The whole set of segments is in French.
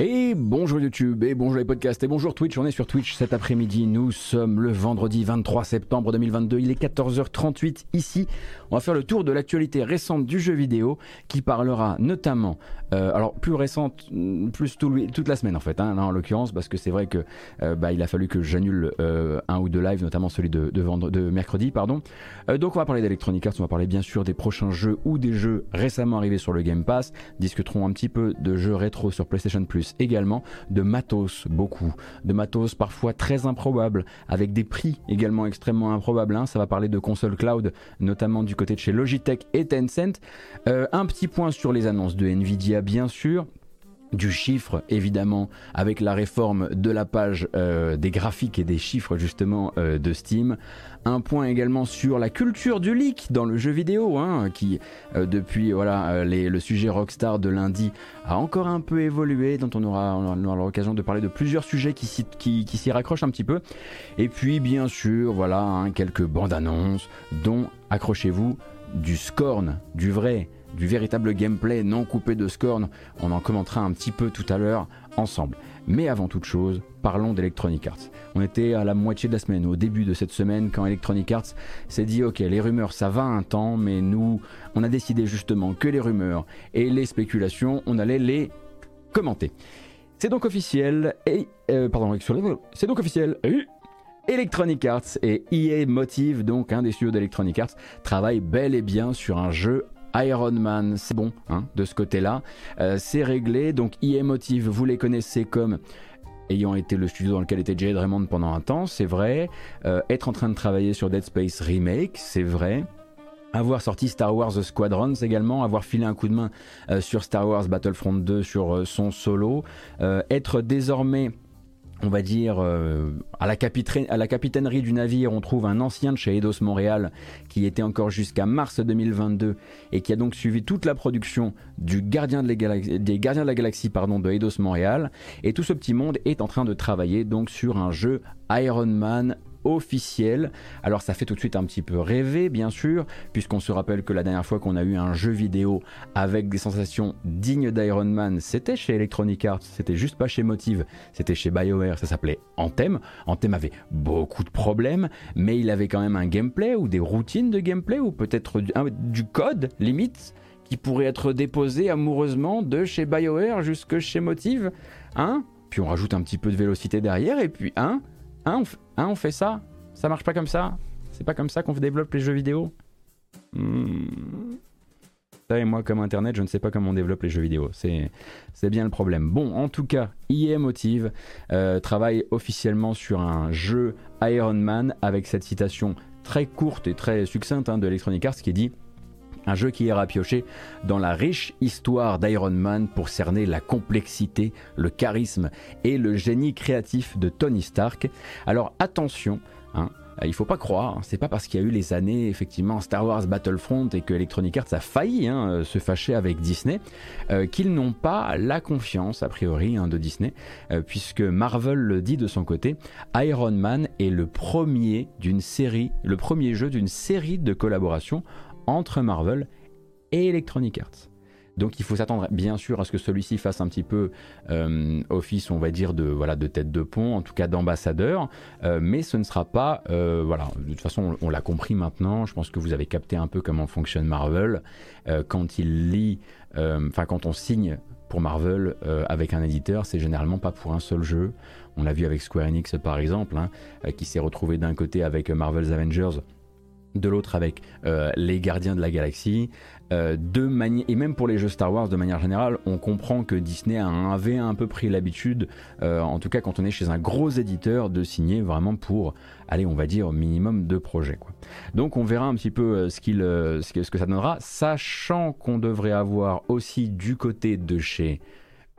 Et bonjour YouTube, et bonjour les podcasts, et bonjour Twitch. On est sur Twitch cet après-midi. Nous sommes le vendredi 23 septembre 2022. Il est 14h38 ici. On va faire le tour de l'actualité récente du jeu vidéo qui parlera notamment, euh, alors plus récente, mm, plus toute la semaine en fait, hein, en l'occurrence, parce que c'est vrai que euh, bah, il a fallu que j'annule euh, un ou deux lives, notamment celui de, de, mercredi, pardon. donc on va parler d'Electronic Arts, on va parler bien sûr des prochains jeux ou des jeux récemment arrivés sur le Game Pass. Discuterons un petit peu de jeux rétro sur PlayStation Plus également de matos, beaucoup. De matos parfois très improbables, avec des prix également extrêmement improbables. Hein. Ça va parler de console cloud, notamment du côté de chez Logitech et Tencent. Euh, un petit point sur les annonces de Nvidia, bien sûr du chiffre évidemment avec la réforme de la page euh, des graphiques et des chiffres justement euh, de Steam. Un point également sur la culture du leak dans le jeu vidéo hein, qui euh, depuis voilà le sujet Rockstar de lundi a encore un peu évolué dont on aura, l'occasion de parler de plusieurs sujets qui s'y raccrochent un petit peu. Et puis bien sûr voilà hein, quelques bandes annonces dont accrochez-vous du scorn, du vrai du véritable gameplay non coupé de scorn. On en commentera un petit peu tout à l'heure ensemble. Mais avant toute chose, parlons d'Electronic Arts. On était à la moitié de la semaine, au début de cette semaine, quand Electronic Arts s'est dit ok, les rumeurs ça va un temps, mais nous, on a décidé justement que les rumeurs et les spéculations, on allait les commenter. C'est donc officiel, et, euh, pardon, c'est donc officiel, Electronic Arts et EA Motive, donc un des studios d'Electronic Arts, travaillent bel et bien sur un jeu Iron Man, c'est bon hein, de ce côté-là. Euh, c'est réglé. Donc e-Motive, vous les connaissez comme ayant été le studio dans lequel était Jade Raymond pendant un temps, c'est vrai. Euh, être en train de travailler sur Dead Space Remake, c'est vrai. Avoir sorti Star Wars Squadrons également, avoir filé un coup de main euh, sur Star Wars Battlefront 2 sur son solo, être désormais on va dire, euh, à, la capitainerie du navire, on trouve un ancien de chez Eidos Montréal qui était encore jusqu'à mars 2022 et qui a donc suivi toute la production des Gardiens de la Galaxie pardon, de Eidos Montréal. Et tout ce petit monde est en train de travailler donc sur un jeu Iron Man officiel. Alors ça fait tout de suite un petit peu rêver, bien sûr, puisqu'on se rappelle que la dernière fois qu'on a eu un jeu vidéo avec des sensations dignes d'Iron Man, c'était chez Electronic Arts, c'était juste pas chez Motive, c'était chez BioWare, ça s'appelait Anthem. Anthem avait beaucoup de problèmes, mais il avait quand même un gameplay ou des routines de gameplay ou peut-être du, code limite qui pourrait être déposé amoureusement de chez BioWare jusque chez Motive, hein? Puis on rajoute un petit peu de vélocité derrière et puis hein? Hein, hein, on, fait ça? Ça marche pas comme ça? C'est pas comme ça qu'on développe les jeux vidéo? Hmm. Ça et moi, comme Internet, je ne sais pas comment on développe les jeux vidéo. C'est, bien le problème. Bon, en tout cas, EA Motive euh, travaille officiellement sur un jeu Iron Man avec cette citation très courte et très succincte hein, de Electronic Arts qui dit un jeu qui ira piocher dans la riche histoire d'Iron Man pour cerner la complexité, le charisme et le génie créatif de Tony Stark. Alors attention, hein, il faut pas croire, hein, c'est pas parce qu'il y a eu les années effectivement Star Wars Battlefront et que Electronic Arts a failli hein, se fâcher avec Disney euh, qu'ils n'ont pas la confiance a priori de Disney, euh, puisque Marvel le dit de son côté, Iron Man est le premier jeu d'une série de collaborations entre Marvel et Electronic Arts. Donc il faut s'attendre bien sûr à ce que celui-ci fasse un petit peu euh, office, on va dire, de, voilà, de tête de pont, en tout cas d'ambassadeur, euh, mais ce ne sera pas, euh, voilà, de toute façon on, l'a compris maintenant, je pense que vous avez capté un peu comment fonctionne Marvel, quand il lit, enfin quand on signe pour Marvel avec un éditeur, c'est généralement pas pour un seul jeu, on l'a vu avec Square Enix par exemple, hein, qui s'est retrouvé d'un côté avec Marvel's Avengers, de l'autre avec euh, les gardiens de la galaxie. Euh, et même pour les jeux Star Wars de manière générale, on comprend que Disney avait un peu pris l'habitude, euh, en tout cas quand on est chez un gros éditeur, de signer vraiment pour, allez, on va dire minimum deux projets. Donc on verra un petit peu ce, qu'il, ce, que, ce que ça donnera, sachant qu'on devrait avoir aussi du côté de chez...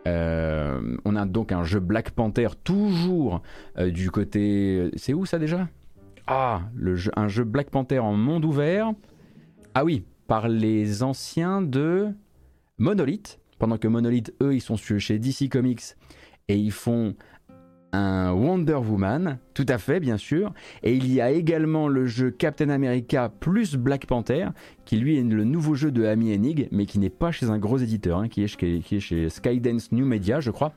on a donc un jeu Black Panther toujours du côté... C'est où ça déjà? Ah, un jeu Black Panther en monde ouvert. Ah oui, par les anciens de Monolith. Pendant que Monolith, eux, ils sont chez DC Comics et ils font un Wonder Woman, tout à fait, bien sûr. Et il y a également le jeu Captain America plus Black Panther, qui lui est le nouveau jeu de Amy Hennig, mais qui n'est pas chez un gros éditeur, hein, qui, est, chez Skydance New Media, je crois.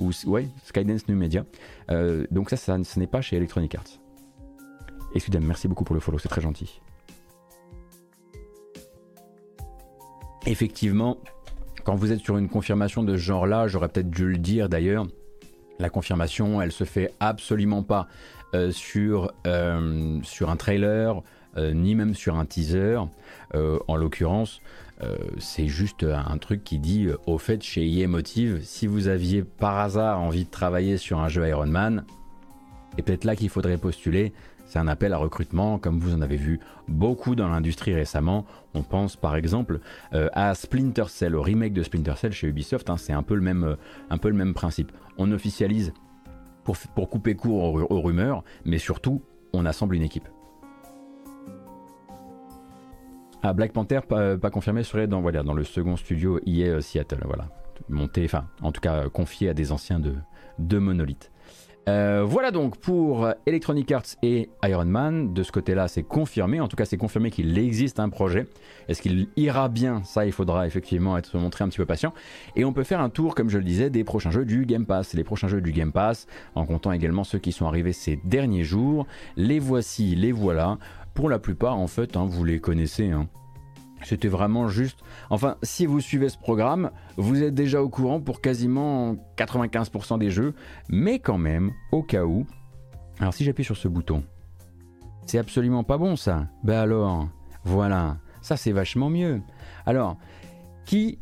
ou ouais, Skydance New Media. donc ça, ça ce n'est pas chez Electronic Arts. Et merci beaucoup pour le follow, c'est très gentil. Effectivement, quand vous êtes sur une confirmation de ce genre-là, j'aurais peut-être dû le dire d'ailleurs, la confirmation, elle se fait absolument pas euh, sur, euh, sur un trailer, euh, ni même sur un teaser. en l'occurrence, c'est juste un truc qui dit au fait chez EA Motive, si vous aviez par hasard envie de travailler sur un jeu Iron Man, et peut-être là qu'il faudrait postuler, c'est un appel à recrutement, comme vous en avez vu beaucoup dans l'industrie récemment. On pense par exemple euh, à Splinter Cell, au remake de Splinter Cell chez Ubisoft. Hein. c'est un, peu le même, euh, un peu le même principe. On officialise pour, couper court aux, rumeurs, mais surtout, on assemble une équipe. Ah, Black Panther, pas, confirmé, serait dans, dans le second studio EA euh, Seattle. Voilà. Monté, enfin, en tout cas, confié à des anciens de, de Monolith. Euh, voilà donc pour Electronic Arts et Iron Man. De ce côté-là, c'est confirmé. En tout cas, c'est confirmé qu'il existe un projet. Est-ce qu'il ira bien? Ça, il faudra effectivement être montré un petit peu patient. Et on peut faire un tour, comme je le disais, des prochains jeux du Game Pass. Les prochains jeux du Game Pass, en comptant également ceux qui sont arrivés ces derniers jours. Les voici, les voilà. Pour la plupart, en fait, hein, vous les connaissez. Hein. C'était vraiment juste. Enfin, si vous suivez ce programme, vous êtes déjà au courant pour quasiment 95% des jeux, mais quand même, au cas où. Alors, si j'appuie sur ce bouton, c'est absolument pas bon ça. Ben alors, voilà, ça c'est vachement mieux. Alors, qui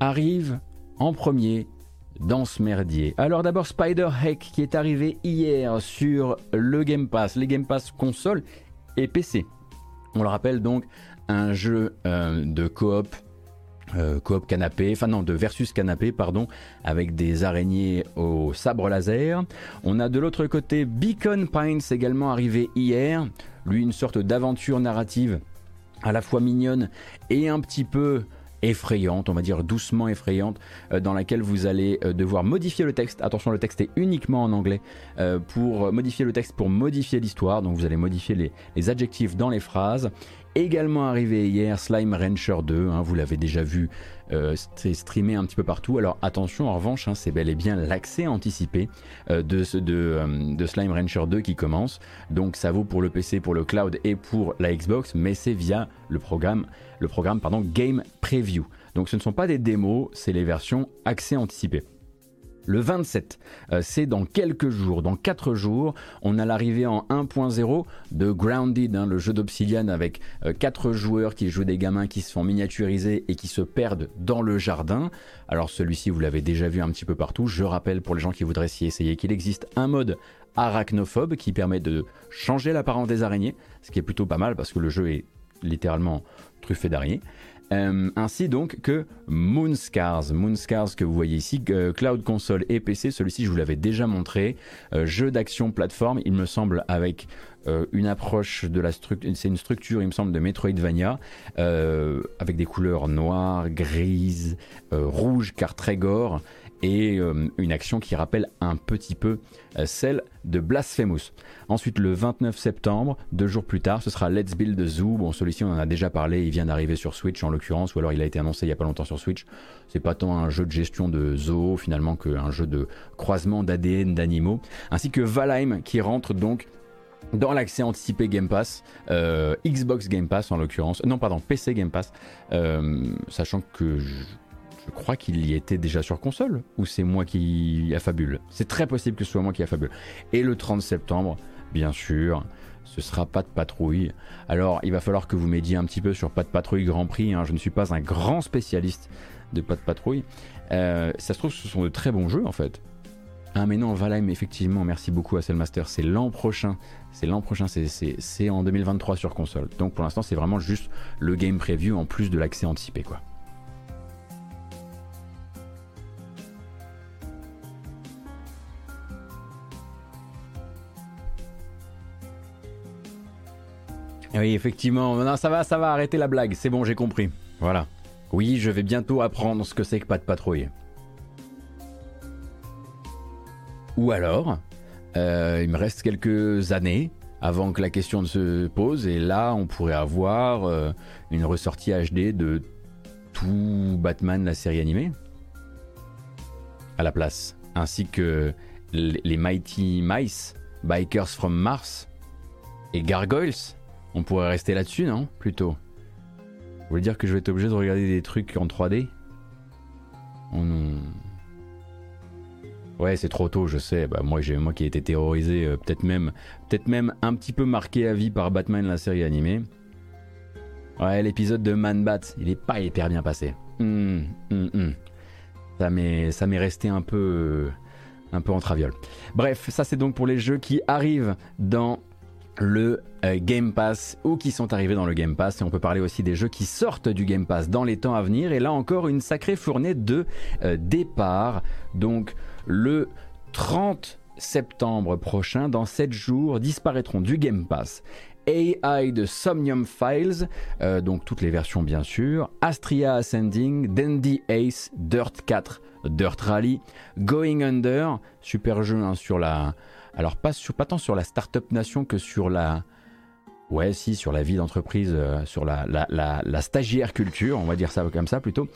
arrive en premier dans ce merdier? Alors d'abord Spider Hack qui est arrivé hier sur le Game Pass, les Game Pass console et PC. On le rappelle donc, un jeu euh, de coop euh, coop canapé, enfin non, de versus canapé, pardon, avec des araignées au sabre laser. On a de l'autre côté Beacon Pines également arrivé hier, lui une sorte d'aventure narrative à la fois mignonne et un petit peu effrayante, on va dire doucement effrayante, euh, dans laquelle vous allez devoir modifier le texte. Attention, le texte est uniquement en anglais pour modifier le texte, pour modifier l'histoire. Donc vous allez modifier les, les adjectifs dans les phrases également arrivé hier, Slime Rancher 2, hein, vous l'avez déjà vu, euh, c'est streamé un petit peu partout. Alors attention, en revanche, hein, c'est bel et bien l'accès anticipé euh, euh, de, Slime Rancher 2 qui commence. Donc ça vaut pour le PC, pour le cloud et pour la Xbox, mais c'est via le programme, le programme pardon, Game Preview. Donc ce ne sont pas des démos, c'est les versions accès anticipé. Le 27, euh, c'est dans quelques jours, dans 4 jours, on a l'arrivée en 1.0 de Grounded, hein, le jeu d'Obsidian avec 4 euh, joueurs qui jouent des gamins qui se font miniaturiser et qui se perdent dans le jardin. Alors celui-ci, vous l'avez déjà vu un petit peu partout. Je rappelle pour les gens qui voudraient s'y essayer qu'il existe un mode arachnophobe qui permet de changer l'apparence des araignées, ce qui est plutôt pas mal parce que le jeu est littéralement truffé d'araignées. Euh, ainsi donc que Moonscars. Moonscars que vous voyez ici, euh, Cloud Console et PC. Celui-ci, je vous l'avais déjà montré. Euh, jeu d'action plateforme, il me semble, avec une approche de la structure. C'est une structure, il me semble, de Metroidvania, avec des couleurs noires, grises, rouges, car très gore et euh, une action qui rappelle un petit peu euh, celle de Blasphemous. Ensuite, le 29 septembre, deux jours plus tard, ce sera Let's Build Zoo. Bon, celui-ci, on en a déjà parlé, il vient d'arriver sur Switch en l'occurrence, ou alors il a été annoncé il n'y a pas longtemps sur Switch. C'est pas tant un jeu de gestion de zoo finalement qu'un jeu de croisement d'ADN d'animaux. Ainsi que Valheim qui rentre donc dans l'accès anticipé Game Pass, euh, Xbox Game Pass en l'occurrence, non pardon, PC Game Pass, sachant que je crois qu'il y était déjà sur console, ou c'est moi qui affabule? C'est très possible que ce soit moi qui affabule. Et le 30 septembre, bien sûr, ce sera pas de patrouille. Alors, il va falloir que vous m'aidiez un petit peu sur pas de patrouille Grand Prix. Hein. Je ne suis pas un grand spécialiste de pas de patrouille. Euh, ça se trouve, ce sont de très bons jeux en fait. Ah mais non, Valheim, effectivement, merci beaucoup à Cellmaster, c'est l'an prochain, c'est l'an prochain, c'est en 2023 sur console. Donc pour l'instant, c'est vraiment juste le game preview en plus de l'accès anticipé quoi. Oui, effectivement. Non, ça va, ça va arrêter la blague. C'est bon, j'ai compris. Voilà. Oui, je vais bientôt apprendre ce que c'est que pas de patrouille. Ou alors, euh, il me reste quelques années avant que la question ne se pose, et là, on pourrait avoir euh, une ressortie HD de tout Batman, la série animée. à la place, ainsi que les Mighty Mice, Bikers from Mars et Gargoyles. On pourrait rester là-dessus, non Plutôt? Vous voulez dire que je vais être obligé de regarder des trucs en 3D oh Ouais, c'est trop tôt, je sais. Bah, moi, j'ai moi qui ai été terrorisé, euh, peut-être même, peut-être même un petit peu marqué à vie par Batman la série animée. Ouais, l'épisode de Man Bat, il est pas hyper bien passé. Hum, hum, hum. Ça m'est, ça m'est resté un peu, un peu en traviole. Bref, ça c'est donc pour les jeux qui arrivent dans le euh, Game Pass ou qui sont arrivés dans le Game Pass. Et on peut parler aussi des jeux qui sortent du Game Pass dans les temps à venir. Et là encore une sacrée fournée de euh, départ donc le 30 septembre prochain dans 7 jours disparaîtront du Game Pass. AI de Somnium Files, euh, donc toutes les versions bien sûr, Astria Ascending, Dandy Ace, Dirt 4, Dirt Rally, Going Under, super jeu hein, sur la... Alors pas, tant sur la Startup Nation que sur la... Ouais, si, sur la vie d'entreprise, euh, sur la, stagiaire culture, on va dire ça comme ça plutôt.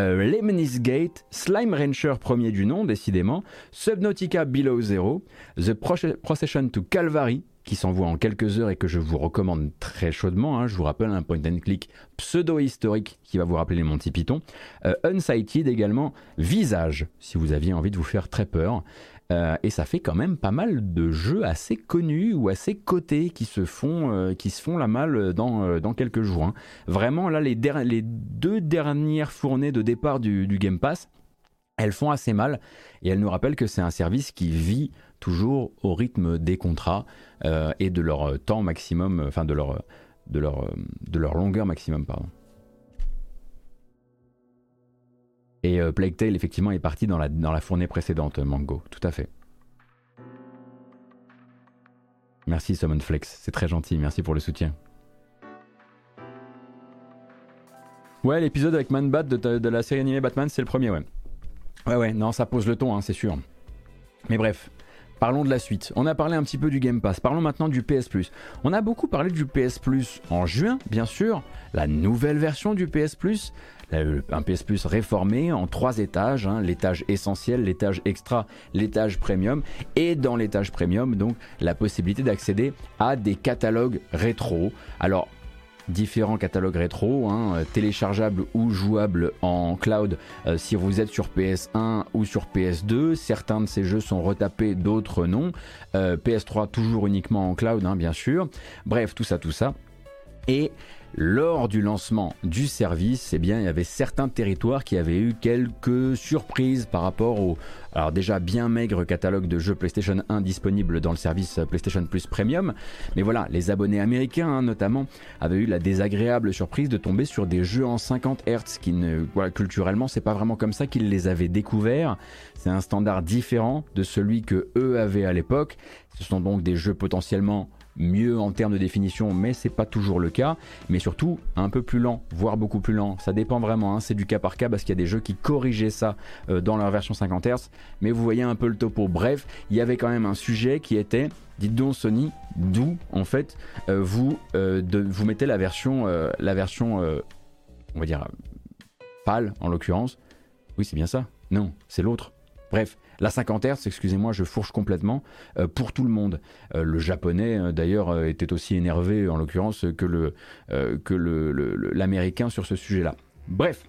Euh, Gate, Slime Rancher premier du nom, décidément. Subnautica Below Zero, The Procession to Calvary, qui s'envoie en quelques heures et que je vous recommande très chaudement. Hein. Je vous rappelle un point and click pseudo-historique qui va vous rappeler les Monty Python. Euh, Unsighted également, Visage, si vous aviez envie de vous faire très peur. Euh, et ça fait quand même pas mal de jeux assez connus ou assez cotés qui se font, euh, la malle dans, dans quelques jours. Hein. Vraiment, là, les, deux dernières fournées de départ du, Game Pass, elles font assez mal. Et elles nous rappellent que c'est un service qui vit toujours au rythme des contrats euh, et de leur temps maximum, enfin de leur, de leur, de leur longueur maximum, pardon. Et euh, Plague Tale, effectivement, est parti dans la, dans fournée précédente, Mango, tout à fait. Merci Summonflex, c'est très gentil, merci pour le soutien. Ouais, l'épisode avec Man Bat de, de, la série animée Batman, c'est le premier, ouais. Ouais, ouais, non, ça pose le ton, hein, c'est sûr. Mais bref, Parlons de la suite. On a parlé un petit peu du Game Pass. Parlons maintenant du PS Plus. On a beaucoup parlé du PS Plus en juin, bien sûr. La nouvelle version du PS Plus. Un PS Plus réformé en trois étages. Hein. l'étage essentiel, l'étage extra, l'étage premium. Et dans l'étage premium, donc, la possibilité d'accéder à des catalogues rétro. Alors, différents catalogues rétro, hein, euh, téléchargeables ou jouables en cloud euh, si vous êtes sur PS1 ou sur PS2. Certains de ces jeux sont retapés, d'autres non. Euh, PS3 toujours uniquement en cloud, hein, bien sûr. Bref, tout ça, tout ça. Et lors du lancement du service, eh bien, il y avait certains territoires qui avaient eu quelques surprises par rapport au alors déjà bien maigre catalogue de jeux PlayStation 1 disponible dans le service PlayStation Plus Premium. Mais voilà, les abonnés américains hein, notamment avaient eu la désagréable surprise de tomber sur des jeux en 50 Hz qui ne, voilà, culturellement c'est pas vraiment comme ça qu'ils les avaient découverts. C'est un standard différent de celui que eux avaient à l'époque. Ce sont donc des jeux potentiellement mieux en termes de définition, mais c'est pas toujours le cas. Mais surtout, un peu plus lent, voire beaucoup plus lent. Ça dépend vraiment, hein. c'est du cas par cas parce qu'il y a des jeux qui corrigeaient ça euh, dans leur version 50 Hz. Mais vous voyez un peu le topo. Bref, il y avait quand même un sujet qui était dites donc Sony, d'où en fait euh, vous, euh, vous mettez la version, la version on va dire pâle en l'occurrence. Oui, c'est bien ça. Non, c'est l'autre. Bref, la 50 Hz, excusez-moi, je fourche complètement, euh, pour tout le monde. Euh, le japonais, euh, d'ailleurs, était aussi énervé, en l'occurrence, que le que l'américain sur ce sujet-là. Bref,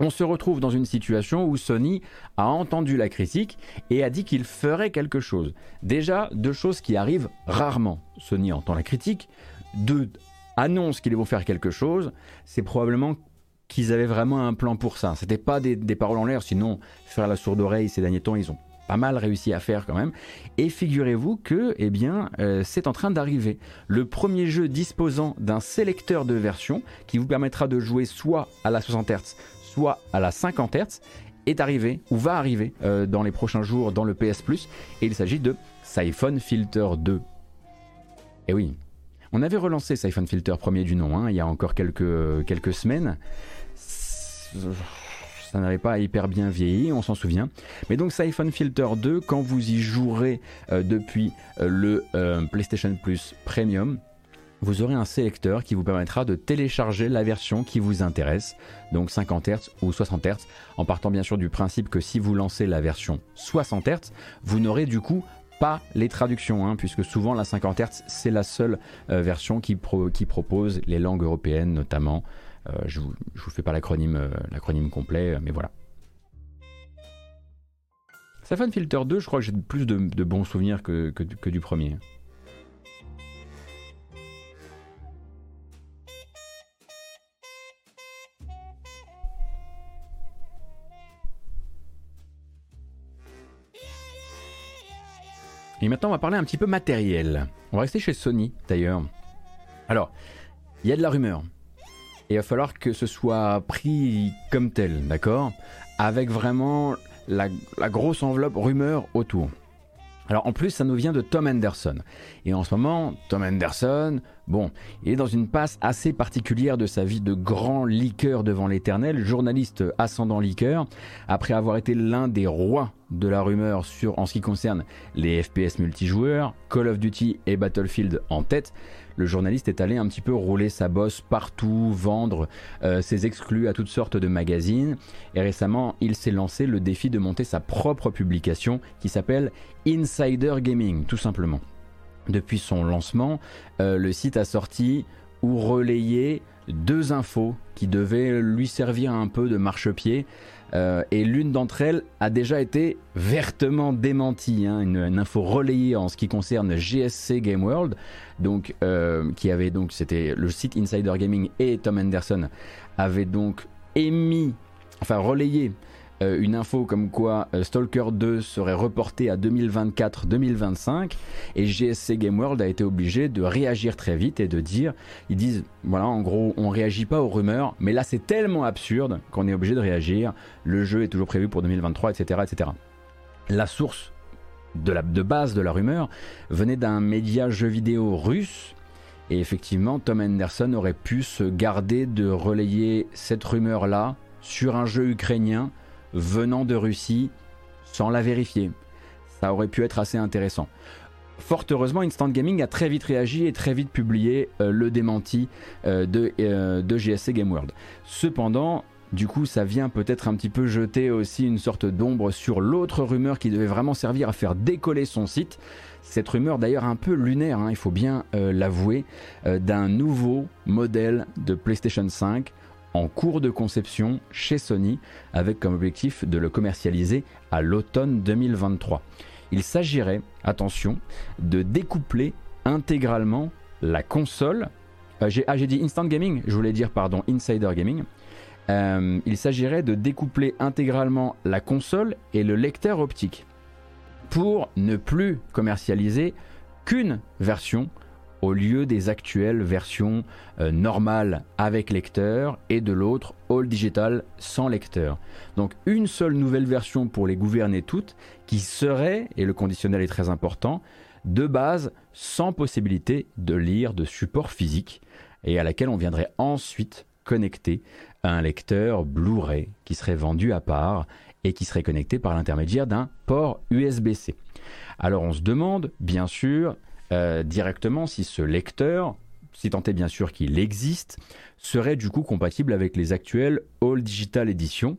on se retrouve dans une situation où Sony a entendu la critique et a dit qu'il ferait quelque chose. Déjà, deux choses qui arrivent rarement. Sony entend la critique, deux annonce qu'ils vont faire quelque chose, c'est probablement qu'ils avaient vraiment un plan pour ça. C'était pas des, paroles en l'air, sinon faire la sourde oreille ces derniers temps, ils ont pas mal réussi à faire quand même. Et figurez-vous que, eh bien, euh, c'est en train d'arriver. Le premier jeu disposant d'un sélecteur de version qui vous permettra de jouer soit à la 60 Hz, soit à la 50 Hz, est arrivé ou va arriver euh, dans les prochains jours dans le PS Plus. Et il s'agit de Siphon Filter 2. Et eh oui, on avait relancé Siphon Filter premier du nom hein, il y a encore quelques, semaines ça n'avait pas hyper bien vieilli, on s'en souvient. Mais donc Siphon Filter 2, quand vous y jouerez euh, depuis euh, le euh, PlayStation Plus Premium, vous aurez un sélecteur qui vous permettra de télécharger la version qui vous intéresse, donc 50 Hz ou 60 Hz, en partant bien sûr du principe que si vous lancez la version 60 Hz, vous n'aurez du coup pas les traductions, hein, puisque souvent la 50 Hz c'est la seule euh, version qui, propose les langues européennes notamment. Euh, je ne vous, fais pas l'acronyme euh, complet, mais voilà. Safan Filter 2, je crois que j'ai plus de, bons souvenirs que, que du premier. Et maintenant, on va parler un petit peu matériel. On va rester chez Sony, d'ailleurs. Alors, il y a de la rumeur. Et il va falloir que ce soit pris comme tel, d'accord? Avec vraiment la, grosse enveloppe rumeur autour. Alors en plus, ça nous vient de Tom Anderson. Et en ce moment, Tom Anderson, bon, il est dans une passe assez particulière de sa vie de grand liqueur devant l'éternel, journaliste ascendant liqueur, après avoir été l'un des rois de la rumeur sur en ce qui concerne les FPS multijoueurs, Call of Duty et Battlefield en tête, le journaliste est allé un petit peu rouler sa bosse partout, vendre euh, ses exclus à toutes sortes de magazines. Et récemment, il s'est lancé le défi de monter sa propre publication qui s'appelle Insider Gaming, tout simplement. Depuis son lancement, euh, le site a sorti ou relayé deux infos qui devaient lui servir un peu de marchepied. Euh, et l'une d'entre elles a déjà été vertement démentie, hein, une, info relayée en ce qui concerne GSC Game World, donc euh, qui avait donc c'était le site Insider Gaming et Tom Anderson avaient donc émis, enfin relayé euh, une info comme quoi euh, Stalker 2 serait reporté à 2024-2025 et GSC Game World a été obligé de réagir très vite et de dire, ils disent, voilà, en gros, on réagit pas aux rumeurs, mais là c'est tellement absurde qu'on est obligé de réagir, le jeu est toujours prévu pour 2023, etc. etc. La source de, la, de base de la rumeur venait d'un média jeu vidéo russe et effectivement, Tom Anderson aurait pu se garder de relayer cette rumeur-là sur un jeu ukrainien venant de Russie sans la vérifier. Ça aurait pu être assez intéressant. Fort heureusement, Instant Gaming a très vite réagi et très vite publié euh, le démenti euh, de, euh, GSC Game World. Cependant, du coup, ça vient peut-être un petit peu jeter aussi une sorte d'ombre sur l'autre rumeur qui devait vraiment servir à faire décoller son site. Cette rumeur d'ailleurs un peu lunaire, hein, il faut bien l'avouer, d'un nouveau modèle de PlayStation 5 en cours de conception chez Sony avec comme objectif de le commercialiser à l'automne 2023. Il s'agirait, attention, de découpler intégralement la console. Euh, ah, j'ai dit Instant Gaming, je voulais dire, pardon, Insider Gaming. Euh, il s'agirait de découpler intégralement la console et le lecteur optique pour ne plus commercialiser qu'une version au lieu des actuelles versions euh, normales avec lecteur et de l'autre all digital sans lecteur. Donc une seule nouvelle version pour les gouverner toutes qui serait, et le conditionnel est très important, de base sans possibilité de lire de support physique et à laquelle on viendrait ensuite connecter un lecteur Blu-ray qui serait vendu à part et qui serait connecté par l'intermédiaire d'un port USB-C. Alors on se demande, bien sûr, directement si ce lecteur, si tant est bien sûr qu'il existe, serait du coup compatible avec les actuelles All Digital Edition.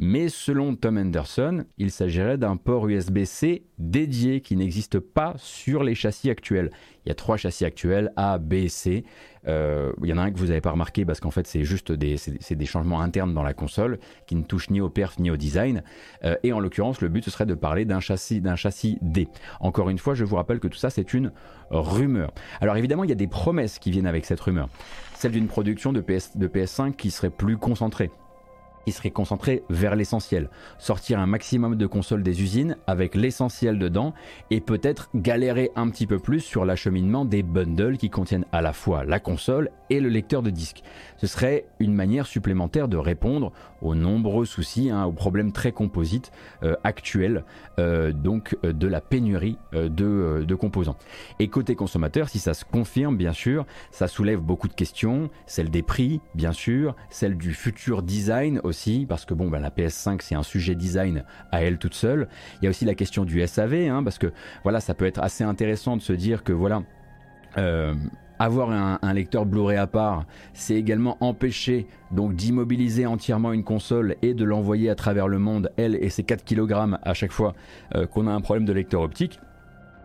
Mais selon Tom Anderson, il s'agirait d'un port USB-C dédié qui n'existe pas sur les châssis actuels. Il y a trois châssis actuels, A, B, C. Euh, il y en a un que vous n'avez pas remarqué parce qu'en fait c'est juste des, des, changements internes dans la console qui ne touchent ni au perf ni au design. Euh, et en l'occurrence, le but ce serait de parler d'un châssis, d'un châssis D. Encore une fois, je vous rappelle que tout ça c'est une rumeur. Alors évidemment, il y a des promesses qui viennent avec cette rumeur. Celle d'une production de, PS, de PS5 qui serait plus concentrée qui serait concentré vers l'essentiel. Sortir un maximum de consoles des usines avec l'essentiel dedans et peut-être galérer un petit peu plus sur l'acheminement des bundles qui contiennent à la fois la console et le lecteur de disque. Ce serait une manière supplémentaire de répondre aux nombreux soucis, hein, aux problèmes très composites euh, actuels euh, donc euh, de la pénurie de, de, composants. Et côté consommateur, si ça se confirme bien sûr, ça soulève beaucoup de questions, celle des prix bien sûr, celle du futur design aussi parce que bon, ben, la PS5 c'est un sujet design à elle toute seule. Il y a aussi la question du SAV, hein, parce que voilà, ça peut être assez intéressant de se dire que voilà. Euh, avoir un, lecteur Blu-ray à part, c'est également empêcher donc d'immobiliser entièrement une console et de l'envoyer à travers le monde, elle et ses 4 kg à chaque fois euh, qu'on a un problème de lecteur optique.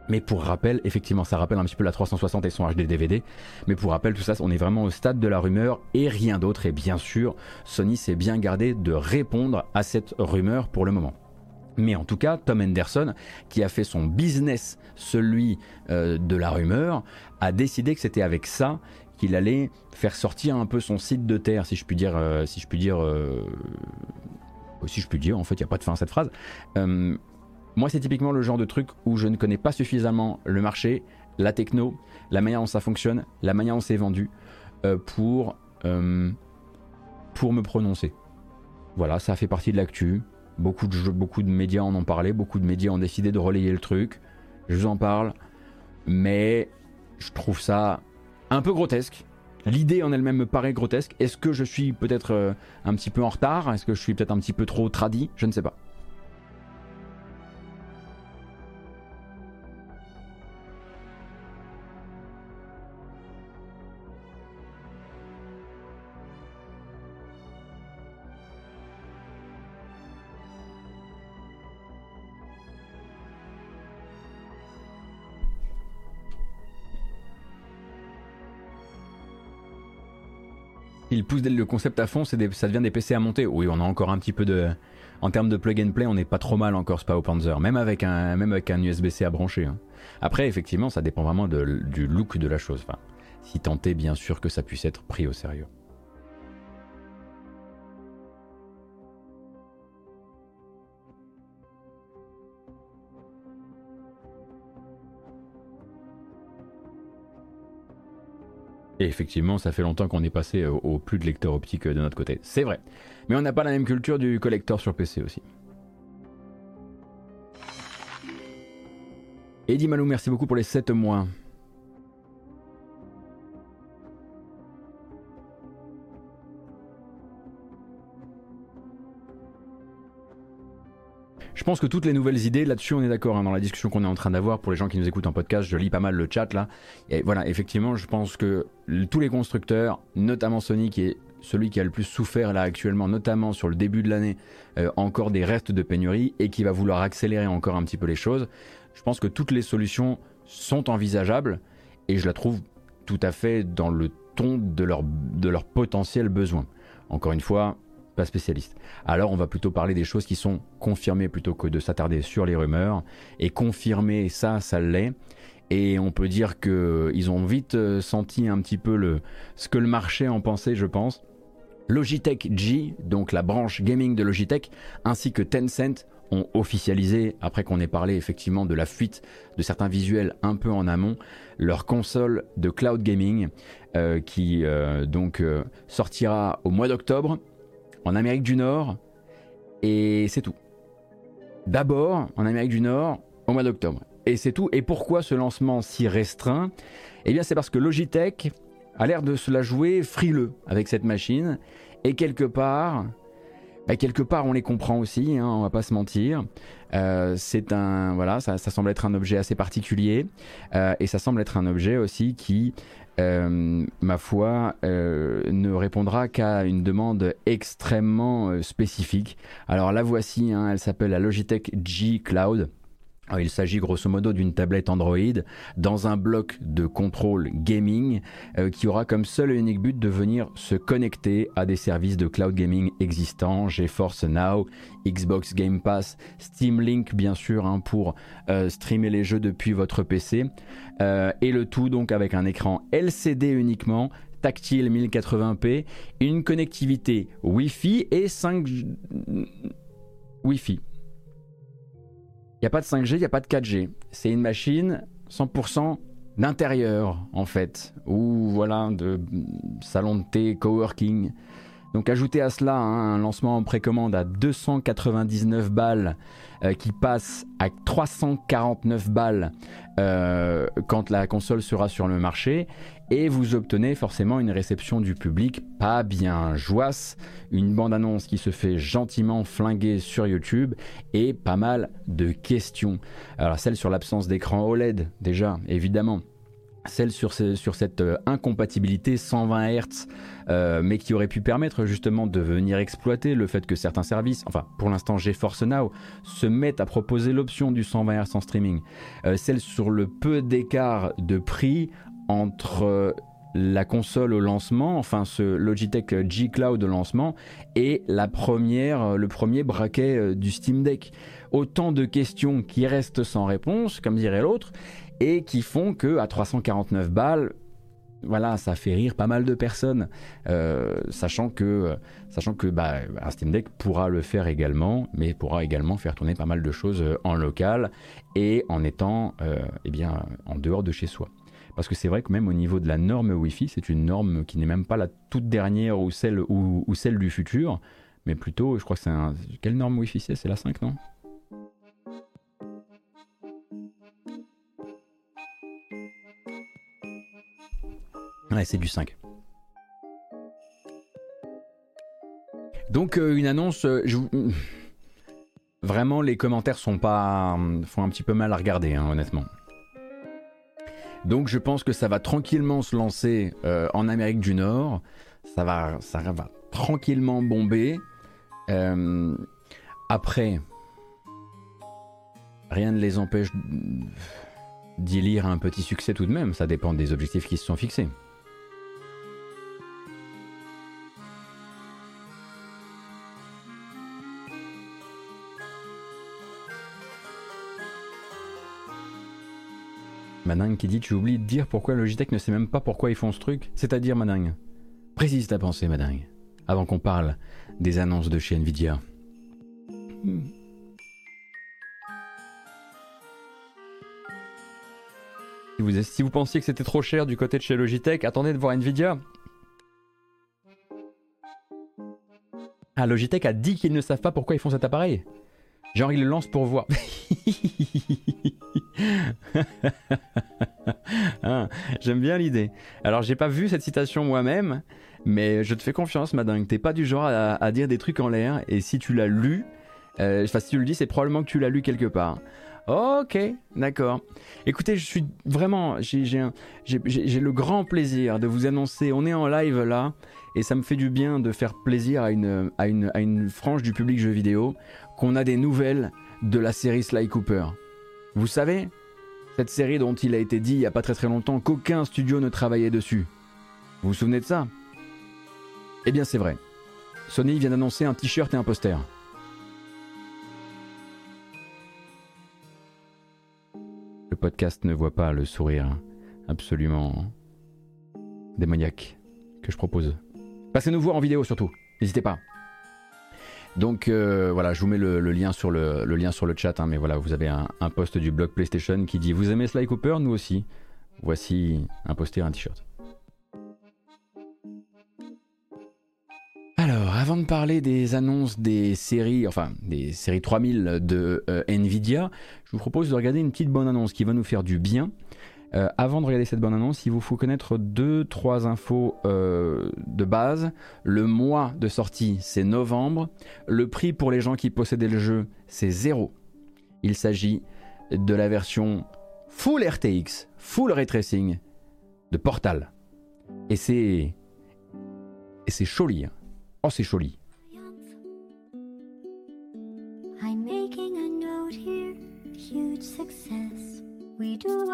Mais pour rappel, effectivement, ça rappelle un petit peu la 360 et son HD DVD. Mais pour rappel, tout ça, on est vraiment au stade de la rumeur et rien d'autre. Et bien sûr, Sony s'est bien gardé de répondre à cette rumeur pour le moment. Mais en tout cas, Tom Henderson, qui a fait son business, celui euh, de la rumeur, a décidé que c'était avec ça qu'il allait faire sortir un peu son site de terre, si je puis dire, euh, si je puis dire, euh, si je puis dire. En fait, il n'y a pas de fin à cette phrase. Moi, c'est typiquement le genre de truc où je ne connais pas suffisamment le marché, la techno, la manière dont ça fonctionne, la manière dont c'est vendu, pour pour me prononcer. Voilà, ça fait partie de l'actu. Beaucoup de, beaucoup de médias en ont parlé, beaucoup de médias ont décidé de relayer le truc. Je vous en parle, mais je trouve ça un peu grotesque. L'idée en elle-même me paraît grotesque. Est-ce que je suis peut-être euh, un petit peu en retard? Est-ce que je suis peut-être un petit peu trop tradit Je ne sais pas. Il pousse le concept à fond, ça devient des PC à monter. Oui, on a encore un petit peu de. En termes de plug and play, on n'est pas trop mal encore Spa Panzer, même avec un, même avec un USB-C à brancher. Hein. Après, effectivement, ça dépend vraiment du look de la chose. Si tant est bien sûr que ça puisse être pris au sérieux. Et effectivement, ça fait longtemps qu'on est passé au, plus de lecteurs optiques de notre côté. C'est vrai. Mais on n'a pas la même culture du collector sur PC aussi. Eddie Malou, merci beaucoup pour les 7 mois. Pense que toutes les nouvelles idées, là-dessus on est d'accord, hein, dans la discussion qu'on est en train d'avoir, pour les gens qui nous écoutent en podcast, je lis pas mal le chat là. Et voilà, effectivement, je pense que tous les constructeurs, notamment Sony qui est celui qui a le plus souffert là actuellement, notamment sur le début de l'année, euh, encore des restes de pénurie et qui va vouloir accélérer encore un petit peu les choses. Je pense que toutes les solutions sont envisageables et je la trouve tout à fait dans le ton de leur, de leur potentiel besoin. Encore une fois, spécialiste. Alors on va plutôt parler des choses qui sont confirmées plutôt que de s'attarder sur les rumeurs. Et confirmer ça, ça l'est. Et on peut dire qu'ils ont vite euh, senti un petit peu le, ce que le marché en pensait, je pense. Logitech G, donc la branche gaming de Logitech, ainsi que Tencent ont officialisé, après qu'on ait parlé effectivement de la fuite de certains visuels un peu en amont, leur console de cloud gaming euh, qui euh, donc sortira au mois d'octobre en Amérique du Nord, et c'est tout. D'abord en Amérique du Nord au mois d'octobre. Et c'est tout. Et pourquoi ce lancement si restreint? Eh bien c'est parce que Logitech a l'air de se la jouer frileux avec cette machine. Et quelque part, bah, quelque part on les comprend aussi, hein, on va pas se mentir. Euh, c'est un voilà, ça, semble être un objet assez particulier euh, et ça semble être un objet aussi qui euh, ma foi, euh, ne répondra qu'à une demande extrêmement euh, spécifique. Alors la voici, hein, elle s'appelle la Logitech G Cloud. Ah, il s'agit grosso modo d'une tablette Android dans un bloc de contrôle gaming euh, qui aura comme seul et unique but de venir se connecter à des services de cloud gaming existants, GeForce Now, Xbox Game Pass, Steam Link bien sûr hein, pour euh, streamer les jeux depuis votre PC euh, et le tout donc avec un écran LCD uniquement tactile 1080p, une connectivité Wi-Fi et 5 Wi-Fi. Il n'y a pas de 5G, il n'y a pas de 4G. C'est une machine 100% d'intérieur, en fait, ou voilà, de salon de thé, coworking. Donc ajoutez à cela hein, un lancement en précommande à 299 balles euh, qui passe à 349 balles euh, quand la console sera sur le marché et vous obtenez forcément une réception du public pas bien joasse, une bande-annonce qui se fait gentiment flinguer sur YouTube et pas mal de questions. Alors celle sur l'absence d'écran OLED déjà, évidemment. celle sur, sur cette euh, incompatibilité 120 Hz, euh, mais qui aurait pu permettre justement de venir exploiter le fait que certains services, enfin pour l'instant GeForce Now, se mettent à proposer l'option du 120 Hz en streaming. Euh, celle sur le peu d'écart de prix entre la console au lancement, enfin ce Logitech G Cloud au lancement, et la première, le premier braquet du Steam Deck. Autant de questions qui restent sans réponse, comme dirait l'autre, et qui font que à 349 balles, voilà, ça fait rire pas mal de personnes, euh, sachant que, sachant que bah, un Steam Deck pourra le faire également, mais pourra également faire tourner pas mal de choses euh, en local et en étant euh, eh bien, en dehors de chez soi. Parce que c'est vrai que même au niveau de la norme Wi-Fi, c'est une norme qui n'est même pas la toute dernière ou celle, ou, celle du futur, mais plutôt, je crois que c'est un... Quelle norme Wi-Fi c'est? C'est la 5, non? Ouais, c'est du 5. Donc euh, une annonce, euh, vraiment les commentaires sont pas font un petit peu mal à regarder, hein, honnêtement. Donc je pense que ça va tranquillement se lancer euh, en Amérique du Nord. Ça va, ça va tranquillement bomber. après, rien ne les empêche d'y lire un petit succès tout de même. Ça dépend des objectifs qui se sont fixés. Madingue qui dit Tu oublies de dire pourquoi Logitech ne sait même pas pourquoi ils font ce truc. C'est-à-dire, Madingue Précise ta pensée, Madingue, avant qu'on parle des annonces de chez Nvidia. Si vous, si vous pensiez que c'était trop cher du côté de chez Logitech, attendez de voir Nvidia. Ah, Logitech a dit qu'ils ne savent pas pourquoi ils font cet appareil. Genre, ils le lancent pour voir. Ah, j'aime bien l'idée. Alors, j'ai pas vu cette citation moi-même, mais je te fais confiance, madame. T'es pas du genre à, dire des trucs en l'air, et si tu l'as lu, euh, enfin, si tu le dis, c'est probablement que tu l'as lu quelque part. Ok, d'accord. Écoutez, je suis vraiment, j'ai le grand plaisir de vous annoncer, on est en live là, et ça me fait du bien de faire plaisir à une, à une, à une frange du public jeu vidéo, qu'on a des nouvelles de la série Sly Cooper. Vous savez, cette série dont il a été dit il n'y a pas très très longtemps qu'aucun studio ne travaillait dessus. Vous vous souvenez de ça? Eh bien c'est vrai. Sony vient d'annoncer un t-shirt et un poster. Le podcast ne voit pas le sourire absolument démoniaque que je propose. Passez-nous voir en vidéo surtout, n'hésitez pas. Donc euh, voilà, je vous mets le, lien sur le, lien sur le chat, hein, mais voilà, vous avez un, post du blog PlayStation qui dit Vous aimez Sly Cooper Nous aussi. Voici un poster, un t-shirt. Alors, avant de parler des annonces des séries, enfin des séries 3000 de euh, Nvidia, je vous propose de regarder une petite bonne annonce qui va nous faire du bien. Euh, avant de regarder cette bonne annonce, il vous faut connaître deux, trois infos euh, de base. Le mois de sortie, c'est novembre. Le prix pour les gens qui possédaient le jeu, c'est zéro. Il s'agit de la version full RTX, full ray tracing de Portal. Et c'est. Et c'est joli. Hein. Oh, c'est joli.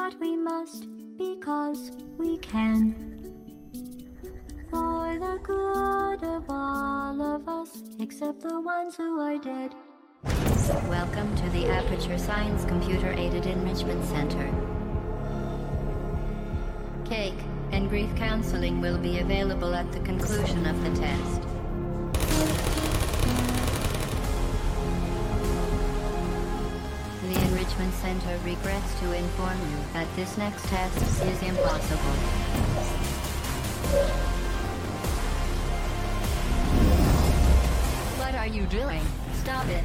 We we must because we can. For the good of all of us, except the ones who are dead. Welcome to the Aperture Science Computer Aided Enrichment Center. Cake and grief counseling will be available at the conclusion of the test. Enrichment Center regrets to inform you that this next test is impossible. What are you doing? Stop it.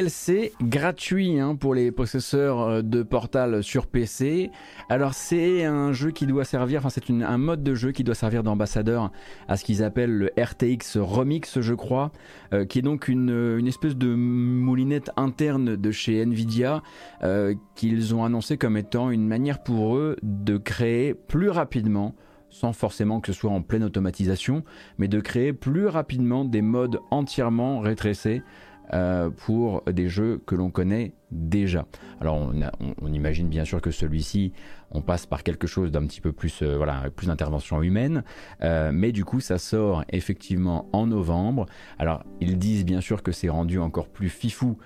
DLC gratuit hein, pour les possesseurs euh, de Portal sur PC. Alors c'est un jeu qui doit servir, enfin c'est un mode de jeu qui doit servir d'ambassadeur à ce qu'ils appellent le RTX Remix, je crois, euh, qui est donc une, espèce de moulinette interne de chez Nvidia euh, qu'ils ont annoncé comme étant une manière pour eux de créer plus rapidement sans forcément que ce soit en pleine automatisation, mais de créer plus rapidement des modes entièrement rétrécés euh, pour des jeux que l'on connaît déjà. Alors on, imagine bien sûr que celui-ci, on passe par quelque chose d'un petit peu plus, euh, voilà, plus d'intervention humaine, euh, mais du coup ça sort effectivement en novembre. Alors ils disent bien sûr que c'est rendu encore plus fifou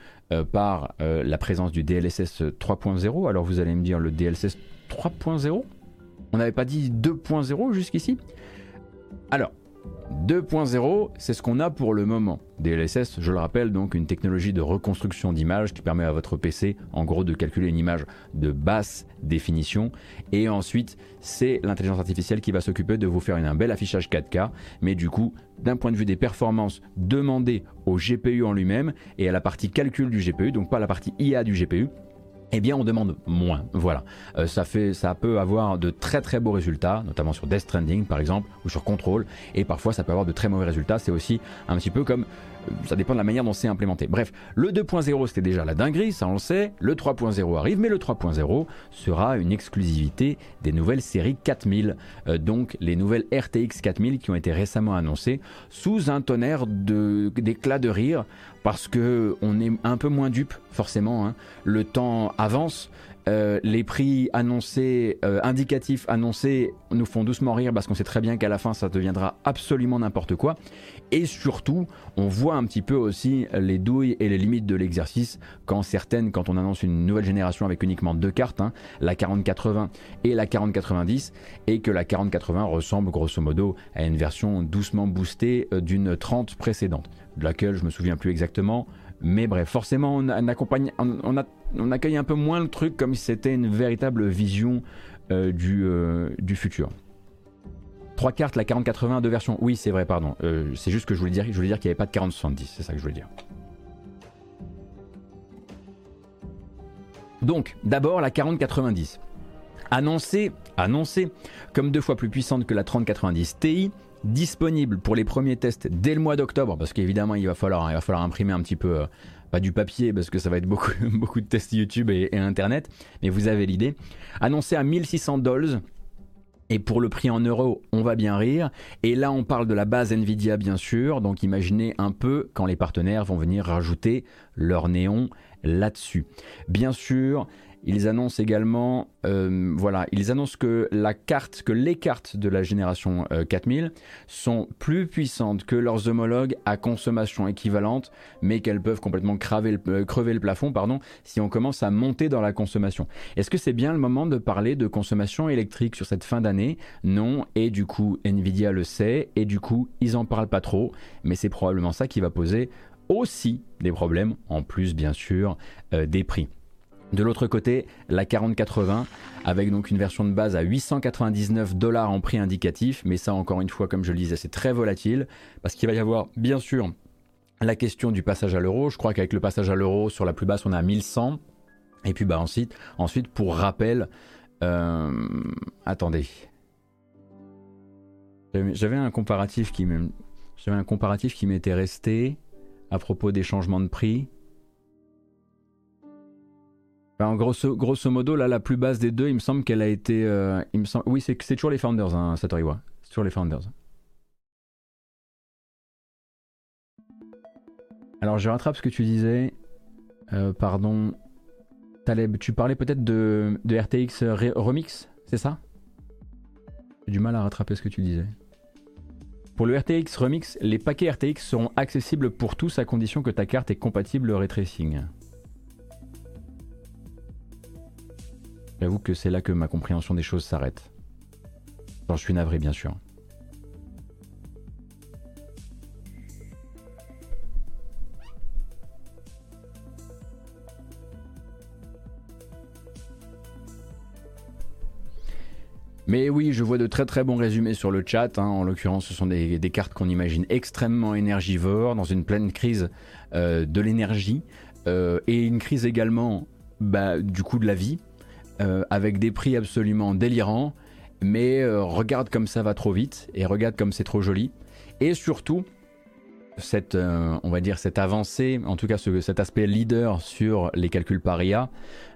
par la présence du DLSS 3.0. Alors vous allez me dire le DLSS 3.0 On n'avait pas dit 2.0 jusqu'ici? Alors 2.0, c'est ce qu'on a pour le moment. DLSS, je le rappelle, donc une technologie de reconstruction d'image qui permet à votre PC, en gros, de calculer une image de basse définition. Et ensuite, c'est l'intelligence artificielle qui va s'occuper de vous faire un bel affichage 4K. Mais du coup, d'un point de vue des performances, demandées au GPU en lui-même et à la partie calcul du GPU, donc pas la partie IA du GPU, eh bien on demande moins. Voilà, euh, ça fait, ça peut avoir de très très beaux résultats, notamment sur Death Stranding par exemple ou sur Control, et parfois ça peut avoir de très mauvais résultats. C'est aussi un petit peu comme ça dépend de la manière dont c'est implémenté. Bref, le 2.0 c'était déjà la dinguerie, ça on le sait, le 3.0 arrive, mais le 3.0 sera une exclusivité des nouvelles séries 4000, euh, donc les nouvelles RTX 4000 qui ont été récemment annoncées, sous un tonnerre d'éclats de, rire, parce que on est un peu moins dupe forcément, hein. le temps avance, euh, les prix annoncés, euh, indicatifs annoncés, nous font doucement rire parce qu'on sait très bien qu'à la fin ça deviendra absolument n'importe quoi. Et surtout, on voit un petit peu aussi les douilles et les limites de l'exercice quand certaines, quand on annonce une nouvelle génération avec uniquement deux cartes, hein, la 4080 et la 4090, et que la 4080 ressemble grosso modo à une version doucement boostée euh, d'une 30 précédente, de laquelle je me souviens plus exactement. Mais bref, forcément, on, accueille un peu moins le truc comme si c'était une véritable vision euh, du, euh, du futur. Trois cartes, la 4080, deux versions. Oui, c'est vrai, pardon. Euh, c'est juste que je voulais dire, je voulais dire qu'il n'y avait pas de 4070, c'est ça que je voulais dire. Donc, d'abord la 4090. Annoncée, annoncée comme deux fois plus puissante que la 3090 Ti, disponible pour les premiers tests dès le mois d'octobre, parce qu'évidemment il va falloir, il va falloir imprimer un petit peu, euh, pas du papier, parce que ça va être beaucoup, beaucoup de tests YouTube et, et Internet, mais vous avez l'idée. Annoncé à 1600 dollars, et pour le prix en euros, on va bien rire. Et là, on parle de la base Nvidia, bien sûr. Donc imaginez un peu quand les partenaires vont venir rajouter leur néon là-dessus. Bien sûr, ils annoncent également, euh, voilà, ils annoncent que les cartes de la génération 4000 euh, sont plus puissantes que leurs homologues à consommation équivalente, mais qu'elles peuvent complètement euh, crever le plafond, pardon, si on commence à monter dans la consommation. Est-ce que c'est bien le moment de parler de consommation électrique sur cette fin d'année? Non, et du coup, Nvidia le sait, et du coup, ils en parlent pas trop, mais c'est probablement ça qui va poser aussi des problèmes, en plus bien sûr des prix. De l'autre côté, la 4080 avec donc une version de base à 899 dollars en prix indicatif, mais ça encore une fois, comme je le disais, c'est très volatile parce qu'il va y avoir bien sûr la question du passage à l'euro. Je crois qu'avec le passage à l'euro sur la plus basse, on à 1100. Et puis bah ensuite, ensuite pour rappel, euh, attendez, j'avais un comparatif qui m'était resté à propos des changements de prix. En grosso, grosso, modo, là, la plus basse des deux, il me semble qu'elle a été. Euh, il oui, c'est toujours les Founders, hein, Satoriwa. C'est toujours les Founders. Alors, je rattrape ce que tu disais. Euh, pardon. Taleb, tu parlais peut-être de, RTX Remix, c'est ça? J'ai du mal à rattraper ce que tu disais. Pour le RTX Remix, les paquets RTX seront accessibles pour tous à condition que ta carte est compatible ray tracing. J'avoue que c'est là que ma compréhension des choses s'arrête. je suis navré, bien sûr. Mais oui, je vois de très très bons résumés sur le chat. Hein. En l'occurrence, ce sont des, cartes qu'on imagine extrêmement énergivores, dans une pleine crise euh, de l'énergie, euh, et une crise également bah, du coût de la vie, euh, avec des prix absolument délirants. Mais regarde comme ça va trop vite, et regarde comme c'est trop joli. Et surtout, cette, on va dire cette avancée, en tout cas cet aspect leader sur les calculs par IA,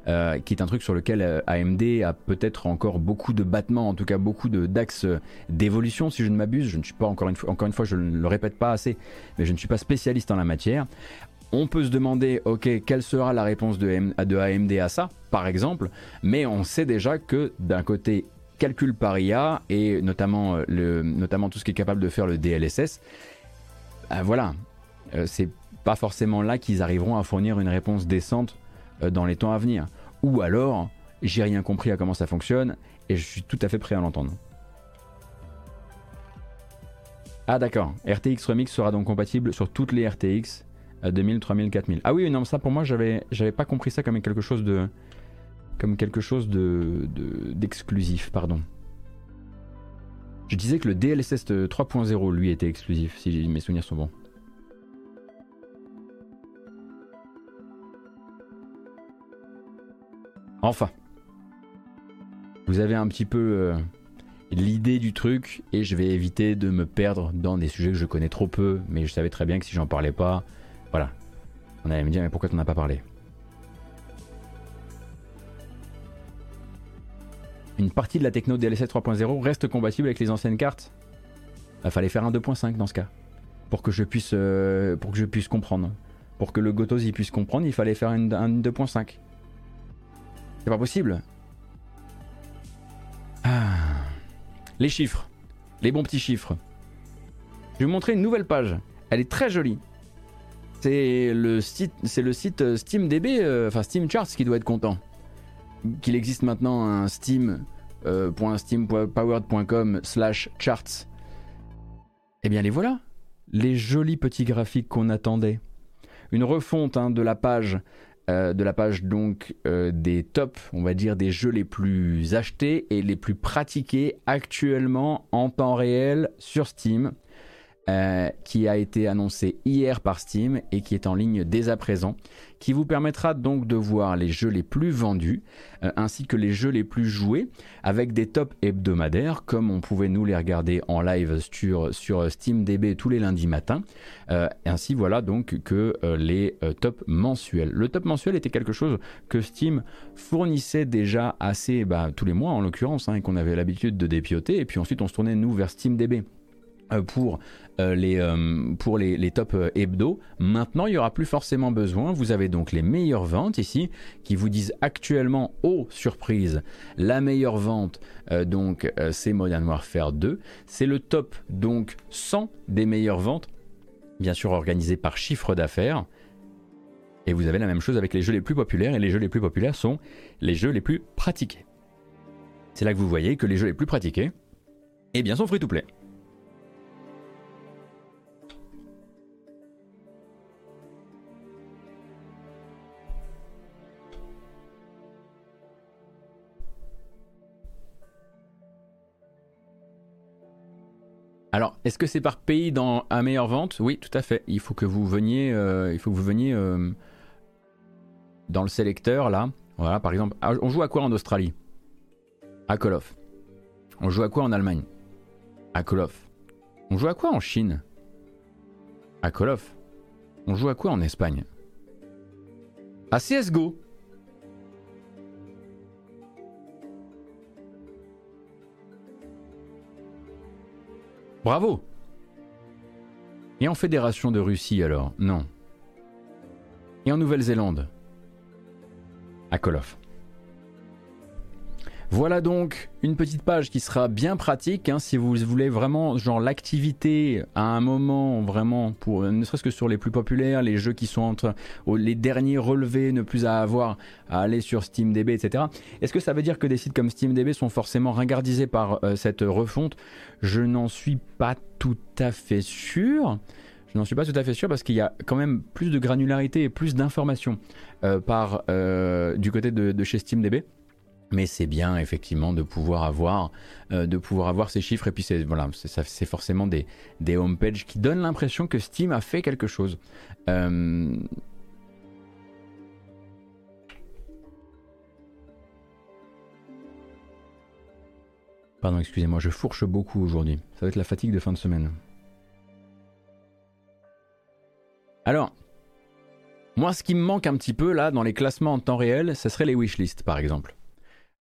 euh, qui est un truc sur lequel euh, AMD a peut-être encore beaucoup de battements, en tout cas beaucoup d'axes d'évolution, si je ne m'abuse. Je ne suis pas encore encore une fois, je ne le répète pas assez, mais je ne suis pas spécialiste en la matière. On peut se demander, ok, quelle sera la réponse de, AMD à ça, par exemple, mais on sait déjà que d'un côté calcul par IA et notamment, euh, notamment tout ce qui est capable de faire le DLSS, voilà, c'est pas forcément là qu'ils arriveront à fournir une réponse décente dans les temps à venir. Ou alors, j'ai rien compris à comment ça fonctionne et je suis tout à fait prêt à l'entendre. Ah d'accord, RTX Remix sera donc compatible sur toutes les RTX 2000, 3000, 4000. Ah oui, non, ça pour moi, j'avais, j'avais pas compris ça comme quelque chose de, comme quelque chose de, d'exclusif, pardon. Je disais que le DLSS 3.0 lui était exclusif, si mes souvenirs sont bons. Enfin, vous avez un petit peu euh, l'idée du truc et je vais éviter de me perdre dans des sujets que je connais trop peu, mais je savais très bien que si j'en parlais pas, on allait me dire mais pourquoi tu n'en as pas parlé? Une partie de la techno DLSS 3.0 reste compatible avec les anciennes cartes? Il bah, fallait faire un 2.5 dans ce cas, pour que je puisse, euh, pour que je puisse comprendre. Pour que le Gotos y puisse comprendre, il fallait faire un 2.5. C'est pas possible. Ah. Les chiffres. Les bons petits chiffres. Je vais vous montrer une nouvelle page. Elle est très jolie. C'est le site, euh, SteamDB, euh, enfin Steam Charts qui doit être content. Qu'il existe maintenant un steam.steampowered.com euh, slash charts. Eh bien les voilà. Les jolis petits graphiques qu'on attendait. Une refonte hein, de la page euh, de la page donc des tops, on va dire des jeux les plus achetés et les plus pratiqués actuellement en temps réel sur Steam. Euh, qui a été annoncé hier par Steam et qui est en ligne dès à présent, qui vous permettra donc de voir les jeux les plus vendus euh, ainsi que les jeux les plus joués avec des tops hebdomadaires comme on pouvait nous les regarder en live sur, sur SteamDB tous les lundis matins, euh, ainsi voilà donc que les tops mensuels. Le top mensuel était quelque chose que Steam fournissait déjà assez bah, tous les mois en l'occurrence hein, et qu'on avait l'habitude de dépioter et puis ensuite on se tournait nous vers SteamDB pour euh, les, euh, pour les, les top euh, hebdo. Maintenant, il n'y aura plus forcément besoin. Vous avez donc les meilleures ventes ici qui vous disent actuellement, oh surprise, la meilleure vente, donc c'est Modern Warfare 2. C'est le top donc 100 des meilleures ventes, bien sûr organisé par chiffre d'affaires. Et vous avez la même chose avec les jeux les plus populaires, et les jeux les plus populaires sont les jeux les plus pratiqués. C'est là que vous voyez que les jeux les plus pratiqués, eh bien, sont free to play. Est-ce que c'est par pays dans à meilleure vente? Oui, tout à fait. Il faut que vous veniez, euh, il faut que vous veniez euh, dans le sélecteur là. Voilà, par exemple, ah, on joue à quoi en Australie? À Call of. On joue à quoi en Allemagne? À Call of. On joue à quoi en Chine? À Call of. On joue à quoi en Espagne? À CSGO. Bravo Et en Fédération de Russie alors? Non. Et en Nouvelle-Zélande? À Koloff. Voilà donc une petite page qui sera bien pratique hein, si vous voulez vraiment genre l'activité à un moment vraiment pour ne serait-ce que sur les plus populaires, les jeux qui sont entre les derniers relevés, ne plus à avoir à aller sur SteamDB, etc. Est-ce que ça veut dire que des sites comme SteamDB sont forcément ringardisés par euh, cette refonte? Je n'en suis pas tout à fait sûr. Je n'en suis pas tout à fait sûr parce qu'il y a quand même plus de granularité et plus d'informations euh, euh, du côté de chez SteamDB. Mais c'est bien effectivement de pouvoir avoir, euh, de pouvoir avoir ces chiffres et puis c'est voilà, forcément des, des homepages qui donnent l'impression que Steam a fait quelque chose. Euh, Pardon, excusez-moi, je fourche beaucoup aujourd'hui. Ça va être la fatigue de fin de semaine. Alors, moi, ce qui me manque un petit peu là dans les classements en temps réel, ce serait les wishlists par exemple.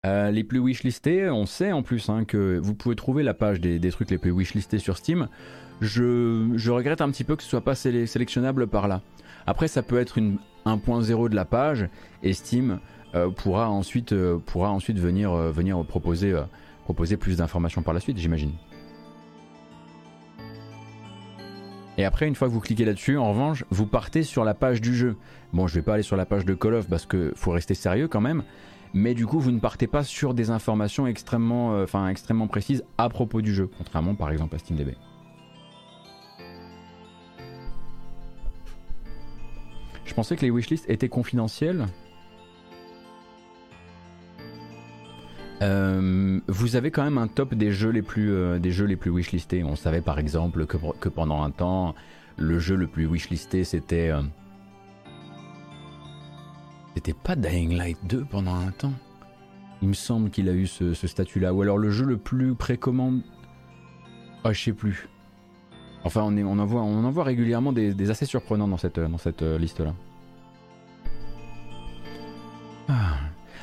Euh, les plus wishlistés, on sait en plus hein, que vous pouvez trouver la page des, trucs les plus wishlistés sur Steam. Je, regrette un petit peu que ce soit pas sélectionnable par là. Après, ça peut être une 1.0 de la page et Steam euh, pourra ensuite, euh, pourra ensuite venir, venir proposer, proposer plus d'informations par la suite, j'imagine. Et après, une fois que vous cliquez là-dessus, en revanche, vous partez sur la page du jeu. Bon, je vais pas aller sur la page de Call of parce que faut rester sérieux quand même mais du coup vous ne partez pas sur des informations extrêmement, euh, extrêmement précises à propos du jeu, contrairement par exemple à SteamDB. Je pensais que les wishlists étaient confidentiels. Euh, vous avez quand même un top des jeux les plus, euh, des jeux les plus wishlistés. On savait par exemple que, que, pendant un temps, le jeu le plus wishlisté c'était c'était pas Dying Light 2 pendant un temps. Il me semble qu'il a eu ce, statut-là. Ou alors le jeu le plus précommande. Ah, je sais plus. Enfin, on, est, on, en, voit, régulièrement des, assez surprenants dans cette, euh, liste-là. Ah.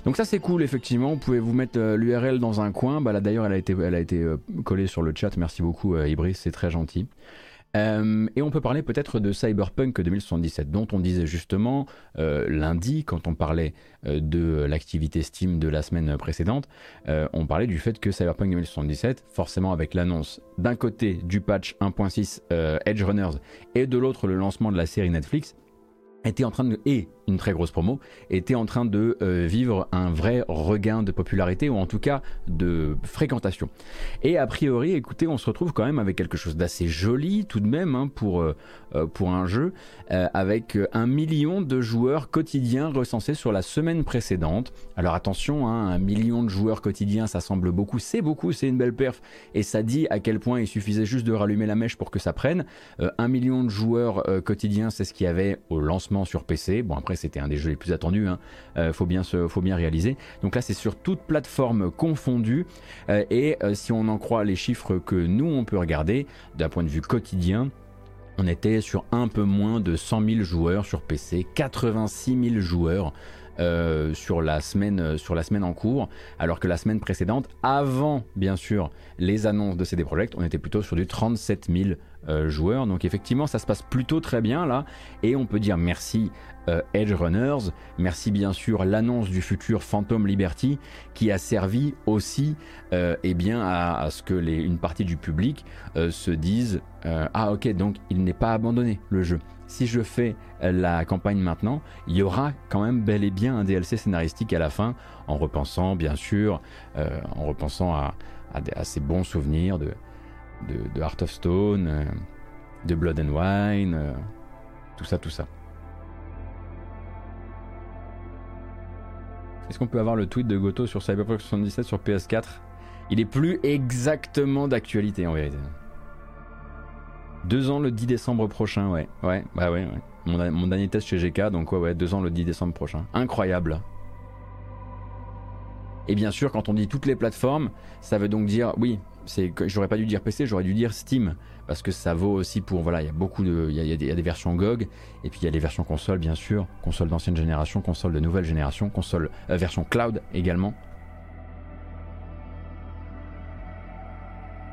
Donc ça c'est cool effectivement, vous pouvez vous mettre euh, l'URL dans un coin, bah là d'ailleurs elle a été, elle a été euh, collée sur le chat, merci beaucoup Ibris, c'est très gentil. Euh, et on peut parler peut-être de Cyberpunk 2077, dont on disait justement euh, lundi, quand on parlait euh, de l'activité Steam de la semaine précédente, on parlait du fait que Cyberpunk 2077, forcément avec l'annonce d'un côté du patch 1.6 Edge Runners et de l'autre le lancement de la série Netflix, était en train de et une très grosse promo était en train de euh, vivre un vrai regain de popularité ou en tout cas de fréquentation. Et a priori, écoutez, on se retrouve quand même avec quelque chose d'assez joli tout de même hein, pour euh, euh, pour un jeu avec un million de joueurs quotidiens recensés sur la semaine précédente. Alors attention, hein, un million de joueurs quotidiens, ça semble beaucoup, c'est beaucoup, c'est une belle perf et ça dit à quel point il suffisait juste de rallumer la mèche pour que ça prenne. un million de joueurs quotidiens, c'est ce qu'il y avait au lancement sur PC. Bon, après, c'était un des jeux les plus attendus, hein. Euh, faut, bien se, faut bien réaliser. Donc là, c'est sur toute plateforme confondue. Euh, et euh, si on en croit les chiffres que nous, on peut regarder d'un point de vue quotidien, on était sur un peu moins de 100 000 joueurs sur PC, 86 000 joueurs sur, la semaine, sur la semaine en cours, alors que la semaine précédente, avant bien sûr les annonces de CD Projekt, on était plutôt sur du 37 000 euh. Donc effectivement, ça se passe plutôt très bien là. Et on peut dire merci euh, Edge Runners, merci bien sûr l'annonce du futur Phantom Liberty qui a servi aussi euh, eh bien, à, ce que une partie du public se dise ah ok donc il n'est pas abandonné le jeu. Si je fais la campagne maintenant, il y aura quand même bel et bien un DLC scénaristique à la fin, en repensant bien sûr, en repensant à, à ces bons souvenirs de, de, Heart of Stone, euh, de Blood and Wine, euh, tout ça, tout ça. Est-ce qu'on peut avoir le tweet de Goto sur Cyberpunk 77 sur PS4 Il est plus exactement d'actualité en vérité. Deux ans le 10 décembre prochain, ouais. Ouais, bah ouais. Mon, mon dernier test chez GK, donc ouais, ouais, deux ans le 10 décembre prochain. Incroyable. Et bien sûr, quand on dit toutes les plateformes, ça veut donc dire, oui, c'est j'aurais pas dû dire PC, j'aurais dû dire Steam, parce que ça vaut aussi pour, voilà, il y a beaucoup de, il y, a des versions GOG, et puis il y a les versions console, bien sûr, console d'ancienne génération, console de nouvelle génération, console, euh, version cloud également.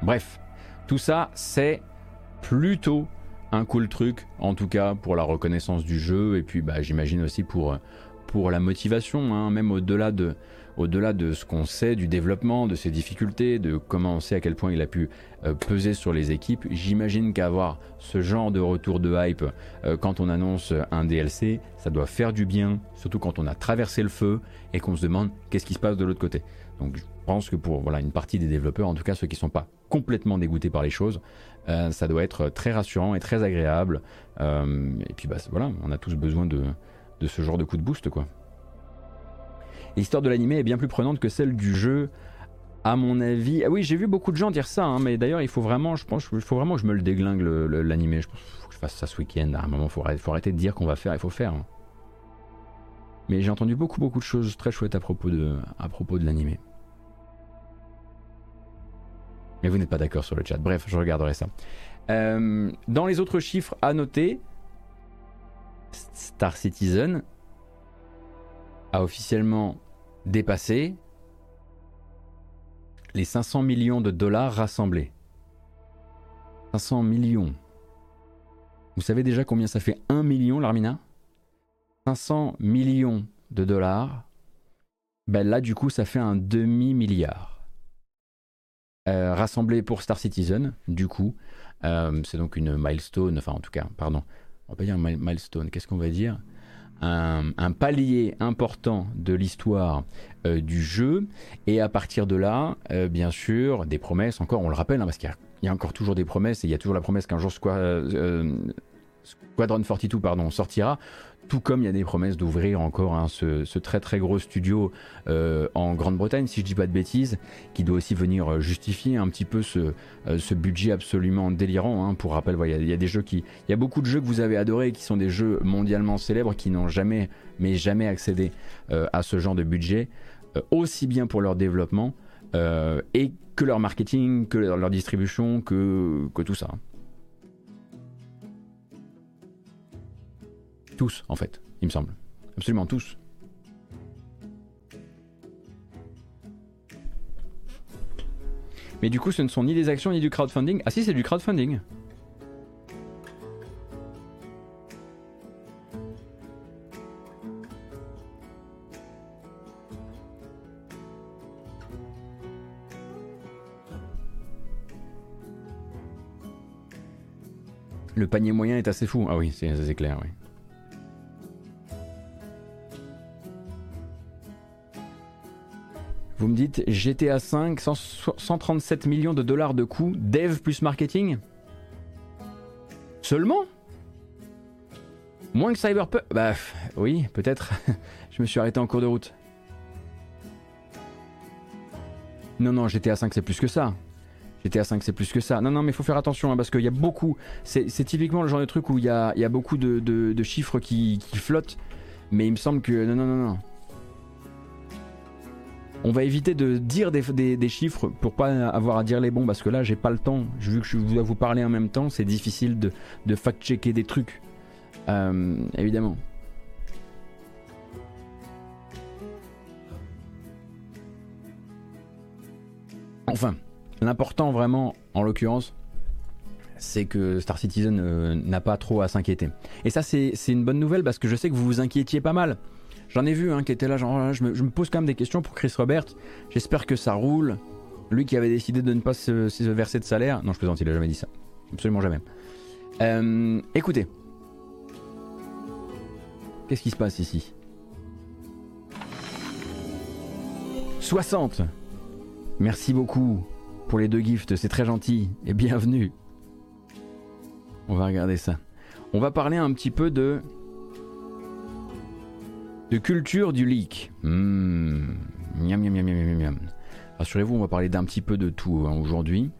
Bref, tout ça, c'est plutôt un cool truc, en tout cas pour la reconnaissance du jeu, et puis bah, j'imagine aussi pour, pour la motivation, hein, même au-delà de, au-delà de ce qu'on sait du développement, de ses difficultés, de comment on sait à quel point il a pu euh, peser sur les équipes, j'imagine qu'avoir ce genre de retour de hype euh, quand on annonce un DLC, ça doit faire du bien, surtout quand on a traversé le feu et qu'on se demande qu'est-ce qui se passe de l'autre côté. Donc je pense que pour voilà, une partie des développeurs, en tout cas ceux qui ne sont pas complètement dégoûtés par les choses, euh, ça doit être très rassurant et très agréable. et puis bah, voilà, on a tous besoin de, ce genre de coup de boost. L'histoire de l'animé est bien plus prenante que celle du jeu, à mon avis. Ah oui, j'ai vu beaucoup de gens dire ça, hein, mais d'ailleurs, il faut vraiment, je pense, il faut vraiment que je me le déglingue l'animé. Je pense faut que je fasse ça ce week-end. À un moment, il faut, arrêter de dire qu'on va faire, il faut faire. Hein. Mais j'ai entendu beaucoup, beaucoup de choses très chouettes à propos de, à l'animé. Mais vous n'êtes pas d'accord sur le chat. Bref, je regarderai ça. Euh, dans les autres chiffres à noter, Star Citizen a officiellement dépassé les 500 millions de dollars rassemblés. 500 millions. Vous savez déjà combien ça fait 1 million, l'Armina? 500 millions de dollars. Ben là, du coup, ça fait un demi-milliard. Euh, rassemblé pour Star Citizen, du coup. Euh, c'est donc une milestone, enfin en tout cas, pardon, on va pas dire milestone, qu'est-ce qu'on va dire? Un, palier important de l'histoire euh, du jeu. Et à partir de là, euh, bien sûr, des promesses, encore, on le rappelle, hein, parce qu'il y, a encore toujours des promesses, et il y a toujours la promesse qu'un jour Squadron 42 pardon, sortira. Tout comme il y a des promesses d'ouvrir encore hein, ce, très très gros studio euh, en Grande-Bretagne, si je dis pas de bêtises, qui doit aussi venir euh, justifier un petit peu ce, euh, budget absolument délirant. Hein. Pour rappel, il y, a des jeux qui, il y a beaucoup de jeux que vous avez adorés, qui sont des jeux mondialement célèbres, qui n'ont jamais, mais jamais accédé à ce genre de budget, aussi bien pour leur développement et que leur marketing, que leur, distribution, que, que tout ça. Tous, en fait, il me semble. Absolument tous. Mais du coup, ce ne sont ni des actions ni du crowdfunding. Ah si, c'est du crowdfunding. Le panier moyen est assez fou. Ah oui, c'est clair, oui. Vous me dites GTA 5, 137 millions de dollars de coûts, dev plus marketing? Seulement? Moins que Cyberpunk? Bah oui, peut-être. Je me suis arrêté en cours de route. Non, non, GTA 5 c'est plus que ça. GTA 5 c'est plus que ça. Non, non, mais il faut faire attention hein, parce qu'il y a beaucoup. C'est typiquement le genre de truc où il y a, beaucoup de, chiffres qui, qui, flottent. Mais il me semble que. Non, non, non, non. On va éviter de dire des, chiffres pour pas avoir à dire les bons parce que là j'ai pas le temps. Vu que je dois vous parler en même temps, c'est difficile de, fact-checker des trucs. Euh, évidemment. Enfin, l'important vraiment, en l'occurrence, c'est que Star Citizen euh, n'a pas trop à s'inquiéter. Et ça, c'est une bonne nouvelle parce que je sais que vous vous inquiétiez pas mal. J'en ai vu un qui était là, je me, pose quand même des questions pour Chris Robert. J'espère que ça roule. Lui qui avait décidé de ne pas se, verser de salaire. Non, je plaisante, il a jamais dit ça. Absolument jamais. Euh, écoutez. Qu'est-ce qui se passe ici? 60 Merci beaucoup pour les deux gifts, c'est très gentil et bienvenue. On va regarder ça. On va parler un petit peu de de culture du leak. Mmh. Miam, miam, miam, miam, miam. Rassurez-vous, on va parler d'un petit peu de tout hein, aujourd'hui.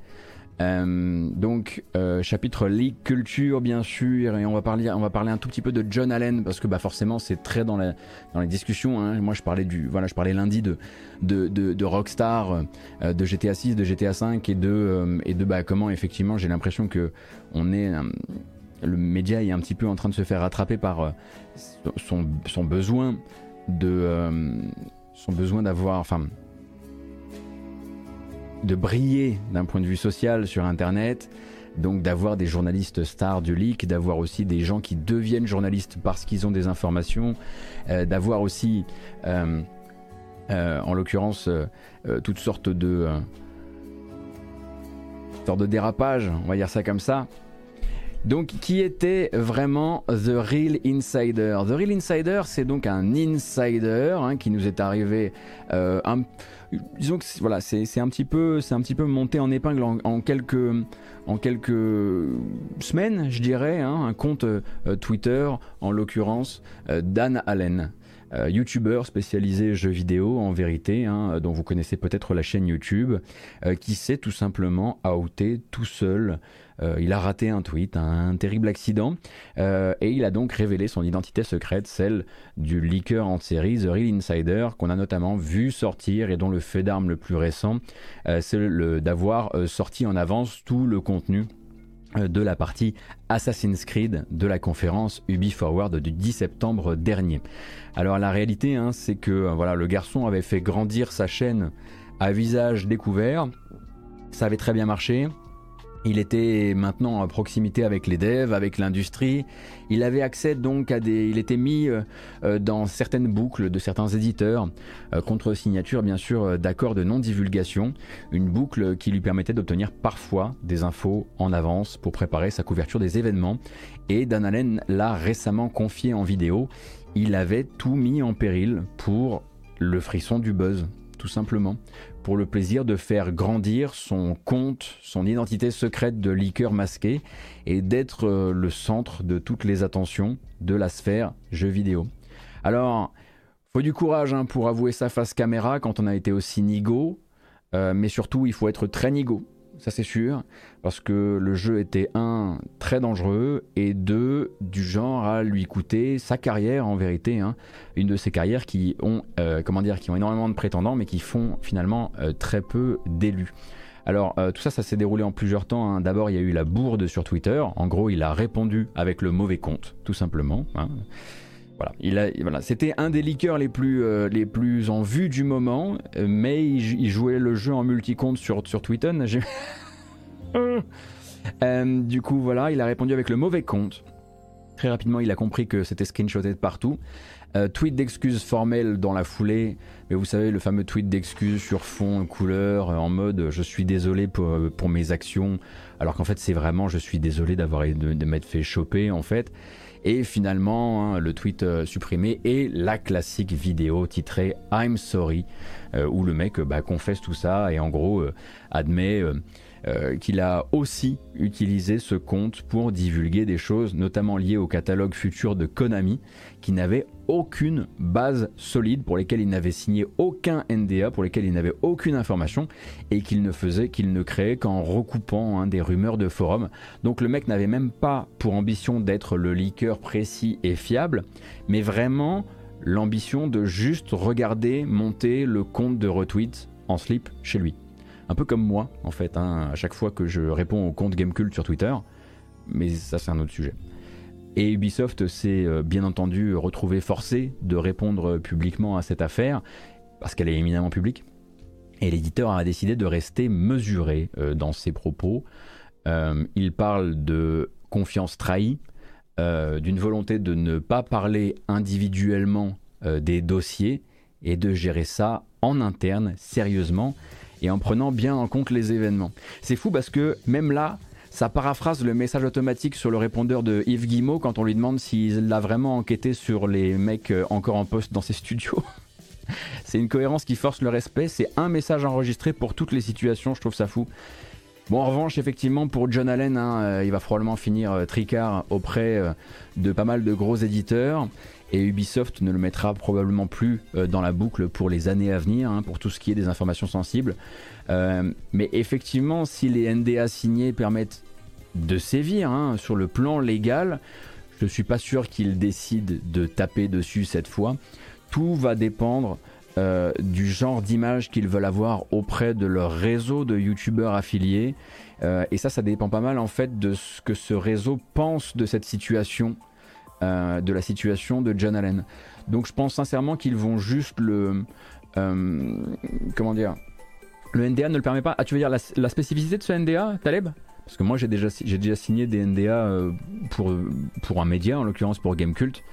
Euh, donc euh, chapitre leak culture bien sûr et on va parler un tout petit peu de John Allen parce que bah forcément c'est très dans, la, dans les discussions hein. moi je parlais lundi de, Rockstar euh, de GTA 6 de GTA 5 et de et de bah comment effectivement j'ai l'impression que on est le média est un petit peu en train de se faire rattraper par son, besoin de euh, d'avoir enfin de briller d'un point de vue social sur internet donc d'avoir des journalistes stars du leak, d'avoir aussi des gens qui deviennent journalistes parce qu'ils ont des informations, euh, d'avoir aussi, euh, en l'occurrence, toutes sortes de, sortes de dérapages, on va dire ça comme ça, donc, qui était vraiment The Real Insider? The Real Insider, c'est donc un insider hein, qui nous est arrivé. Euh, disons que voilà, c'est un petit peu, c'est un petit peu monté en épingle en, quelques, en quelques semaines, je dirais. Hein, un compte euh, Twitter, en l'occurrence, euh, Dan Allen. youtubeur spécialisé jeux vidéo en vérité, hein, dont vous connaissez peut-être la chaîne YouTube, qui s'est tout simplement outé tout seul euh, il a raté un tweet, un, terrible accident, euh, et il a donc révélé son identité secrète, celle du leaker en série The Real Insider, qu'on a notamment vu sortir et dont le fait d'armes le plus récent, euh, c'est d'avoir sorti en avance tout le contenu de la partie Assassin's Creed de la conférence Ubi Forward du 10 septembre dernier. Alors la réalité, hein, c'est que voilà, le garçon avait fait grandir sa chaîne à visage découvert. Ça avait très bien marché. Il était maintenant à proximité avec les devs, avec l'industrie. Il avait accès donc à des. Il était mis euh, euh, dans certaines boucles de certains éditeurs, euh, contre signature bien sûr d'accords de non-divulgation. Une boucle qui lui permettait d'obtenir parfois des infos en avance pour préparer sa couverture des événements. Et Dan Allen l'a récemment confié en vidéo. Il avait tout mis en péril pour le frisson du buzz, tout simplement pour le plaisir de faire grandir son compte, son identité secrète de leaker masqué et d'être euh, le centre de toutes les attentions de la sphère jeux vidéo. Alors, faut du courage hein, pour avouer ça face caméra quand on a été aussi nigo, euh, mais surtout il faut être très nigo ça c'est sûr, parce que le jeu était un très dangereux et deux du genre à lui coûter sa carrière en vérité, hein. une de ces carrières qui ont euh, comment dire, qui ont énormément de prétendants mais qui font finalement euh, très peu d'élus. Alors euh, tout ça, ça s'est déroulé en plusieurs temps. Hein. D'abord, il y a eu la bourde sur Twitter. En gros, il a répondu avec le mauvais compte, tout simplement. Hein. Voilà, c'était un des leakers les plus, les plus en vue du moment, mais il, jouait le jeu en multi-compte sur, sur Twitter. euh, du coup, voilà, il a répondu avec le mauvais compte. Très rapidement, il a compris que c'était screenshoté de partout. Euh, tweet d'excuses formelles dans la foulée, mais vous savez, le fameux tweet d'excuses sur fond, couleur, en mode je suis désolé pour, mes actions, alors qu'en fait, c'est vraiment je suis désolé d'avoir de, de m'être fait choper en fait. Et finalement, hein, le tweet euh, supprimé et la classique vidéo titrée I'm sorry, euh, où le mec bah, confesse tout ça et en gros euh, admet euh, qu'il a aussi utilisé ce compte pour divulguer des choses, notamment liées au catalogue futur de Konami, qui n'avait aucune base solide, pour lesquelles il n'avait signé aucun NDA, pour lesquels il n'avait aucune information, et qu'il ne faisait, qu'il ne créait qu'en recoupant hein, des rumeurs de forum. Donc le mec n'avait même pas pour ambition d'être le leaker précis et fiable, mais vraiment l'ambition de juste regarder monter le compte de retweet en slip chez lui un peu comme moi en fait, hein, à chaque fois que je réponds au compte Gamecult sur Twitter, mais ça c'est un autre sujet. Et Ubisoft s'est euh, bien entendu retrouvé forcé de répondre publiquement à cette affaire, parce qu'elle est éminemment publique, et l'éditeur a décidé de rester mesuré euh, dans ses propos. Euh, il parle de confiance trahie, d'une volonté de ne pas parler individuellement des dossiers et de gérer ça en interne, sérieusement, et en prenant bien en compte les événements. C'est fou parce que même là, ça paraphrase le message automatique sur le répondeur de Yves Guimau quand on lui demande s'il a vraiment enquêté sur les mecs euh, encore en poste dans ses studios. c'est une cohérence qui force le respect, c'est un message enregistré pour toutes les situations, je trouve ça fou. Bon, en revanche, effectivement, pour John Allen, hein, euh, il va probablement finir euh, tricard auprès de pas mal de gros éditeurs et Ubisoft ne le mettra probablement plus euh, dans la boucle pour les années à venir, hein, pour tout ce qui est des informations sensibles. Euh, mais effectivement, si les NDA signés permettent de sévir hein, sur le plan légal, je ne suis pas sûr qu'ils décident de taper dessus cette fois. Tout va dépendre euh, du genre d'image qu'ils veulent avoir auprès de leur réseau de youtubeurs affiliés. et ça, ça dépend pas mal en fait de ce que ce réseau pense de cette situation euh, de la situation de John Allen. Donc je pense sincèrement qu'ils vont juste le... Euh, comment dire Le NDA ne le permet pas. Ah tu veux dire la, spécificité de ce NDA, Taleb? Parce que moi j'ai déjà, j'ai déjà signé des NDA euh, pour, un média, en l'occurrence pour Gamecult,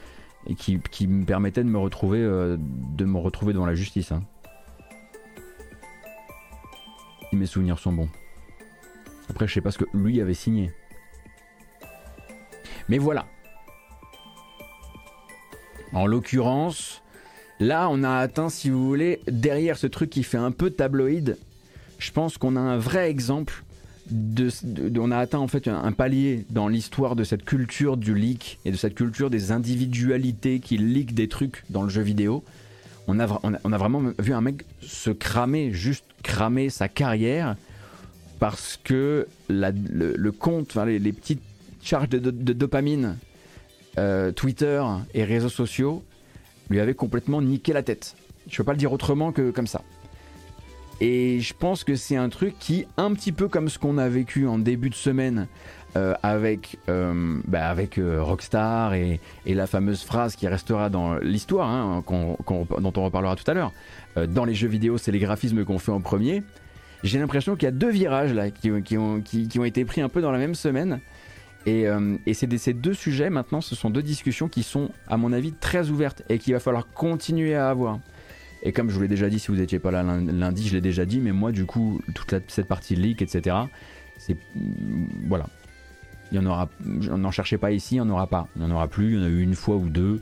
et qui, me permettaient de me retrouver, de me retrouver devant la justice. Hein. Si mes souvenirs sont bons. Après je sais pas ce que lui avait signé. Mais voilà, en l'occurrence, là, on a atteint, si vous voulez, derrière ce truc qui fait un peu tabloïd, je pense qu'on a un vrai exemple on a atteint en fait un, palier dans l'histoire de cette culture du leak et de cette culture des individualités qui leak des trucs dans le jeu vidéo. On a, on a, vraiment vu un mec se cramer, juste cramer sa carrière parce que le, compte, les, petites charges de, dopamine, euh, Twitter et réseaux sociaux lui avaient complètement niqué la tête. Je peux pas le dire autrement que comme ça. Et je pense que c'est un truc qui, un petit peu comme ce qu'on a vécu en début de semaine euh, avec, euh, bah, avec Rockstar et, la fameuse phrase qui restera dans l'histoire, hein, dont on reparlera tout à l'heure. dans les jeux vidéo, c'est les graphismes qu'on fait en premier. J'ai l'impression qu'il y a deux virages là qui, ont, été pris un peu dans la même semaine. Et, et c'est ces deux sujets maintenant, ce sont deux discussions qui sont, à mon avis, très ouvertes et qu'il va falloir continuer à avoir. Et comme je vous l'ai déjà dit, si vous n'étiez pas là lundi, je l'ai déjà dit, mais moi, du coup, toute cette partie leak, etc., c'est. Mm, voilà. Il y en aura. N'en cherchez pas ici, il n'y en aura pas. Il n'y en aura plus, il y en a eu une fois ou deux.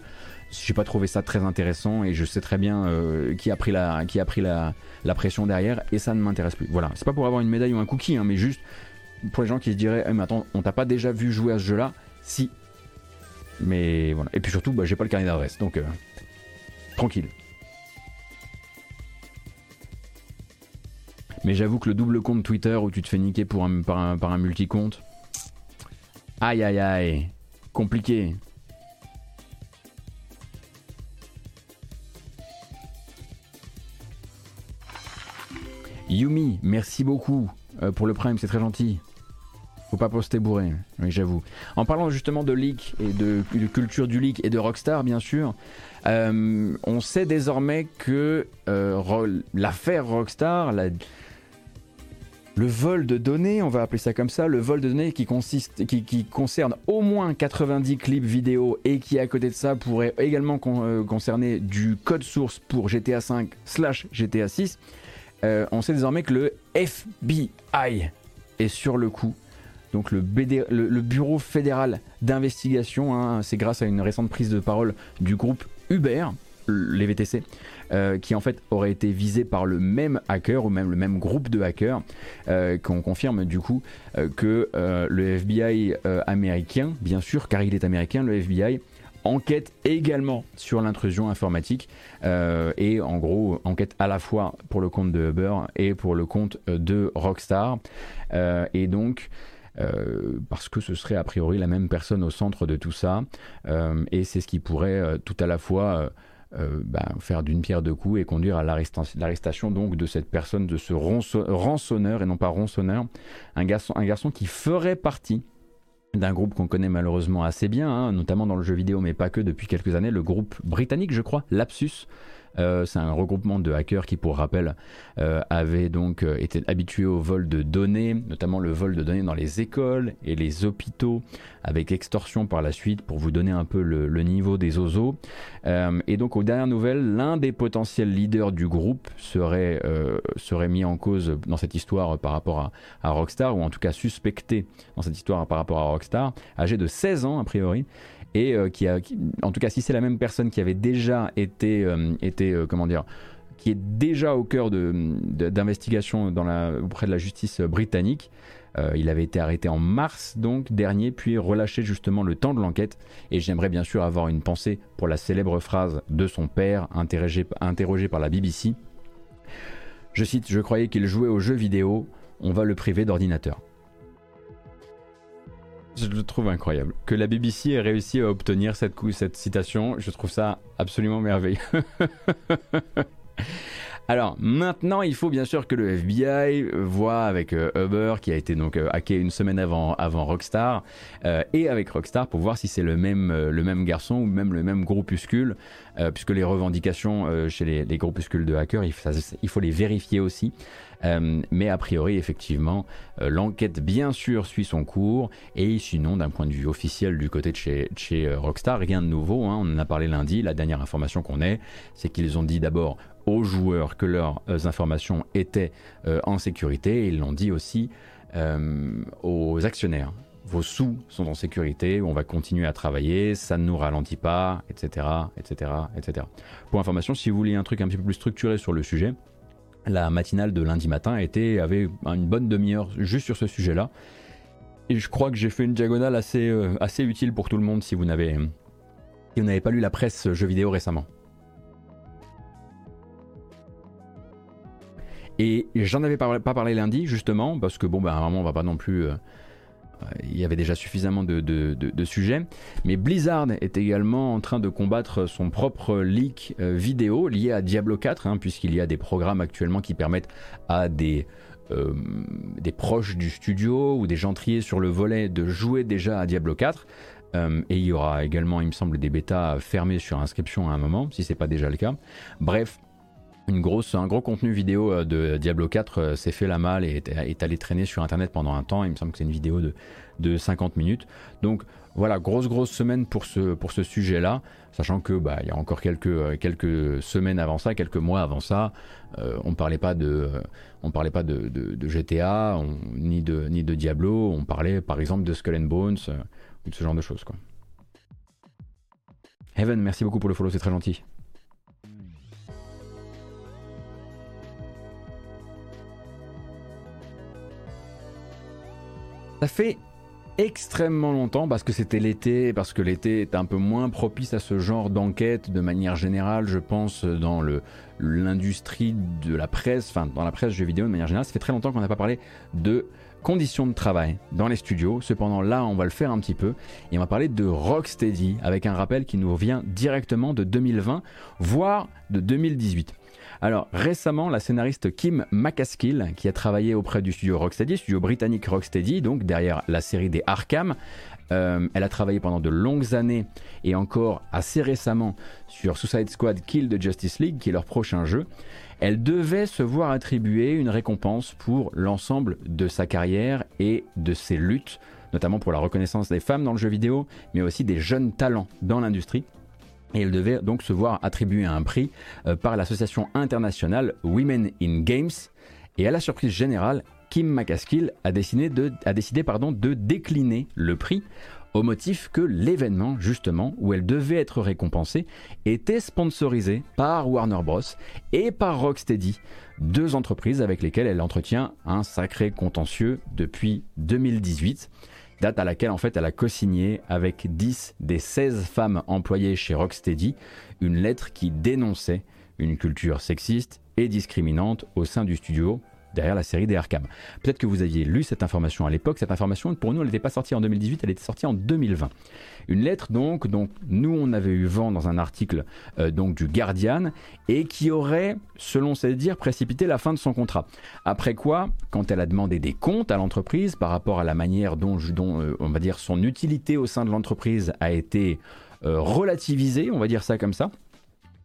J'ai pas trouvé ça très intéressant et je sais très bien euh, qui a pris, la, qui a pris la, pression derrière et ça ne m'intéresse plus. Voilà, c'est pas pour avoir une médaille ou un cookie, hein, mais juste pour les gens qui se diraient eh, mais attends, on t'a pas déjà vu jouer à ce jeu-là Si. Mais voilà. Et puis surtout, bah, j'ai pas le carnet d'adresse donc euh, tranquille. Mais j'avoue que le double compte Twitter où tu te fais niquer pour un, par, un, par un multi-compte. Aïe aïe aïe. Compliqué. Yumi, merci beaucoup euh, pour le prime, c'est très gentil. Faut pas poster bourré, oui j'avoue. En parlant justement de leak et de, culture du leak et de Rockstar bien sûr, euh, on sait désormais que euh, l'affaire Rockstar, le vol de données, on va appeler ça comme ça, le vol de données qui, consiste, qui, concerne au moins 90 clips vidéo et qui à côté de ça pourrait également euh, concerner du code source pour GTA 5 slash GTA 6, euh, on sait désormais que le FBI est sur le coup. Donc le, Bureau fédéral d'investigation, hein, c'est grâce à une récente prise de parole du groupe Uber, les VTC, euh, qui en fait aurait été visé par le même hacker ou même le même groupe de hackers, euh, qu'on confirme du coup euh, que le FBI américain, bien sûr, car il est américain, le FBI enquête également sur l'intrusion informatique et en gros enquête à la fois pour le compte de Uber et pour le compte de Rockstar et donc parce que ce serait a priori la même personne au centre de tout ça. Et c'est ce qui pourrait tout à la fois euh, bah, faire d'une pierre deux coups et conduire à l'arrestation donc de cette personne, de ce rançonneur et non pas ronçonneur, un garçon, un garçon qui ferait partie d'un groupe qu'on connaît malheureusement assez bien, hein, notamment dans le jeu vidéo, mais pas que depuis quelques années, le groupe britannique, je crois, Lapsus, euh, c'est un regroupement de hackers qui, pour rappel, euh, avaient donc euh, été habitués au vol de données, notamment le vol de données dans les écoles et les hôpitaux, avec extorsion par la suite, pour vous donner un peu le, niveau des oiseaux. et donc, aux dernières nouvelles, l'un des potentiels leaders du groupe serait, serait mis en cause dans cette histoire par rapport à, à, Rockstar, ou en tout cas suspecté dans cette histoire par rapport à Rockstar, âgé de 16 ans a priori, et euh, qui a, en tout cas, si c'est la même personne qui avait déjà été, euh, été euh, comment dire, qui est déjà au cœur d'investigation de, auprès de la justice britannique. il avait été arrêté en mars donc dernier, puis relâché justement le temps de l'enquête. Et j'aimerais bien sûr avoir une pensée pour la célèbre phrase de son père, interrogé, interrogé par la BBC. Je cite, je croyais qu'il jouait aux jeux vidéo, on va le priver d'ordinateur. Je le trouve incroyable. Que la BBC ait réussi à obtenir cette, citation, je trouve ça absolument merveilleux. Alors maintenant, il faut bien sûr que le FBI voit avec euh, Uber, qui a été donc euh, hacké une semaine avant, Rockstar, euh, et avec Rockstar pour voir si c'est le même, le même garçon ou même le même groupuscule, puisque les revendications chez les, les, groupuscules de hackers, il faut les vérifier aussi. Euh, mais a priori, effectivement, euh, l'enquête, bien sûr, suit son cours. Et sinon, d'un point de vue officiel du côté de chez, euh, Rockstar, rien de nouveau. Hein. on en a parlé lundi. La dernière information qu'on ait, c'est qu'ils ont dit d'abord aux joueurs que leurs informations étaient en sécurité. Ils l'ont dit aussi aux actionnaires vos sous sont en sécurité, on va continuer à travailler, ça ne nous ralentit pas, etc., etc., etc. Pour information, si vous voulez un truc un petit peu plus structuré sur le sujet, la matinale de lundi matin était, avait une bonne demi-heure juste sur ce sujet-là. Et je crois que j'ai fait une diagonale assez, euh, utile pour tout le monde si vous n'avez pas lu la presse jeux vidéo récemment. Et j'en avais pas parlé lundi justement parce que bon ben vraiment on va pas non plus euh, il y avait déjà suffisamment de, sujets. Mais Blizzard est également en train de combattre son propre leak euh, vidéo lié à Diablo 4, hein, puisqu'il y a des programmes actuellement qui permettent à des, euh, des proches du studio ou des gens triés sur le volet de jouer déjà à Diablo 4. Euh, et il y aura également, il me semble, des bêtas fermés sur inscription à un moment, si c'est pas déjà le cas. Bref, une grosse, un gros contenu vidéo euh, de Diablo 4 euh, s'est fait la malle et est, allé traîner sur internet pendant un temps. Il me semble que c'est une vidéo de, de 50 minutes. Donc voilà, grosse grosse semaine pour ce, pour ce sujet-là, sachant que bah, il y a encore quelques, euh, quelques semaines avant ça, quelques mois avant ça, on parlait pas de, on parlait pas de, de, GTA ni, de, ni de Diablo, on parlait par exemple de Skull and Bones ou de ce genre de choses. Heaven, merci beaucoup pour le follow, c'est très gentil. Ça fait extrêmement longtemps parce que c'était l'été, parce que l'été est un peu moins propice à ce genre d'enquête de manière générale, je pense, dans l'industrie de la presse, enfin dans la presse jeux vidéo de manière générale. Ça fait très longtemps qu'on n'a pas parlé de conditions de travail dans les studios. Cependant, là, on va le faire un petit peu et on va parler de Rocksteady avec un rappel qui nous vient directement de 2020, voire de 2018. Alors récemment, la scénariste Kim McCaskill, qui a travaillé auprès du studio Rocksteady, studio britannique Rocksteady, donc derrière la série des Arkham, euh, elle a travaillé pendant de longues années et encore assez récemment sur Suicide Squad Kill the Justice League, qui est leur prochain jeu. Elle devait se voir attribuer une récompense pour l'ensemble de sa carrière et de ses luttes, notamment pour la reconnaissance des femmes dans le jeu vidéo, mais aussi des jeunes talents dans l'industrie et elle devait donc se voir attribuer un prix euh, par l'association internationale Women in Games. Et à la surprise générale, Kim McCaskill a décidé, de, de décliner le prix au motif que l'événement, justement, où elle devait être récompensée, était sponsorisé par Warner Bros. et par Rocksteady, deux entreprises avec lesquelles elle entretient un sacré contentieux depuis 2018 date à laquelle en fait elle a co-signé avec 10 des 16 femmes employées chez Rocksteady une lettre qui dénonçait une culture sexiste et discriminante au sein du studio derrière la série des Arkham. Peut-être que vous aviez lu cette information à l'époque. Cette information, pour nous, elle n'était pas sortie en 2018, elle était sortie en 2020. Une lettre donc, donc nous on avait eu vent dans un article euh, donc du Guardian et qui aurait, selon ses dires, précipité la fin de son contrat. Après quoi, quand elle a demandé des comptes à l'entreprise par rapport à la manière dont, dont euh, on va dire son utilité au sein de l'entreprise a été euh, relativisée, on va dire ça comme ça.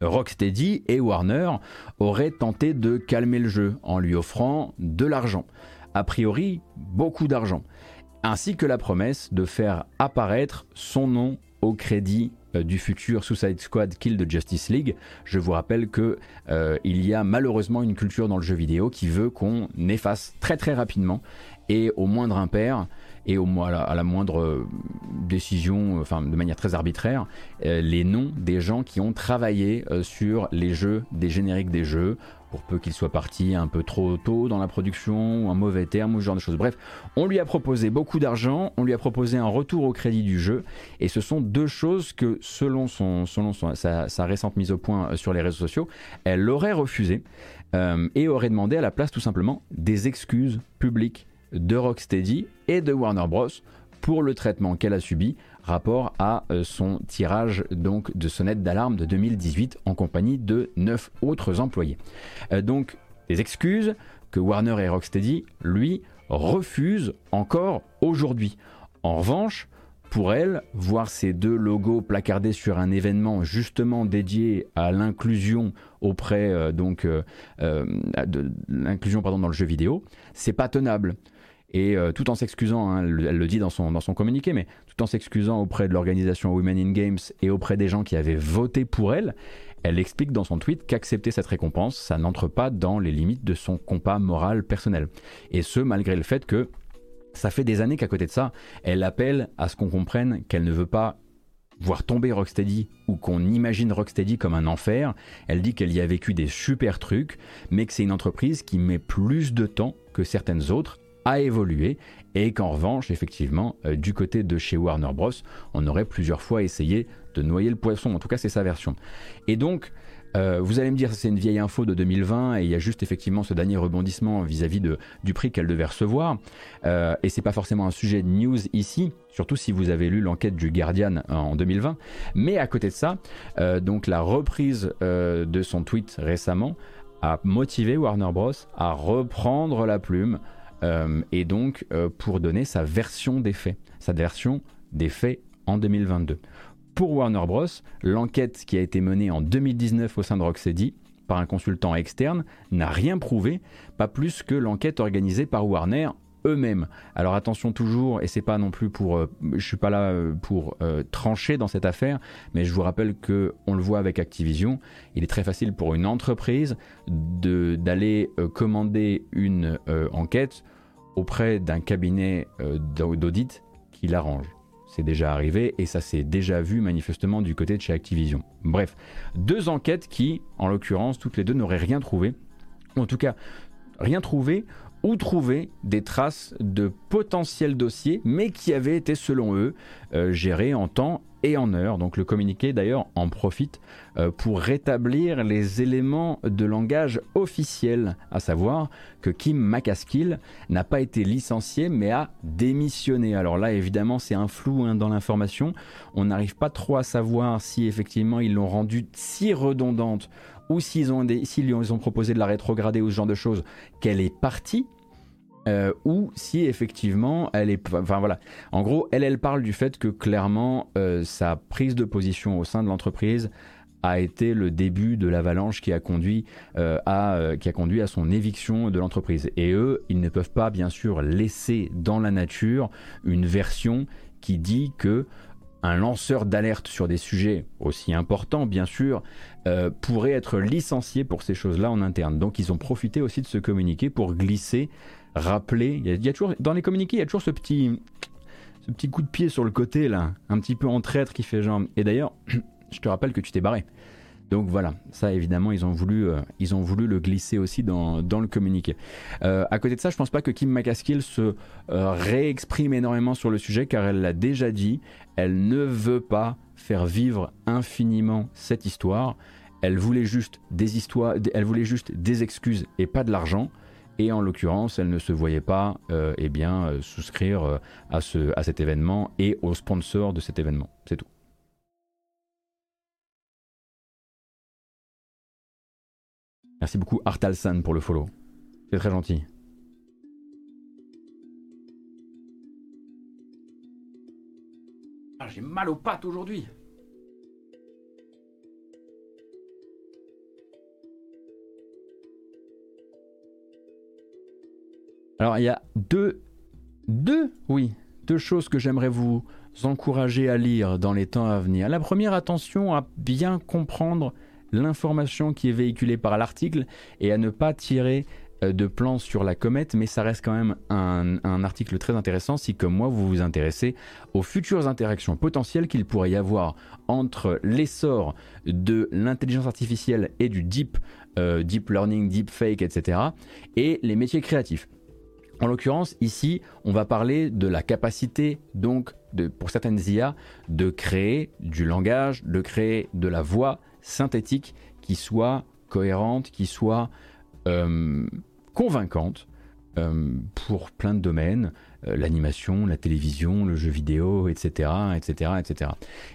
Rocksteady et Warner auraient tenté de calmer le jeu en lui offrant de l'argent. A priori, beaucoup d'argent. Ainsi que la promesse de faire apparaître son nom au crédit euh, du futur Suicide Squad Kill de Justice League. Je vous rappelle que euh, il y a malheureusement une culture dans le jeu vidéo qui veut qu'on efface très très rapidement et au moindre impair et au, à, la, à la moindre euh, décision, enfin de manière très arbitraire, les noms des gens qui ont travaillé sur les jeux, des génériques des jeux, pour peu qu'ils soient partis un peu trop tôt dans la production, ou un mauvais terme, ou ce genre de choses. Bref, on lui a proposé beaucoup d'argent, on lui a proposé un retour au crédit du jeu, et ce sont deux choses que, selon, sa, sa, récente mise au point sur les réseaux sociaux, elle aurait refusé, et aurait demandé à la place tout simplement des excuses publiques de Rocksteady et de Warner Bros pour le traitement qu'elle a subi rapport à euh, son tirage donc de sonnette d'alarme de 2018 en compagnie de 9 autres employés. Euh, donc des excuses que Warner et Rocksteady lui refusent encore aujourd'hui. En revanche, pour elle, voir ces deux logos placardés sur un événement justement dédié à l'inclusion auprès euh, donc de l'inclusion pardon dans le jeu vidéo, c'est pas tenable et euh, tout en s'excusant, hein, elle, le dit dans son, dans son communiqué, mais tout en s'excusant auprès de l'organisation Women in Games et auprès des gens qui avaient voté pour elle, elle explique dans son tweet qu'accepter cette récompense, ça n'entre pas dans les limites de son compas moral personnel. Et ce, malgré le fait que ça fait des années qu'à côté de ça, elle appelle à ce qu'on comprenne qu'elle ne veut pas voir tomber Rocksteady ou qu'on imagine Rocksteady comme un enfer. Elle dit qu'elle y a vécu des super trucs, mais que c'est une entreprise qui met plus de temps que certaines autres à évoluer et qu'en revanche, effectivement, euh, du côté de chez Warner Bros, on aurait plusieurs fois essayé de noyer le poisson. En tout cas, c'est sa version. Et donc, euh, vous allez me dire, c'est une vieille info de 2020 et il y a juste effectivement ce dernier rebondissement vis-à-vis de, du prix qu'elle devait recevoir. Euh, et c'est pas forcément un sujet de news ici, surtout si vous avez lu l'enquête du Guardian en 2020. Mais à côté de ça, euh, donc la reprise de son tweet récemment a motivé Warner Bros à reprendre la plume et donc pour donner sa version des faits, sa version des faits en 2022 pour Warner Bros, l'enquête qui a été menée en 2019 au sein de Rocksteady par un consultant externe n'a rien prouvé, pas plus que l'enquête organisée par Warner eux-mêmes. Alors attention toujours, et c'est pas non plus pour, euh, je suis pas là euh, pour euh, trancher dans cette affaire, mais je vous rappelle que on le voit avec Activision, il est très facile pour une entreprise d'aller commander une enquête auprès d'un cabinet d'audit qui l'arrange. C'est déjà arrivé et ça s'est déjà vu manifestement du côté de chez Activision. Bref, deux enquêtes qui, en l'occurrence, toutes les deux n'auraient rien trouvé. Ou en tout cas, rien trouvé ou trouvé des traces de potentiels dossiers, mais qui avaient été, selon eux, euh, gérés en temps et en heure. Donc le communiqué d'ailleurs en profite euh, pour rétablir les éléments de langage officiel, à savoir que Kim McCaskill n'a pas été licencié mais a démissionné. Alors là évidemment c'est un flou hein, dans l'information, on n'arrive pas trop à savoir si effectivement ils l'ont rendue si redondante ou s'ils ont, ils ont proposé de la rétrograder ou ce genre de choses, qu'elle est partie euh, ou si effectivement elle est. Enfin voilà. En gros, elle, elle parle du fait que clairement euh, sa prise de position au sein de l'entreprise a été le début de l'avalanche qui a conduit euh, à qui a conduit à son éviction de l'entreprise. Et eux, ils ne peuvent pas bien sûr laisser dans la nature une version qui dit que un lanceur d'alerte sur des sujets aussi importants, bien sûr, pourrait être licencié pour ces choses-là en interne. Donc ils ont profité aussi de ce communiqué pour glisser rappeler. Il y, a, toujours, dans les communiqués, il y a toujours ce petit, ce petit coup de pied sur le côté, là, un petit peu en traître qui fait genre. Et d'ailleurs, je te rappelle que tu t'es barré. Donc voilà, ça évidemment ils ont voulu, euh, ils ont voulu le glisser aussi dans, dans le communiqué. Euh, à côté de ça, je pense pas que Kim McCaskill se euh, réexprime énormément sur le sujet car elle l'a déjà dit, elle ne veut pas faire vivre infiniment cette histoire. Elle voulait juste des histoires, elle voulait juste des excuses et pas de l'argent et en l'occurrence, elle ne se voyait pas euh, eh euh, souscrire euh, à cet événement et au sponsor de cet événement. C'est tout. Merci beaucoup Artalsan pour le follow. C'est très gentil. Ah, j'ai mal aux pattes aujourd'hui. Alors il y a deux, deux, choses que j'aimerais vous encourager à lire dans les temps à venir. La première, attention à bien comprendre l'information qui est véhiculée par l'article et à ne pas tirer euh, de plans sur la comète, mais ça reste quand même un, un, article très intéressant si, comme moi, vous vous intéressez aux futures interactions potentielles qu'il pourrait y avoir entre l'essor de l'intelligence artificielle et du deep, euh, deep learning, deep fake, etc., et les métiers créatifs. En l'occurrence, ici, on va parler de la capacité, donc, de, pour certaines IA, de créer du langage, de créer de la voix synthétique qui soit cohérente, qui soit euh, convaincante euh, pour plein de domaines, euh, l'animation, la télévision, le jeu vidéo, etc., etc., etc.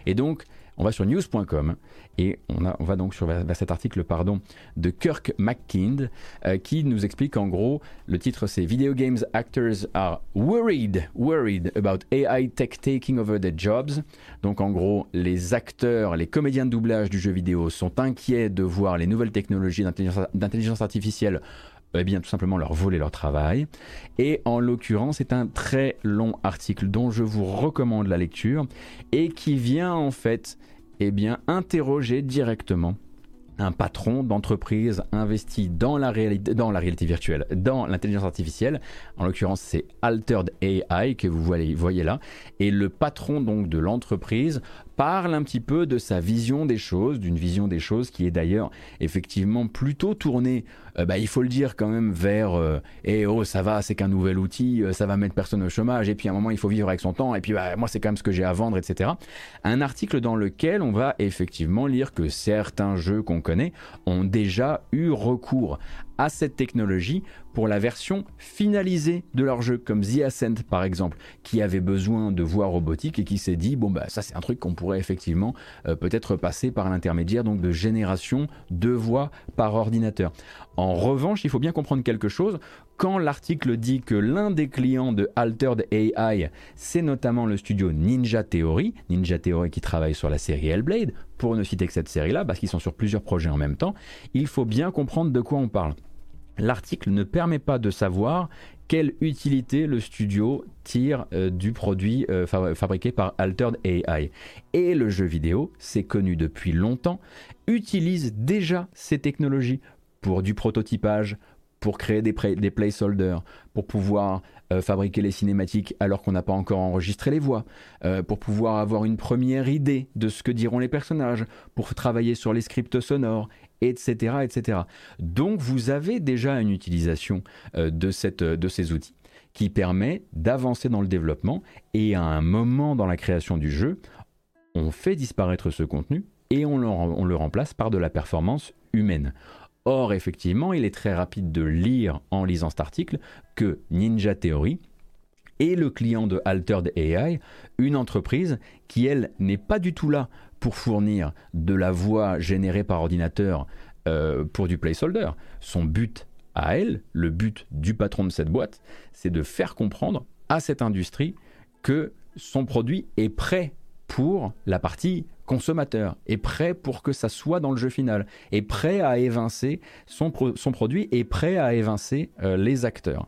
Et donc, on va sur news.com et on, va donc vers cet article pardon, de Kirk McKind euh, qui nous explique en gros, le titre c'est Video Games Actors are worried, worried about AI tech taking over their jobs. Donc en gros, les acteurs, les comédiens de doublage du jeu vidéo sont inquiets de voir les nouvelles technologies d'intelligence artificielle eh bien tout simplement leur voler leur travail. Et en l'occurrence, c'est un très long article dont je vous recommande la lecture et qui vient en fait eh bien, interroger directement un patron d'entreprise investi dans la, réalité, dans la réalité virtuelle, dans l'intelligence artificielle. En l'occurrence, c'est Altered AI que vous voyez là. Et le patron donc de l'entreprise parle un petit peu de sa vision des choses, d'une vision des choses qui est d'ailleurs effectivement plutôt tournée, euh, bah, il faut le dire quand même, vers euh, eh oh ça va, c'est qu'un nouvel outil, euh, ça va mettre personne au chômage, et puis à un moment il faut vivre avec son temps, et puis bah, moi c'est quand même ce que j'ai à vendre, etc. Un article dans lequel on va effectivement lire que certains jeux qu'on connaît ont déjà eu recours à cette technologie pour la version finalisée de leur jeu, comme The Ascent par exemple, qui avait besoin de voix robotique et qui s'est dit bon bah ça c'est un truc qu'on pourrait effectivement euh, peut-être passer par l'intermédiaire donc de génération de voix par ordinateur. En revanche, il faut bien comprendre quelque chose. Quand l'article dit que l'un des clients de Altered AI, c'est notamment le studio Ninja Theory, Ninja Theory qui travaille sur la série Hellblade, pour ne citer que cette série-là, parce qu'ils sont sur plusieurs projets en même temps, il faut bien comprendre de quoi on parle. L'article ne permet pas de savoir quelle utilité le studio tire euh, du produit euh, fabriqué par Altered AI. Et le jeu vidéo, c'est connu depuis longtemps, utilise déjà ces technologies pour du prototypage, pour créer des, placeholders, pour pouvoir euh, fabriquer les cinématiques alors qu'on n'a pas encore enregistré les voix, euh, pour pouvoir avoir une première idée de ce que diront les personnages, pour travailler sur les scripts sonores, etc. etc. Donc vous avez déjà une utilisation euh, de, cette, de ces outils qui permet d'avancer dans le développement et à un moment dans la création du jeu, on fait disparaître ce contenu et on le remplace par de la performance humaine. Or, effectivement, il est très rapide de lire en lisant cet article que Ninja Theory est le client de Altered AI, une entreprise qui, elle, n'est pas du tout là pour fournir de la voix générée par ordinateur euh, pour du placeholder. Son but à elle, le but du patron de cette boîte, c'est de faire comprendre à cette industrie que son produit est prêt pour la partie consommateur, est prêt pour que ça soit dans le jeu final, est prêt à évincer son, produit, est prêt à évincer euh, les acteurs.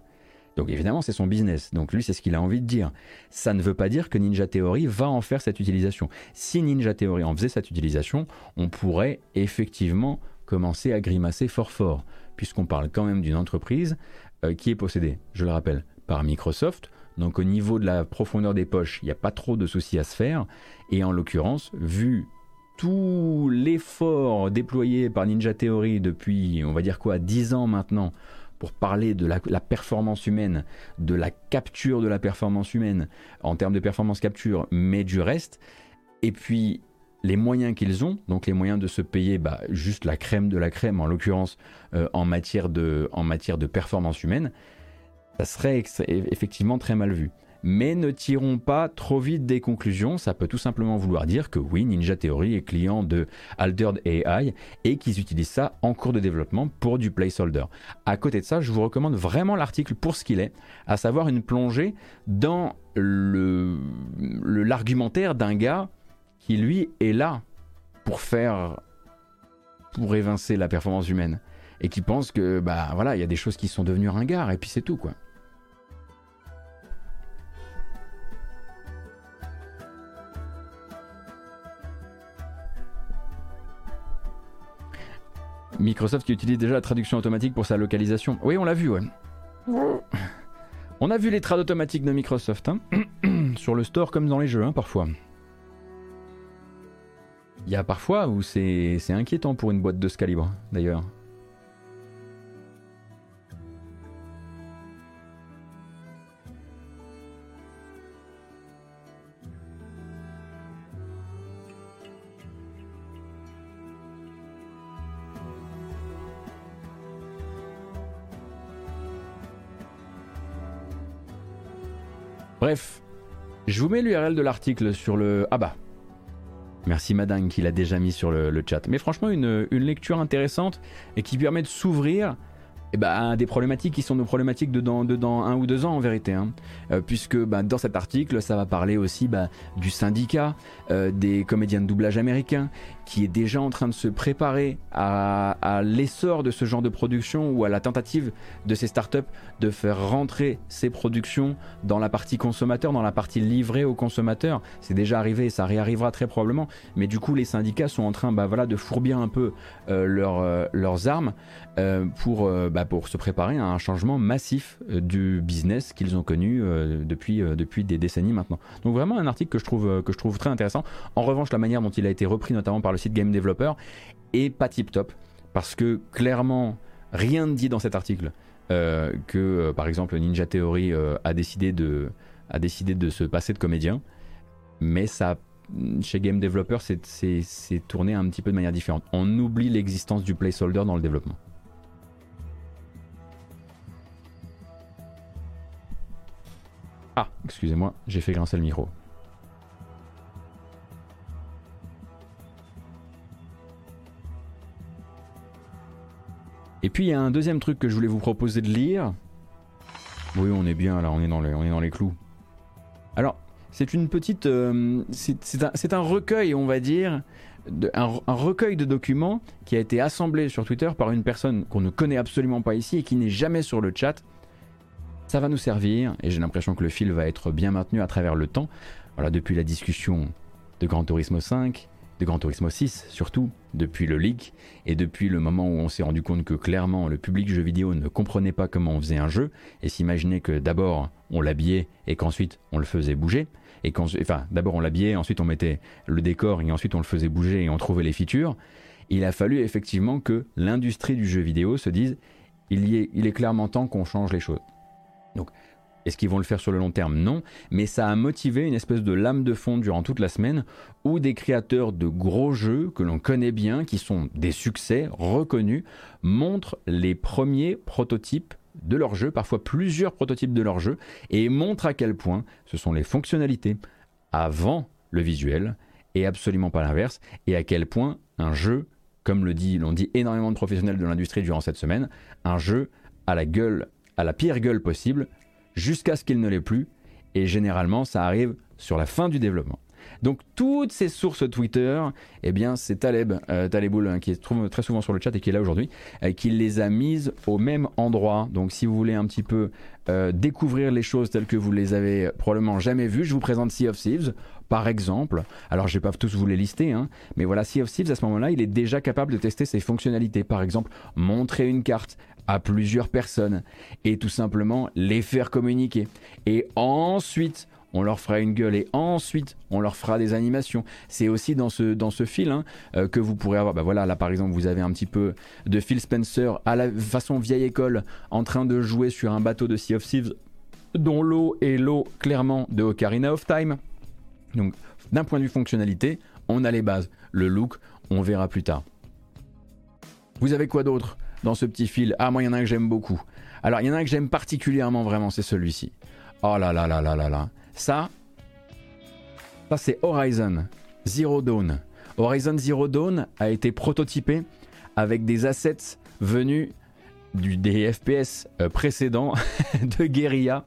Donc évidemment, c'est son business. Donc lui, c'est ce qu'il a envie de dire. Ça ne veut pas dire que Ninja Theory va en faire cette utilisation. Si Ninja Theory en faisait cette utilisation, on pourrait effectivement commencer à grimacer fort fort, puisqu'on parle quand même d'une entreprise euh, qui est possédée, je le rappelle, par Microsoft, donc au niveau de la profondeur des poches, il n'y a pas trop de soucis à se faire. Et en l'occurrence, vu tout l'effort déployé par Ninja Theory depuis, on va dire quoi, 10 ans maintenant, pour parler de la, performance humaine, de la capture de la performance humaine, en termes de performance capture, mais du reste, et puis les moyens qu'ils ont, donc les moyens de se payer bah, juste la crème de la crème, en l'occurrence euh, en, matière de, en matière de performance humaine, ça serait effectivement très mal vu. Mais ne tirons pas trop vite des conclusions, ça peut tout simplement vouloir dire que oui, Ninja Theory est client de Altered AI et qu'ils utilisent ça en cours de développement pour du placeholder. À côté de ça, je vous recommande vraiment l'article pour ce qu'il est, à savoir une plongée dans l'argumentaire d'un gars qui lui est là pour faire pour évincer la performance humaine et qui pense que bah voilà il y a des choses qui sont devenues ringards et puis c'est tout quoi. Microsoft qui utilise déjà la traduction automatique pour sa localisation. Oui, on l'a vu, ouais. On a vu les trades automatiques de Microsoft, hein. sur le store comme dans les jeux, hein, parfois. Il y a parfois où c'est inquiétant pour une boîte de ce calibre, d'ailleurs. Bref, je vous mets l'URL de l'article sur le... Ah bah, Merci Madame qui l'a déjà mis sur le, chat. Mais franchement, une, lecture intéressante et qui permet de s'ouvrir eh à des problématiques qui sont nos problématiques de dans, un ou deux ans en vérité. Hein. Euh, puisque bah, dans cet article, ça va parler aussi bah, du syndicat, euh, des comédiens de doublage américains qui est déjà en train de se préparer à, l'essor de ce genre de production ou à la tentative de ces startups de faire rentrer ces productions dans la partie consommateur, dans la partie livrée aux consommateurs. C'est déjà arrivé et ça réarrivera très probablement. Mais du coup, les syndicats sont en train bah, voilà, de fourbir un peu euh, euh, leurs armes euh, pour, bah, pour se préparer à un changement massif du business qu'ils ont connu depuis, depuis des décennies maintenant. Donc vraiment un article que je trouve, que je trouve très intéressant. En revanche, la manière dont il a été repris notamment par le site Game Developer est pas tip top parce que clairement rien ne dit dans cet article euh, que euh, par exemple Ninja Theory euh, a décidé de a décidé de se passer de comédien. Mais ça chez Game Developer c'est tourné un petit peu de manière différente. On oublie l'existence du placeholder dans le développement. Ah excusez-moi j'ai fait grincer le micro Et puis il y a un deuxième truc que je voulais vous proposer de lire. Oui, on est bien là, on est dans les, on est dans les clous. Alors, c'est une petite. Euh, c'est un, recueil, on va dire, un, recueil de documents qui a été assemblé sur Twitter par une personne qu'on ne connaît absolument pas ici et qui n'est jamais sur le chat. Ça va nous servir, et j'ai l'impression que le fil va être bien maintenu à travers le temps. Voilà, depuis la discussion de Gran Turismo 5, de Gran Turismo 6 surtout, depuis le leak, et depuis le moment où on s'est rendu compte que clairement le public jeu vidéo ne comprenait pas comment on faisait un jeu, et s'imaginait que d'abord on l'habillait et qu'ensuite on le faisait bouger, et enfin d'abord on l'habillait, ensuite on mettait le décor et ensuite on le faisait bouger et on trouvait les features, il a fallu effectivement que l'industrie du jeu vidéo se dise il, est, clairement temps qu'on change les choses. Est-ce qu'ils vont le faire sur le long terme? Non, mais ça a motivé une espèce de lame de fond durant toute la semaine où des créateurs de gros jeux que l'on connaît bien, qui sont des succès reconnus, montrent les premiers prototypes de leur jeu, parfois plusieurs prototypes de leur jeu, et montrent à quel point ce sont les fonctionnalités avant le visuel et absolument pas l'inverse, et à quel point un jeu, comme le dit, l'ont dit énormément de professionnels de l'industrie durant cette semaine, un jeu à la gueule, à la pire gueule possible, jusqu'à ce qu'il ne l'ait plus. Et généralement, ça arrive sur la fin du développement. Donc toutes ces sources Twitter, eh bien c'est Taleb, euh, Taleboul, hein, qui est trouve très souvent sur le chat et qui est là aujourd'hui, euh, qui les a mises au même endroit. Donc si vous voulez un petit peu euh, découvrir les choses telles que vous les avez probablement jamais vues, je vous présente Sea of Thieves, par exemple. Alors je vais pas tous vous les lister, hein, mais voilà, Sea of Thieves à ce moment-là, il est déjà capable de tester ses fonctionnalités. Par exemple, montrer une carte, à plusieurs personnes et tout simplement les faire communiquer. Et ensuite, on leur fera une gueule et ensuite on leur fera des animations. C'est aussi dans ce, dans ce fil hein, euh, que vous pourrez avoir. Bah voilà, là par exemple, vous avez un petit peu de Phil Spencer à la façon vieille école en train de jouer sur un bateau de Sea of Thieves dont l'eau est l'eau clairement de Ocarina of Time. Donc d'un point de vue fonctionnalité, on a les bases. Le look, on verra plus tard. Vous avez quoi d'autre? Dans ce petit fil. Ah, moi, il y en a un que j'aime beaucoup. Alors, il y en a un que j'aime particulièrement vraiment, c'est celui-ci. Oh là là là là là là. Ça, ça c'est Horizon Zero Dawn. Horizon Zero Dawn a été prototypé avec des assets venus du, des FPS euh, précédents de Guerilla.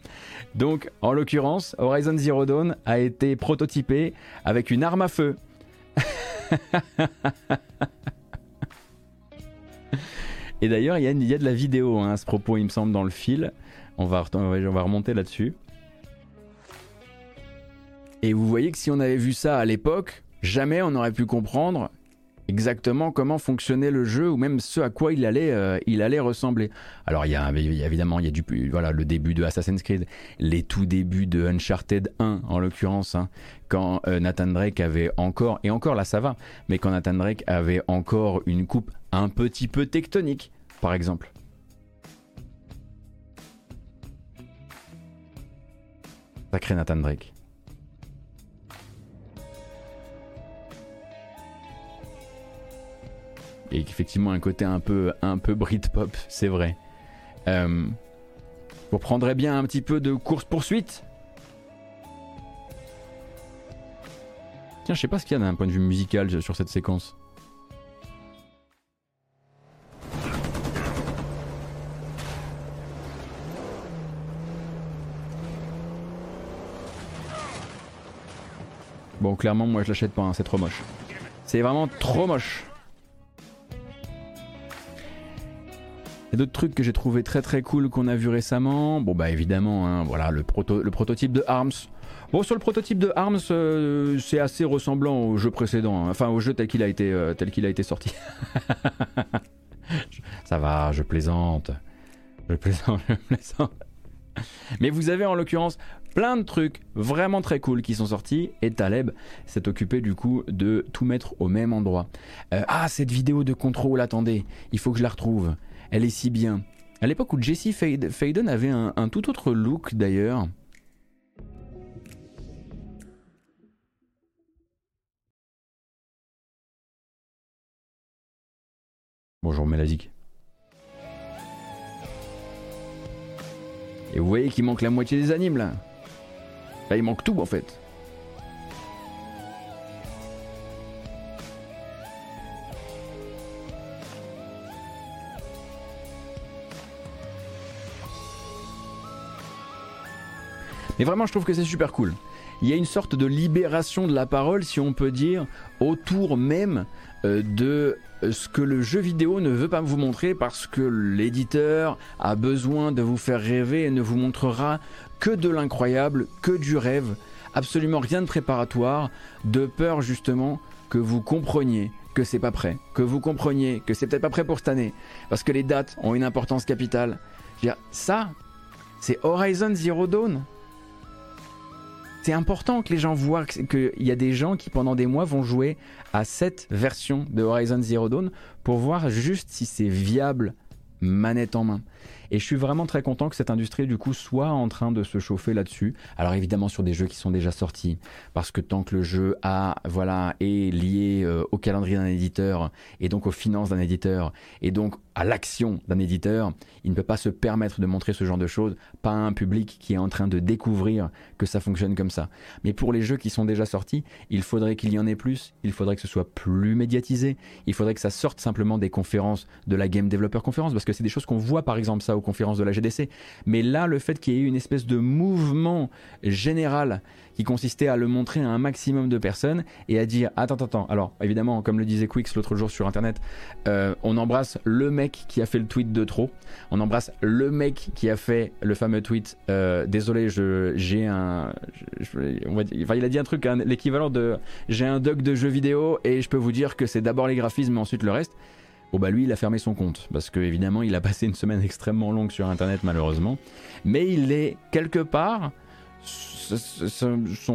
Donc, en l'occurrence, Horizon Zero Dawn a été prototypé avec une arme à feu. Et d'ailleurs, il y, a de la vidéo hein, à ce propos, il me semble, dans le fil. On va, on va remonter là-dessus. Et vous voyez que si on avait vu ça à l'époque, jamais on n'aurait pu comprendre exactement comment fonctionnait le jeu ou même ce à quoi il allait, euh, il allait ressembler. Alors il y, a, évidemment il y a du voilà le début de Assassin's Creed, les tout débuts de Uncharted 1 en l'occurrence, hein, quand euh, Nathan Drake avait encore et encore là ça va, mais quand Nathan Drake avait encore une coupe un petit peu tectonique, par exemple. Sacré Nathan Drake. Et effectivement un côté un peu, un peu Britpop, c'est vrai. Euh, vous prendrez bien un petit peu de course-poursuite Tiens, je sais pas ce qu'il y a d'un point de vue musical sur cette séquence. Bon, clairement, moi je l'achète pas, hein, c'est trop moche. C'est vraiment trop moche. Il y a d'autres trucs que j'ai trouvé très très cool qu'on a vu récemment. Bon bah évidemment, hein, voilà le, proto le prototype de ARMS. Bon sur le prototype de ARMS, euh, c'est assez ressemblant au jeu précédent, hein. enfin au jeu tel qu'il a été euh, tel qu'il a été sorti. Ça va, je plaisante, je plaisante, je plaisante. Mais vous avez en l'occurrence plein de trucs vraiment très cool qui sont sortis et Taleb s'est occupé du coup de tout mettre au même endroit. Euh, ah cette vidéo de contrôle, attendez, il faut que je la retrouve. Elle est si bien. À l'époque où Jesse Faden avait un, tout autre look d'ailleurs. Bonjour Melazik. Et vous voyez qu'il manque la moitié des animes là. Là il manque tout en fait. Mais vraiment, je trouve que c'est super cool. Il y a une sorte de libération de la parole, si on peut dire, autour même euh, de euh, ce que le jeu vidéo ne veut pas vous montrer parce que l'éditeur a besoin de vous faire rêver et ne vous montrera que de l'incroyable, que du rêve, absolument rien de préparatoire, de peur justement que vous compreniez que c'est pas prêt, que vous compreniez que c'est peut-être pas prêt pour cette année, parce que les dates ont une importance capitale. Je veux dire, ça, c'est Horizon Zero Dawn c'est important que les gens voient qu'il y a des gens qui pendant des mois vont jouer à cette version de Horizon Zero Dawn pour voir juste si c'est viable manette en main. Et je suis vraiment très content que cette industrie du coup soit en train de se chauffer là-dessus. Alors évidemment sur des jeux qui sont déjà sortis, parce que tant que le jeu a voilà est lié euh, au calendrier d'un éditeur et donc aux finances d'un éditeur et donc à l'action d'un éditeur, il ne peut pas se permettre de montrer ce genre de choses, pas à un public qui est en train de découvrir que ça fonctionne comme ça. Mais pour les jeux qui sont déjà sortis, il faudrait qu'il y en ait plus, il faudrait que ce soit plus médiatisé, il faudrait que ça sorte simplement des conférences de la Game Developer Conference, parce que c'est des choses qu'on voit par exemple ça aux conférences de la GDC. Mais là, le fait qu'il y ait eu une espèce de mouvement général qui consistait à le montrer à un maximum de personnes et à dire attends, attends. Alors évidemment, comme le disait Quix l'autre jour sur Internet, euh, on embrasse le mec qui a fait le tweet de trop. On embrasse le mec qui a fait le fameux tweet. Euh, désolé, je j'ai un, enfin, il a dit un truc, l'équivalent de j'ai un doc de jeux vidéo et je peux vous dire que c'est d'abord les graphismes, mais ensuite le reste. Bon bah lui il a fermé son compte parce que évidemment il a passé une semaine extrêmement longue sur internet malheureusement mais il est quelque part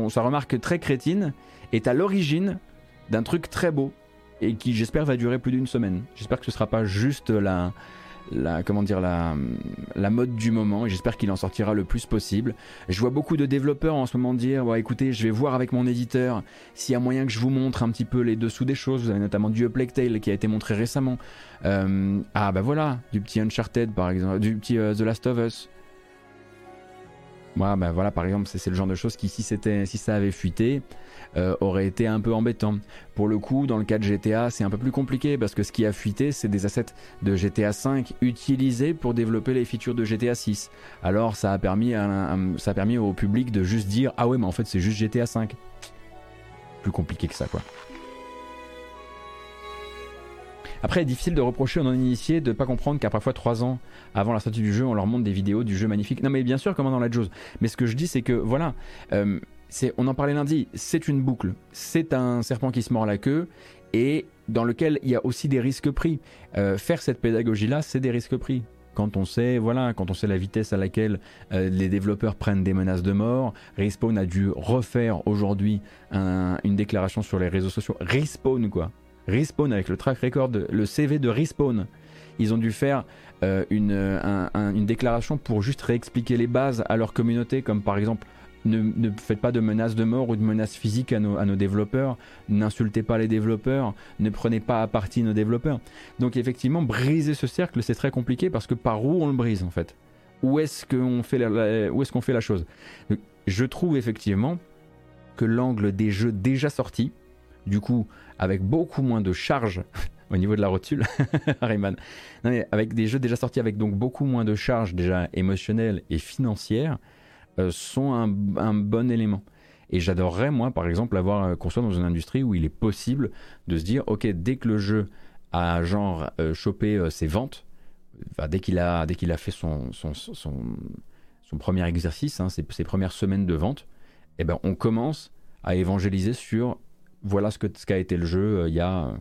sa remarque très crétine est à l'origine d'un truc très beau et qui j'espère va durer plus d'une semaine. J'espère que ce sera pas juste la, comment dire la, la mode du moment et j'espère qu'il en sortira le plus possible. Je vois beaucoup de développeurs en ce moment dire ouais, écoutez, je vais voir avec mon éditeur s'il y a moyen que je vous montre un petit peu les dessous des choses. Vous avez notamment du Plague Tale qui a été montré récemment. Euh, ah bah voilà, du petit Uncharted par exemple, du petit euh, The Last of Us. Moi, ben voilà, par exemple, c'est le genre de choses qui, si, si ça avait fuité, euh, aurait été un peu embêtant. Pour le coup, dans le cas de GTA, c'est un peu plus compliqué parce que ce qui a fuité, c'est des assets de GTA 5 utilisés pour développer les features de GTA 6. Alors, ça a permis, ça a permis au public de juste dire Ah ouais, mais en fait, c'est juste GTA 5. Plus compliqué que ça, quoi. Après, difficile de reprocher aux non-initiés de ne pas comprendre qu'à parfois 3 ans avant la sortie du jeu, on leur montre des vidéos du jeu magnifique. Non, mais bien sûr, comme dans la chose. Mais ce que je dis, c'est que voilà, euh, on en parlait lundi, c'est une boucle. C'est un serpent qui se mord la queue et dans lequel il y a aussi des risques pris. Euh, faire cette pédagogie-là, c'est des risques pris quand on sait voilà quand on sait la vitesse à laquelle euh, les développeurs prennent des menaces de mort Respawn a dû refaire aujourd'hui une déclaration sur les réseaux sociaux Respawn quoi Respawn avec le track record, le CV de Respawn. Ils ont dû faire euh, une, déclaration pour juste réexpliquer les bases à leur communauté, comme par exemple ne, faites pas de menaces de mort ou de menaces physiques à nos, à développeurs, n'insultez pas les développeurs, ne prenez pas à partie nos développeurs. Donc effectivement, briser ce cercle, c'est très compliqué parce que par où on le brise en fait? Où est-ce fait, qu'on fait la chose? Je trouve effectivement que l'angle des jeux déjà sortis, du coup avec beaucoup moins de charges au niveau de la rotule, Rayman. avec des jeux déjà sortis avec donc beaucoup moins de charges déjà émotionnelles et financières, euh, sont un, bon élément. Et j'adorerais, moi, par exemple, avoir euh, qu'on soit dans une industrie où il est possible de se dire, ok, dès que le jeu a genre euh, chopé ses ventes, dès qu'il a, dès a fait son, premier exercice, hein, ses, premières semaines de vente, eh ben, on commence à évangéliser sur voilà ce qu'a été le jeu il y a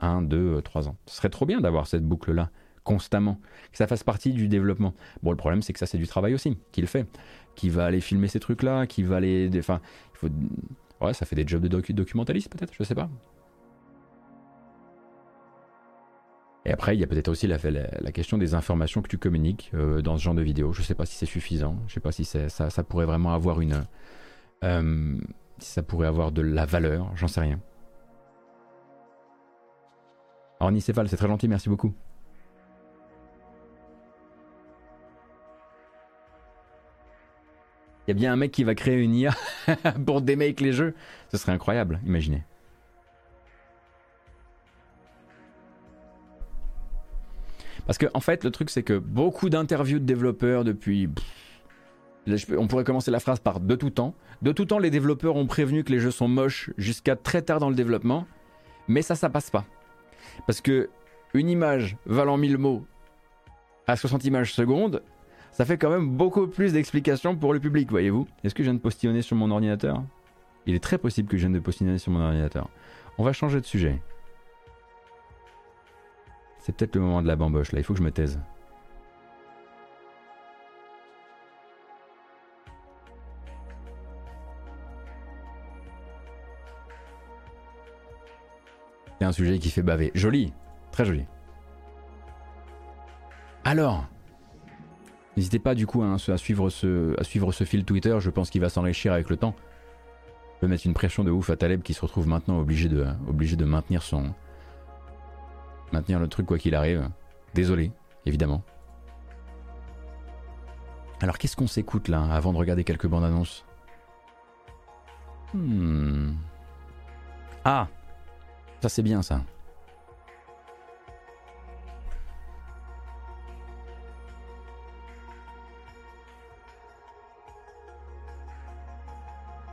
un, deux, trois ans. Ce serait trop bien d'avoir cette boucle-là constamment, que ça fasse partie du développement. Bon, le problème, c'est que ça, c'est du travail aussi, qu'il fait, qui va aller filmer ces trucs-là, qui va aller. Enfin. Ouais, ça fait des jobs de documentaliste, peut-être, je sais pas. Et après, il y a peut-être aussi la, question des informations que tu communiques euh, dans ce genre de vidéo. Je sais pas si c'est suffisant. Je sais pas si ça, ça, pourrait vraiment avoir une. Euh, si ça pourrait avoir de la valeur, j'en sais rien. Alors, Nicéphale, c'est très gentil, merci beaucoup. Il y a bien un mec qui va créer une IA pour démake les jeux. Ce serait incroyable, imaginez. Parce que en fait, le truc c'est que beaucoup d'interviews de développeurs depuis on pourrait commencer la phrase par de tout temps. De tout temps, les développeurs ont prévenu que les jeux sont moches jusqu'à très tard dans le développement, mais ça, ça passe pas. Parce que une image valant 1000 mots à 60 images secondes, ça fait quand même beaucoup plus d'explications pour le public, voyez-vous. Est-ce que je viens de postillonner sur mon ordinateur? Il est très possible que je vienne de postillonner sur mon ordinateur. On va changer de sujet. C'est peut-être le moment de la bamboche, là, il faut que je me taise. C'est un sujet qui fait baver. Joli, très joli. Alors, N'hésitez pas du coup hein, à, suivre ce, fil Twitter, je pense qu'il va s'enrichir avec le temps. Je peux mettre une pression de ouf à Taleb qui se retrouve maintenant obligé de, obligé de maintenir son. maintenir le truc quoi qu'il arrive. Désolé, évidemment. Alors qu'est-ce qu'on s'écoute là avant de regarder quelques bandes annonces? Hmm. Ah Ça c'est bien ça.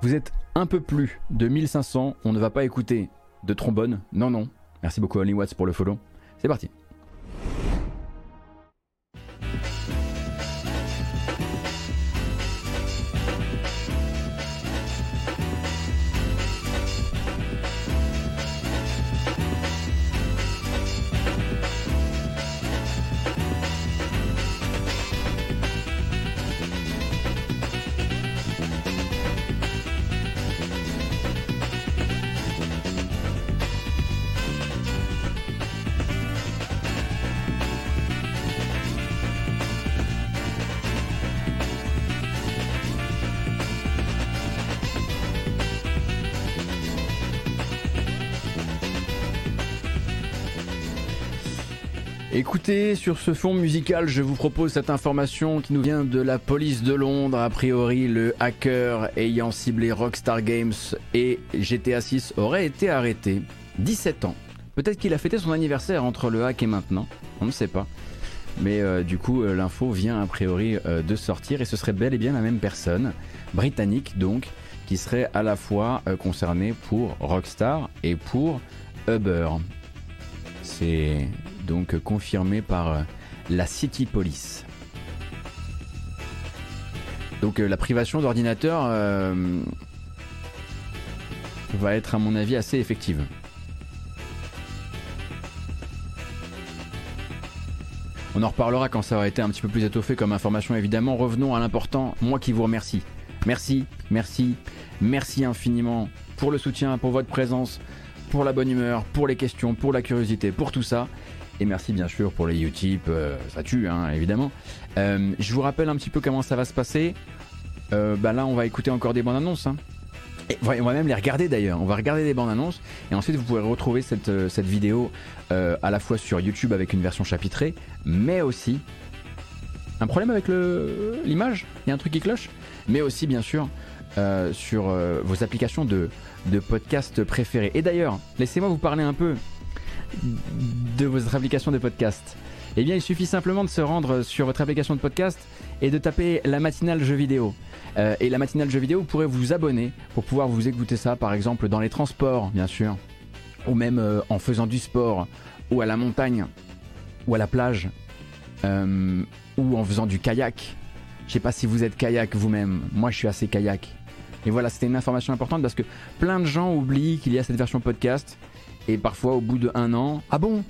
Vous êtes un peu plus de 1500, on ne va pas écouter de trombone. Non, non. Merci beaucoup Only Watts pour le follow. C'est parti. Écoutez, sur ce fond musical, je vous propose cette information qui nous vient de la police de Londres. A priori, le hacker ayant ciblé Rockstar Games et GTA 6 aurait été arrêté. 17 ans. Peut-être qu'il a fêté son anniversaire entre le hack et maintenant. On ne sait pas. Mais euh, du coup, euh, l'info vient a priori euh, de sortir et ce serait bel et bien la même personne, britannique donc, qui serait à la fois concernée pour Rockstar et pour Uber. C'est donc confirmé par euh, la City Police. Donc euh, la privation d'ordinateur euh, va être à mon avis assez effective. On en reparlera quand ça aura été un petit peu plus étoffé comme information évidemment. Revenons à l'important, moi qui vous remercie. Merci, merci, merci infiniment pour le soutien, pour votre présence, pour la bonne humeur, pour les questions, pour la curiosité, pour tout ça. Et merci bien sûr pour les Utip, euh, ça tue hein, évidemment. Euh, je vous rappelle un petit peu comment ça va se passer. Euh, bah là on va écouter encore des bandes annonces. Hein. On va même les regarder d'ailleurs. On va regarder des bandes annonces et ensuite vous pourrez retrouver cette, cette vidéo à la fois sur YouTube avec une version chapitrée, mais aussi un problème avec l'image. Il y a un truc qui cloche, mais aussi bien sûr sur vos applications de, de podcast préférées. Et d'ailleurs, laissez-moi vous parler un peu de votre application de podcast Eh bien, il suffit simplement de se rendre sur votre application de podcast et de taper la matinale jeu vidéo. et la matinale jeux vidéo, vous pourrez vous abonner pour pouvoir vous écouter ça, par exemple dans les transports, bien sûr, ou même en faisant du sport, ou à la montagne, ou à la plage, ou en faisant du kayak. Je sais pas si vous êtes kayak vous-même. Moi, je suis assez kayak. Et voilà, c'était une information importante parce que plein de gens oublient qu'il y a cette version podcast. Et parfois, au bout de un an, ah bon?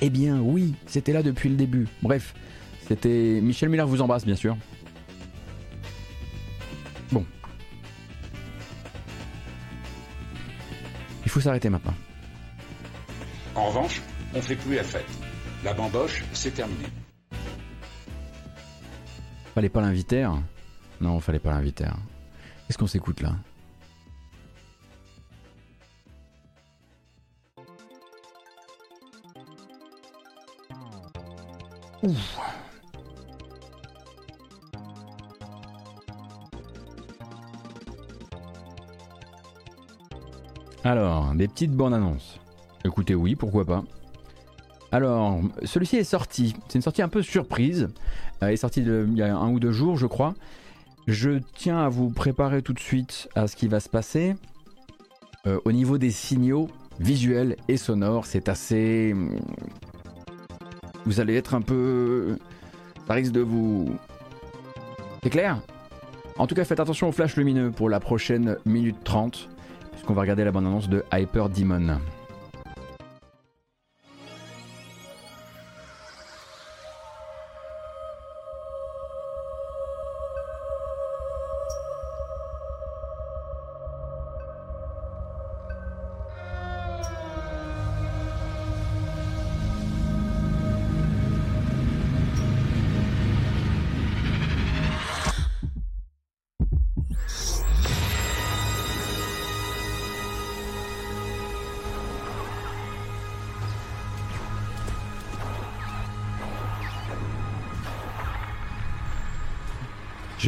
Eh bien, oui, c'était là depuis le début. Bref, c'était Michel Muller vous embrasse, bien sûr. Bon. Il faut s'arrêter maintenant. En revanche, on fait plus la fête. La bamboche, c'est terminé. Fallait pas l'inviter hein. Non, fallait pas l'inviter. Hein. Qu'est-ce qu'on s'écoute là? Alors, des petites bandes annonces. Écoutez, oui, pourquoi pas. Alors, celui-ci est sorti. C'est une sortie un peu surprise. Elle est sortie il y a un ou deux jours, je crois. Je tiens à vous préparer tout de suite à ce qui va se passer. Euh, au niveau des signaux visuels et sonores, c'est assez. Vous allez être un peu. Ça risque de vous. C'est clair? En tout cas, faites attention au flash lumineux pour la prochaine minute 30, puisqu'on va regarder la bande-annonce de Hyper Demon.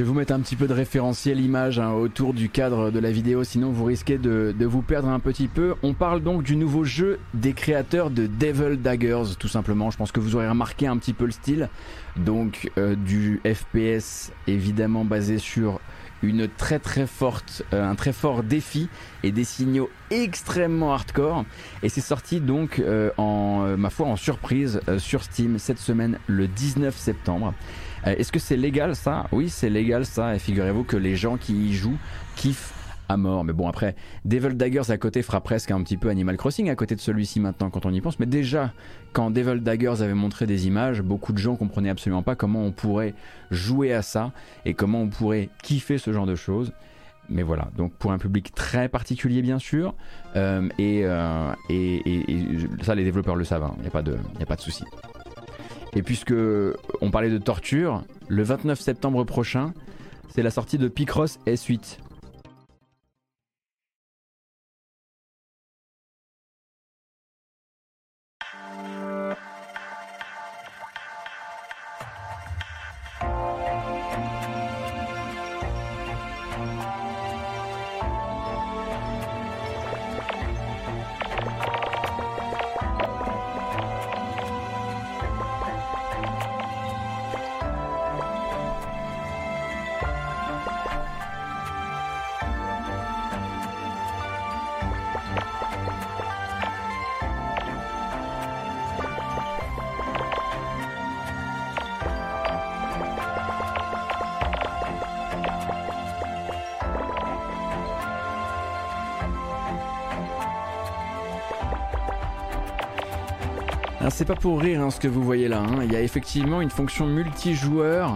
Vais vous mettre un petit peu de référentiel image hein, autour du cadre de la vidéo, sinon vous risquez de, vous perdre un petit peu. On parle donc du nouveau jeu des créateurs de Devil Daggers, tout simplement. Je pense que vous aurez remarqué un petit peu le style. Donc euh, du FPS évidemment basé sur une très très forte, euh, un très fort défi et des signaux extrêmement hardcore. Et c'est sorti donc euh, en ma foi en surprise sur Steam cette semaine le 19 septembre. Euh, est-ce que c'est légal ça? Oui, c'est légal ça. Et figurez-vous que les gens qui y jouent kiffent à mort. Mais bon, après, Devil Daggers à côté fera presque un petit peu Animal Crossing à côté de celui-ci maintenant quand on y pense. Mais déjà, quand Devil Daggers avait montré des images, beaucoup de gens comprenaient absolument pas comment on pourrait jouer à ça et comment on pourrait kiffer ce genre de choses. Mais voilà, donc pour un public très particulier bien sûr, euh, euh, et, ça les développeurs le savent, il hein. n'y pas de, pas de souci. Et puisque on parlait de torture, le 29 septembre prochain, c'est la sortie de Picross S8. Pour rire hein, ce que vous voyez là. Hein. Il y a effectivement une fonction multijoueur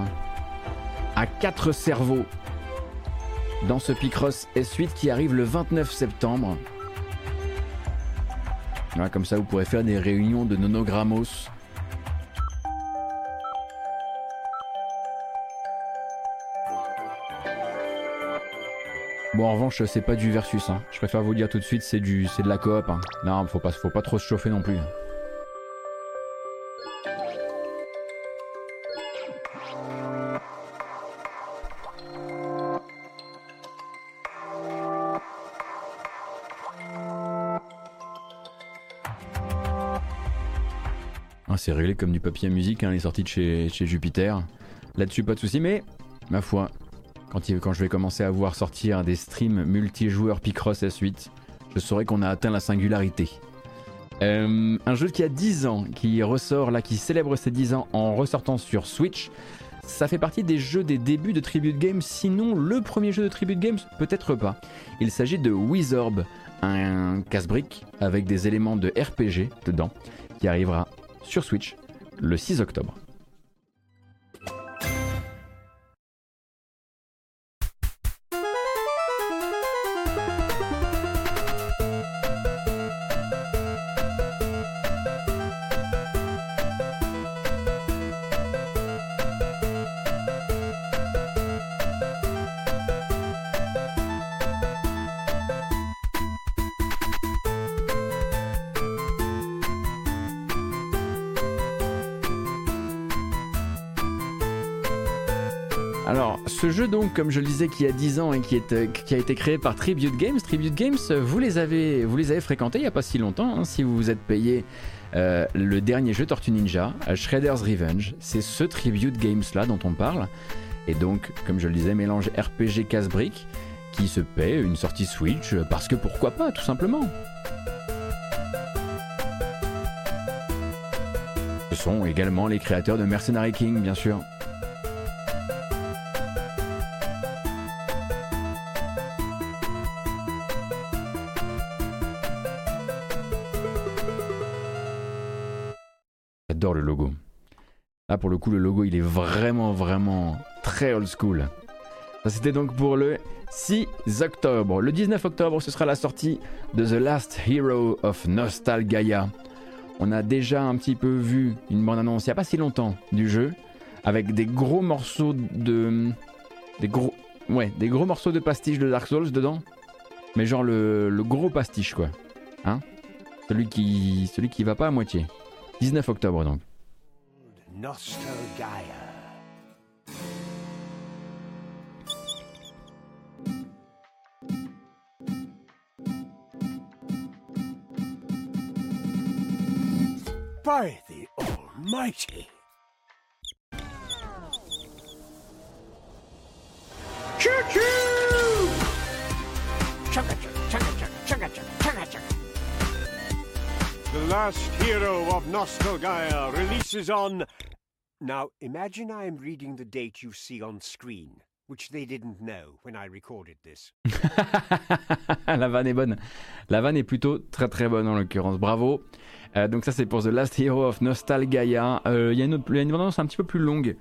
à 4 cerveaux dans ce Picross S8 qui arrive le 29 septembre. comme ça, vous pourrez faire des réunions de nonogrammos. Bon, en revanche, c'est pas du versus. Hein. Je préfère vous dire tout de suite, c'est du, c'est de la coop. Non, faut pas, faut pas trop se chauffer non plus. C'est réglé comme du papier à musique, hein, les sorties de chez, Jupiter. Là-dessus, pas de souci, mais ma foi, quand, quand je vais commencer à voir sortir des streams multijoueurs Picross S8, je saurai qu'on a atteint la singularité. Euh, un jeu qui a 10 ans, qui ressort là, qui célèbre ses 10 ans en ressortant sur Switch. Ça fait partie des jeux des débuts de Tribute Games, sinon le premier jeu de Tribute Games, peut-être pas. Il s'agit de Wizorb, un casse-brique avec des éléments de RPG dedans, qui arrivera sur Switch le 6 octobre. Comme je le disais, qui a 10 ans et euh, qui a été créé par Tribute Games. Tribute Games, vous les avez, vous les avez fréquentés il n'y a pas si longtemps. Hein, si vous vous êtes payé euh, le dernier jeu Tortue Ninja, euh, Shredder's Revenge, c'est ce Tribute Games là dont on parle. Et donc, comme je le disais, mélange RPG casse-brique qui se paie une sortie Switch parce que pourquoi pas, tout simplement. Ce sont également les créateurs de Mercenary King, bien sûr. Le logo. Là, pour le coup, le logo, il est vraiment, vraiment très old school. Ça, c'était donc pour le 6 octobre. Le 19 octobre, ce sera la sortie de The Last Hero of Nostalgaia. On a déjà un petit peu vu une bande-annonce il n'y a pas si longtemps du jeu, avec des gros morceaux de... Des gros... Ouais, des gros morceaux de pastiche de Dark Souls dedans. Mais genre le, le gros pastiche, quoi. Hein? Celui qui... Celui qui va pas à moitié. 19 octobre donc. By the Almighty! The last hero of Nostalgaia releases on. Now, imagine I am reading the date you see on screen, which they didn't know when I recorded this. La vanne est bonne. La vanne est plutôt très très bonne en l'occurrence. Bravo. Euh, donc ça c'est pour The Last Hero of Nostalgaia. Euh, il y a une, autre, une bande un petit peu plus longue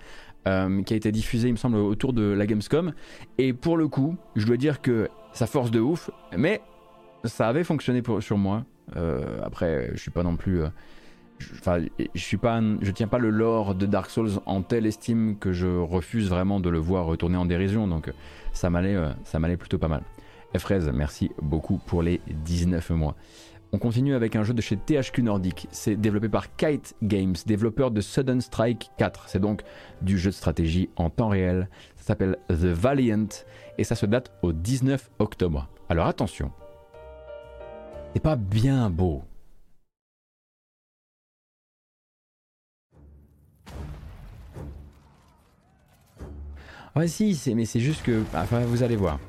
euh, qui a été diffusée il me semble autour de la Gamescom. Et pour le coup, je dois dire que ça force de ouf, mais ça avait fonctionné sur moi. Euh, après, je suis pas non plus. Euh, enfin, je suis pas, je tiens pas le lore de Dark Souls en telle estime que je refuse vraiment de le voir retourner en dérision. Donc, ça m'allait, euh, ça m'allait plutôt pas mal. Fraise, merci beaucoup pour les 19 mois. On continue avec un jeu de chez THQ Nordic. C'est développé par Kite Games, développeur de Sudden Strike 4. C'est donc du jeu de stratégie en temps réel. Ça s'appelle The Valiant et ça se date au 19 octobre. Alors attention, c'est pas bien beau. Ouais si, mais c'est juste que... Enfin, vous allez voir.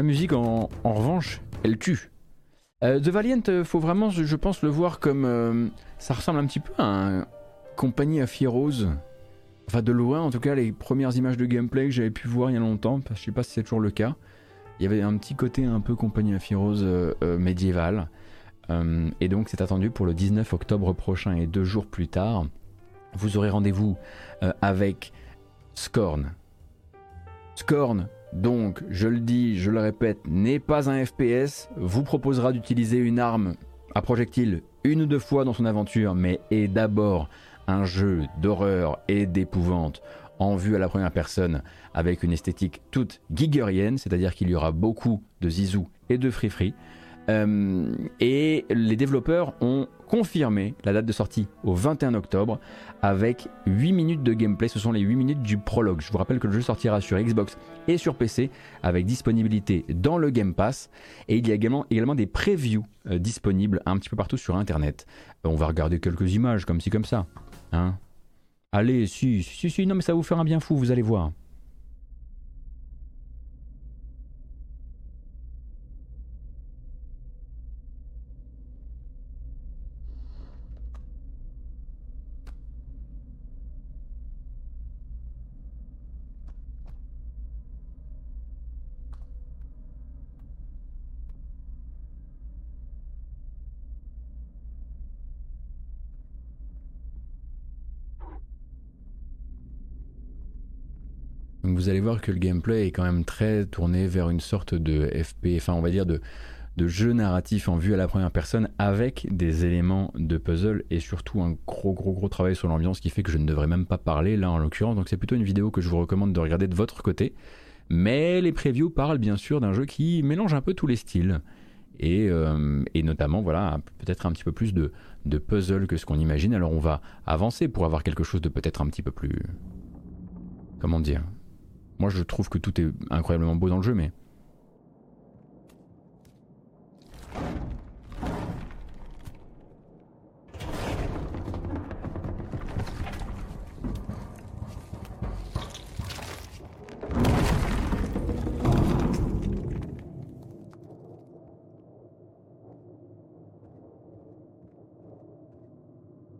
La musique, en, revanche, elle tue. Euh, The Valiant, euh, faut vraiment, je pense, le voir comme. Euh, ça ressemble un petit peu à un Compagnie of Heroes. Enfin, de loin, en tout cas, les premières images de gameplay que j'avais pu voir il y a longtemps, je sais pas si c'est toujours le cas. Il y avait un petit côté un peu Compagnie of Heroes médiéval. et donc, c'est attendu pour le 19 octobre prochain et deux jours plus tard. Vous aurez rendez-vous avec Scorn. Scorn, donc, je le dis, je le répète, n'est pas un FPS, vous proposera d'utiliser une arme à projectile une ou deux fois dans son aventure, mais est d'abord un jeu d'horreur et d'épouvante en vue à la première personne avec une esthétique toute giggerienne, c'est-à-dire qu'il y aura beaucoup de zizou et de free-free. Euh, et les développeurs ont confirmé la date de sortie au 21 octobre avec 8 minutes de gameplay. Ce sont les 8 minutes du prologue. Je vous rappelle que le jeu sortira sur Xbox et sur PC avec disponibilité dans le Game Pass. Et il y a également, des previews euh, disponibles un petit peu partout sur Internet. on va regarder quelques images comme ci comme ça. Hein Allez, si, si, si, non mais ça va vous faire un bien fou, vous allez voir. Vous allez voir que le gameplay est quand même très tourné vers une sorte de FP, enfin on va dire de, de jeu narratif en vue à la première personne avec des éléments de puzzle et surtout un gros gros gros travail sur l'ambiance qui fait que je ne devrais même pas parler là en l'occurrence. Donc c'est plutôt une vidéo que je vous recommande de regarder de votre côté. Mais les previews parlent bien sûr d'un jeu qui mélange un peu tous les styles. Et, euh, et notamment voilà peut-être un petit peu plus de, de puzzle que ce qu'on imagine. Alors on va avancer pour avoir quelque chose de peut-être un petit peu plus... Comment dire moi, je trouve que tout est incroyablement beau dans le jeu, mais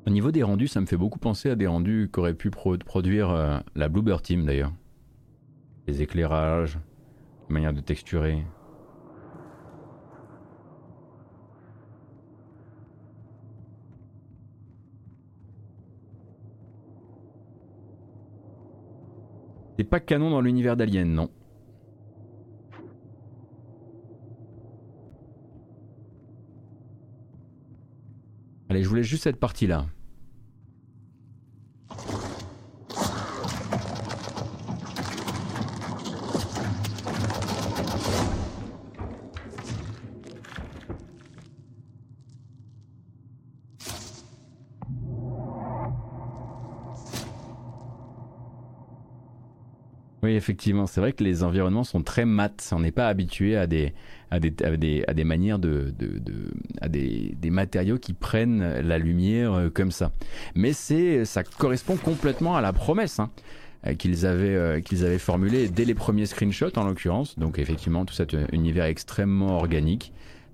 Au niveau des rendus, ça me fait beaucoup penser à des rendus qu'aurait pu produire euh, la Bluebird Team d'ailleurs les éclairages, la manière de texturer. C'est pas canon dans l'univers d'Alien, non. Allez, je voulais juste cette partie-là. Effectivement, c'est vrai que les environnements sont très mat. On n'est pas habitué à des, à des, à des, manières de, à des, des, matériaux qui prennent la lumière euh, comme ça. Mais ça correspond complètement à la promesse. Hein, euh, qu'ils avaient, euh, qu'ils avaient formulée dès les premiers screenshots en l'occurrence. Donc effectivement, tout cet univers extrêmement organique.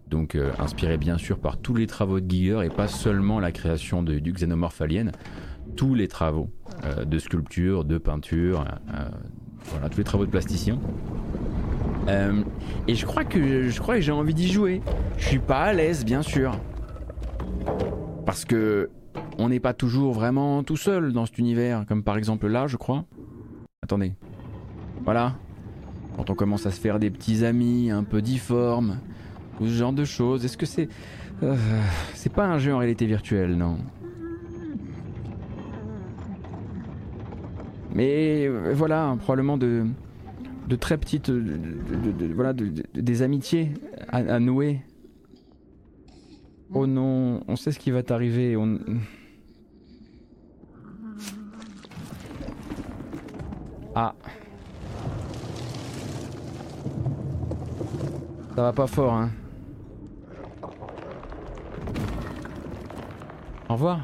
Donc inspiré bien sûr par tous les travaux de Giger et pas seulement la création de, du xénomorphe alien, tous les travaux de sculpture, de peinture, voilà, tous les travaux de plasticien. Euh, et je crois que je crois j'ai envie d'y jouer. Je suis pas à l'aise, bien sûr, parce que on n'est pas toujours vraiment tout seul dans cet univers, comme par exemple là, je crois. Attendez, voilà. Quand on commence à se faire des petits amis un peu difformes, ou ce genre de choses, est-ce que c'est euh, c'est pas un jeu en réalité virtuelle, non? Mais euh, voilà, probablement de, de très petites, voilà, des amitiés à, nouer. Oh non, on sait ce qui va t'arriver. On... Ah. Ça va pas fort, hein. Au revoir.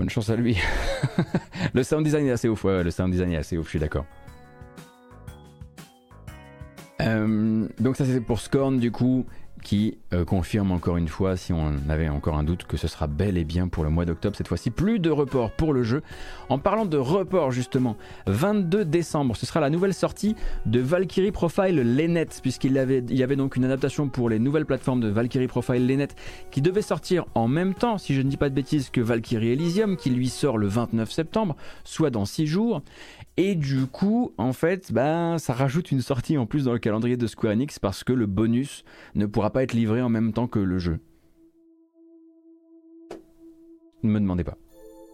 Bonne chance à lui. le sound design est assez ouf, ouais, le sound design est assez ouf, je suis d'accord. Euh, donc ça c'est pour Scorn du coup. Qui euh, confirme encore une fois, si on avait encore un doute, que ce sera bel et bien pour le mois d'octobre cette fois-ci. Plus de report pour le jeu. En parlant de report justement, 22 décembre, ce sera la nouvelle sortie de Valkyrie Profile Lenet, puisqu'il y avait donc une adaptation pour les nouvelles plateformes de Valkyrie Profile Lenet qui devait sortir en même temps, si je ne dis pas de bêtises, que Valkyrie Elysium, qui lui sort le 29 septembre, soit dans 6 jours. Et du coup, en fait, ben, ça rajoute une sortie en plus dans le calendrier de Square Enix parce que le bonus ne pourra pas être livré en même temps que le jeu. Ne me demandez pas.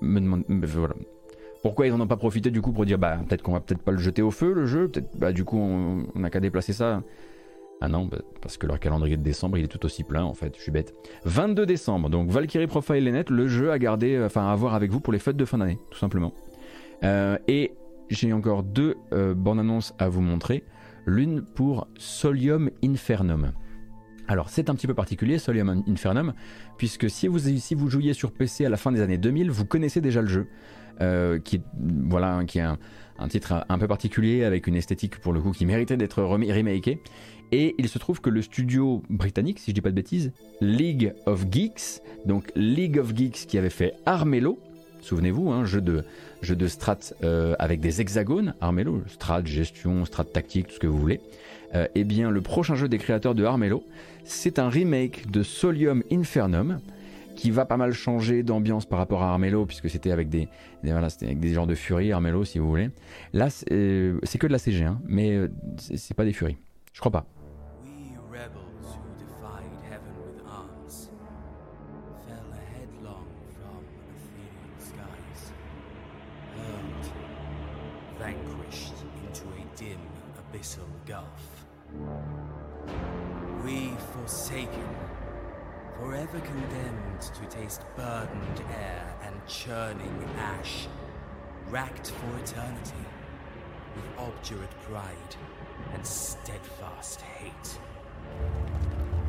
Me demande, voilà. Pourquoi ils n'en ont pas profité du coup pour dire bah peut-être qu'on va peut-être pas le jeter au feu le jeu, peut-être bah du coup on n'a qu'à déplacer ça. Ah non, bah, parce que leur calendrier de décembre il est tout aussi plein en fait, je suis bête. 22 décembre, donc Valkyrie Profile Net, le jeu à garder, enfin à voir avec vous pour les fêtes de fin d'année, tout simplement. Euh, et j'ai encore deux euh, bandes annonces à vous montrer. L'une pour Solium Infernum. Alors c'est un petit peu particulier Solium Infernum, puisque si vous, si vous jouiez sur PC à la fin des années 2000, vous connaissez déjà le jeu, euh, qui, voilà, qui est un, titre un peu particulier avec une esthétique pour le coup qui méritait d'être remaké. Et il se trouve que le studio britannique, si je dis pas de bêtises, League of Geeks, donc League of Geeks qui avait fait Armello, souvenez-vous, un hein, jeu de, strat euh, avec des hexagones, Armello, strat, gestion, strat tactique, tout ce que vous voulez. Euh, eh bien, le prochain jeu des créateurs de Armello, c'est un remake de Solium Infernum, qui va pas mal changer d'ambiance par rapport à Armello, puisque c'était avec des, avec des genres de furies, Armello, si vous voulez. Là, c'est euh, que de la CG, hein, mais c'est pas des furies. Je crois pas. Forsaken, forever condemned to taste burdened air and churning ash, racked for eternity, with obdurate pride and steadfast hate.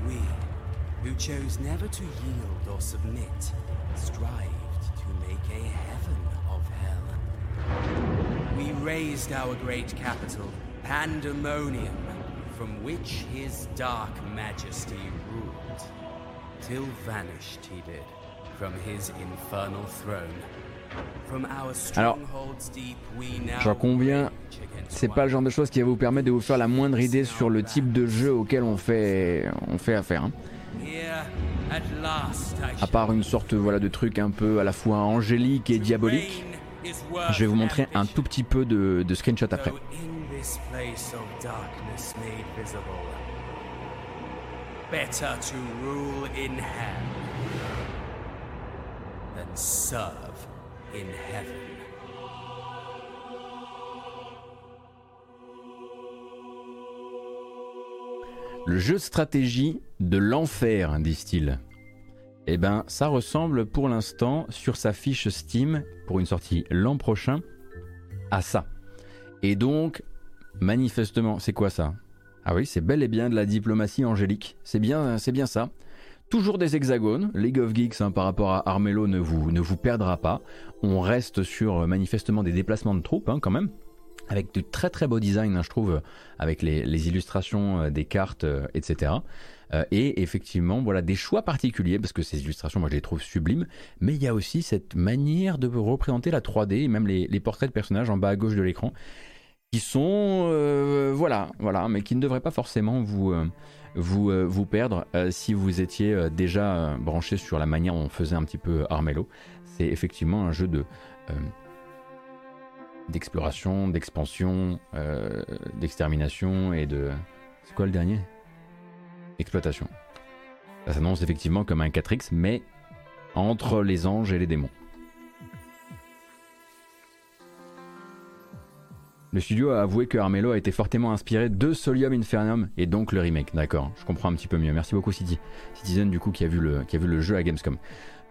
We, who chose never to yield or submit, strived to make a heaven of hell. We raised our great capital, Pandemonium, from which his dark majesty ruled, till vanished he did from his infernal throne. Alors, j'en conviens, c'est pas le genre de choses qui va vous permettre de vous faire la moindre idée sur le type de jeu auquel on fait, on fait affaire. Hein. À part une sorte voilà, de truc un peu à la fois angélique et diabolique, je vais vous montrer un tout petit peu de, de screenshot après. This place of darkness made visible. Better to rule in hell than serve in heaven. Le jeu de stratégie de l'enfer, disent-ils. Eh ben, ça ressemble pour l'instant sur sa fiche Steam pour une sortie l'an prochain à ça. Et donc, Manifestement, c'est quoi ça? Ah oui, c'est bel et bien de la diplomatie angélique. C'est bien, bien ça. Toujours des hexagones. League of Geeks hein, par rapport à Armello ne vous, perdra pas. On reste sur euh, manifestement des déplacements de troupes hein, quand même. Avec de très très beaux designs, hein, je trouve, avec les, illustrations euh, des cartes, euh, etc. et effectivement, voilà des choix particuliers, parce que ces illustrations, moi je les trouve sublimes, mais il y a aussi cette manière de représenter la 3D, et même les portraits de personnages en bas à gauche de l'écran, qui sont euh, voilà voilà mais qui ne devraient pas forcément vous euh, euh, vous perdre si vous étiez déjà branché sur la manière dont on faisait un petit peu Armello. C'est effectivement un jeu de d'exploration d'expansion d'extermination et de c'est quoi le dernier? Exploitation. Ça s'annonce effectivement comme un 4X mais entre les anges et les démons Le studio a avoué que Armello a été fortement inspiré de Solium Infernum et donc le remake. D'accord, je comprends un petit peu mieux. Merci beaucoup City. Citizen du coup qui a vu le, qui a vu le jeu à Gamescom.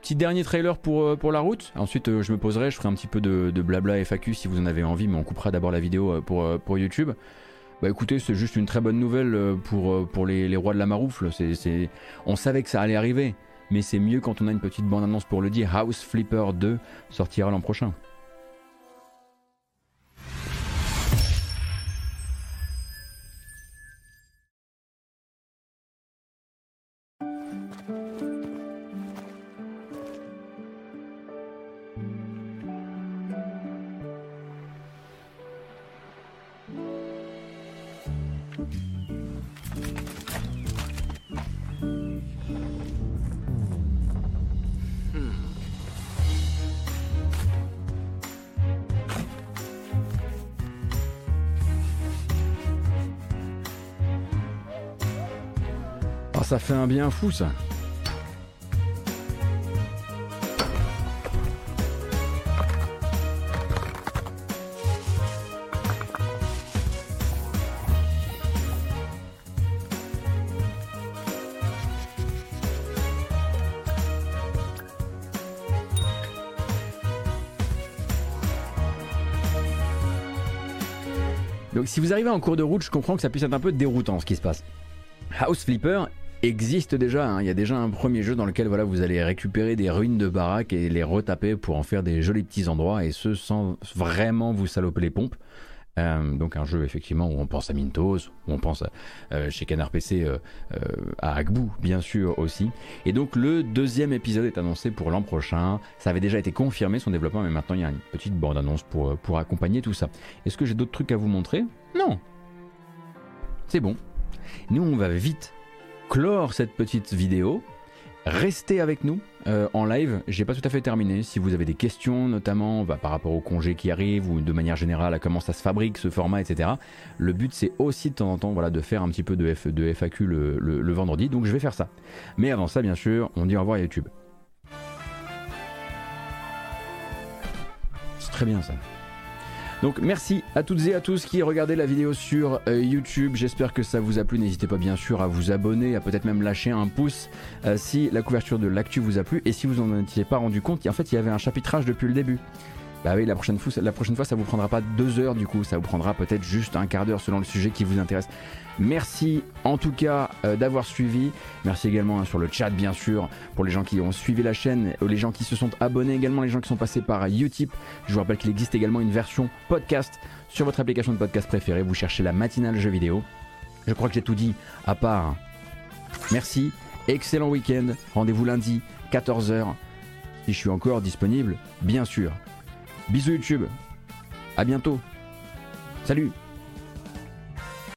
Petit dernier trailer pour, euh, pour la route. Ensuite euh, je me poserai, je ferai un petit peu de, blabla FAQ si vous en avez envie, mais on coupera d'abord la vidéo euh, pour, pour YouTube. Bah écoutez, c'est juste une très bonne nouvelle pour, pour les, les rois de la maroufle. C'est, On savait que ça allait arriver, mais c'est mieux quand on a une petite bande-annonce pour le dire. House Flipper 2 sortira l'an prochain. Fait un bien fou ça. Donc si vous arrivez en cours de route, je comprends que ça puisse être un peu déroutant ce qui se passe. House Flipper existe déjà, hein. il y a déjà un premier jeu dans lequel voilà, vous allez récupérer des ruines de baraques et les retaper pour en faire des jolis petits endroits et ce sans vraiment vous saloper les pompes. Euh, donc un jeu effectivement où on pense à Mintos, où on pense euh, chez Canard PC euh, à Agbou bien sûr aussi. Et donc le deuxième épisode est annoncé pour l'an prochain. Ça avait déjà été confirmé son développement, mais maintenant il y a une petite bande annonce pour, pour accompagner tout ça. Est-ce que j'ai d'autres trucs à vous montrer? Non. C'est bon. Nous on va vite clore cette petite vidéo. Restez avec nous euh, en live. J'ai pas tout à fait terminé. Si vous avez des questions, notamment bah, par rapport au congé qui arrive ou de manière générale à comment ça se fabrique, ce format, etc. Le but c'est aussi de temps en temps de faire un petit peu de, de FAQ le, le vendredi. Donc je vais faire ça. Mais avant ça, bien sûr, on dit au revoir à YouTube. C'est très bien ça. Donc merci à toutes et à tous qui regardez la vidéo sur euh, YouTube. J'espère que ça vous a plu. N'hésitez pas bien sûr à vous abonner, à peut-être même lâcher un pouce euh, si la couverture de l'actu vous a plu. Et si vous en étiez pas rendu compte, en fait il y avait un chapitrage depuis le début. Bah oui, la prochaine, fois, la prochaine fois, ça vous prendra pas deux heures du coup, ça vous prendra peut-être juste un quart d'heure selon le sujet qui vous intéresse. Merci en tout cas euh, d'avoir suivi. Merci également hein, sur le chat bien sûr pour les gens qui ont suivi la chaîne, euh, les gens qui se sont abonnés également, les gens qui sont passés par Utip. Je vous rappelle qu'il existe également une version podcast sur votre application de podcast préférée. Vous cherchez la matinale jeu vidéo. Je crois que j'ai tout dit à part. Merci, excellent week-end. Rendez-vous lundi 14h. Si je suis encore disponible, bien sûr. Bisous YouTube. À bientôt. Salut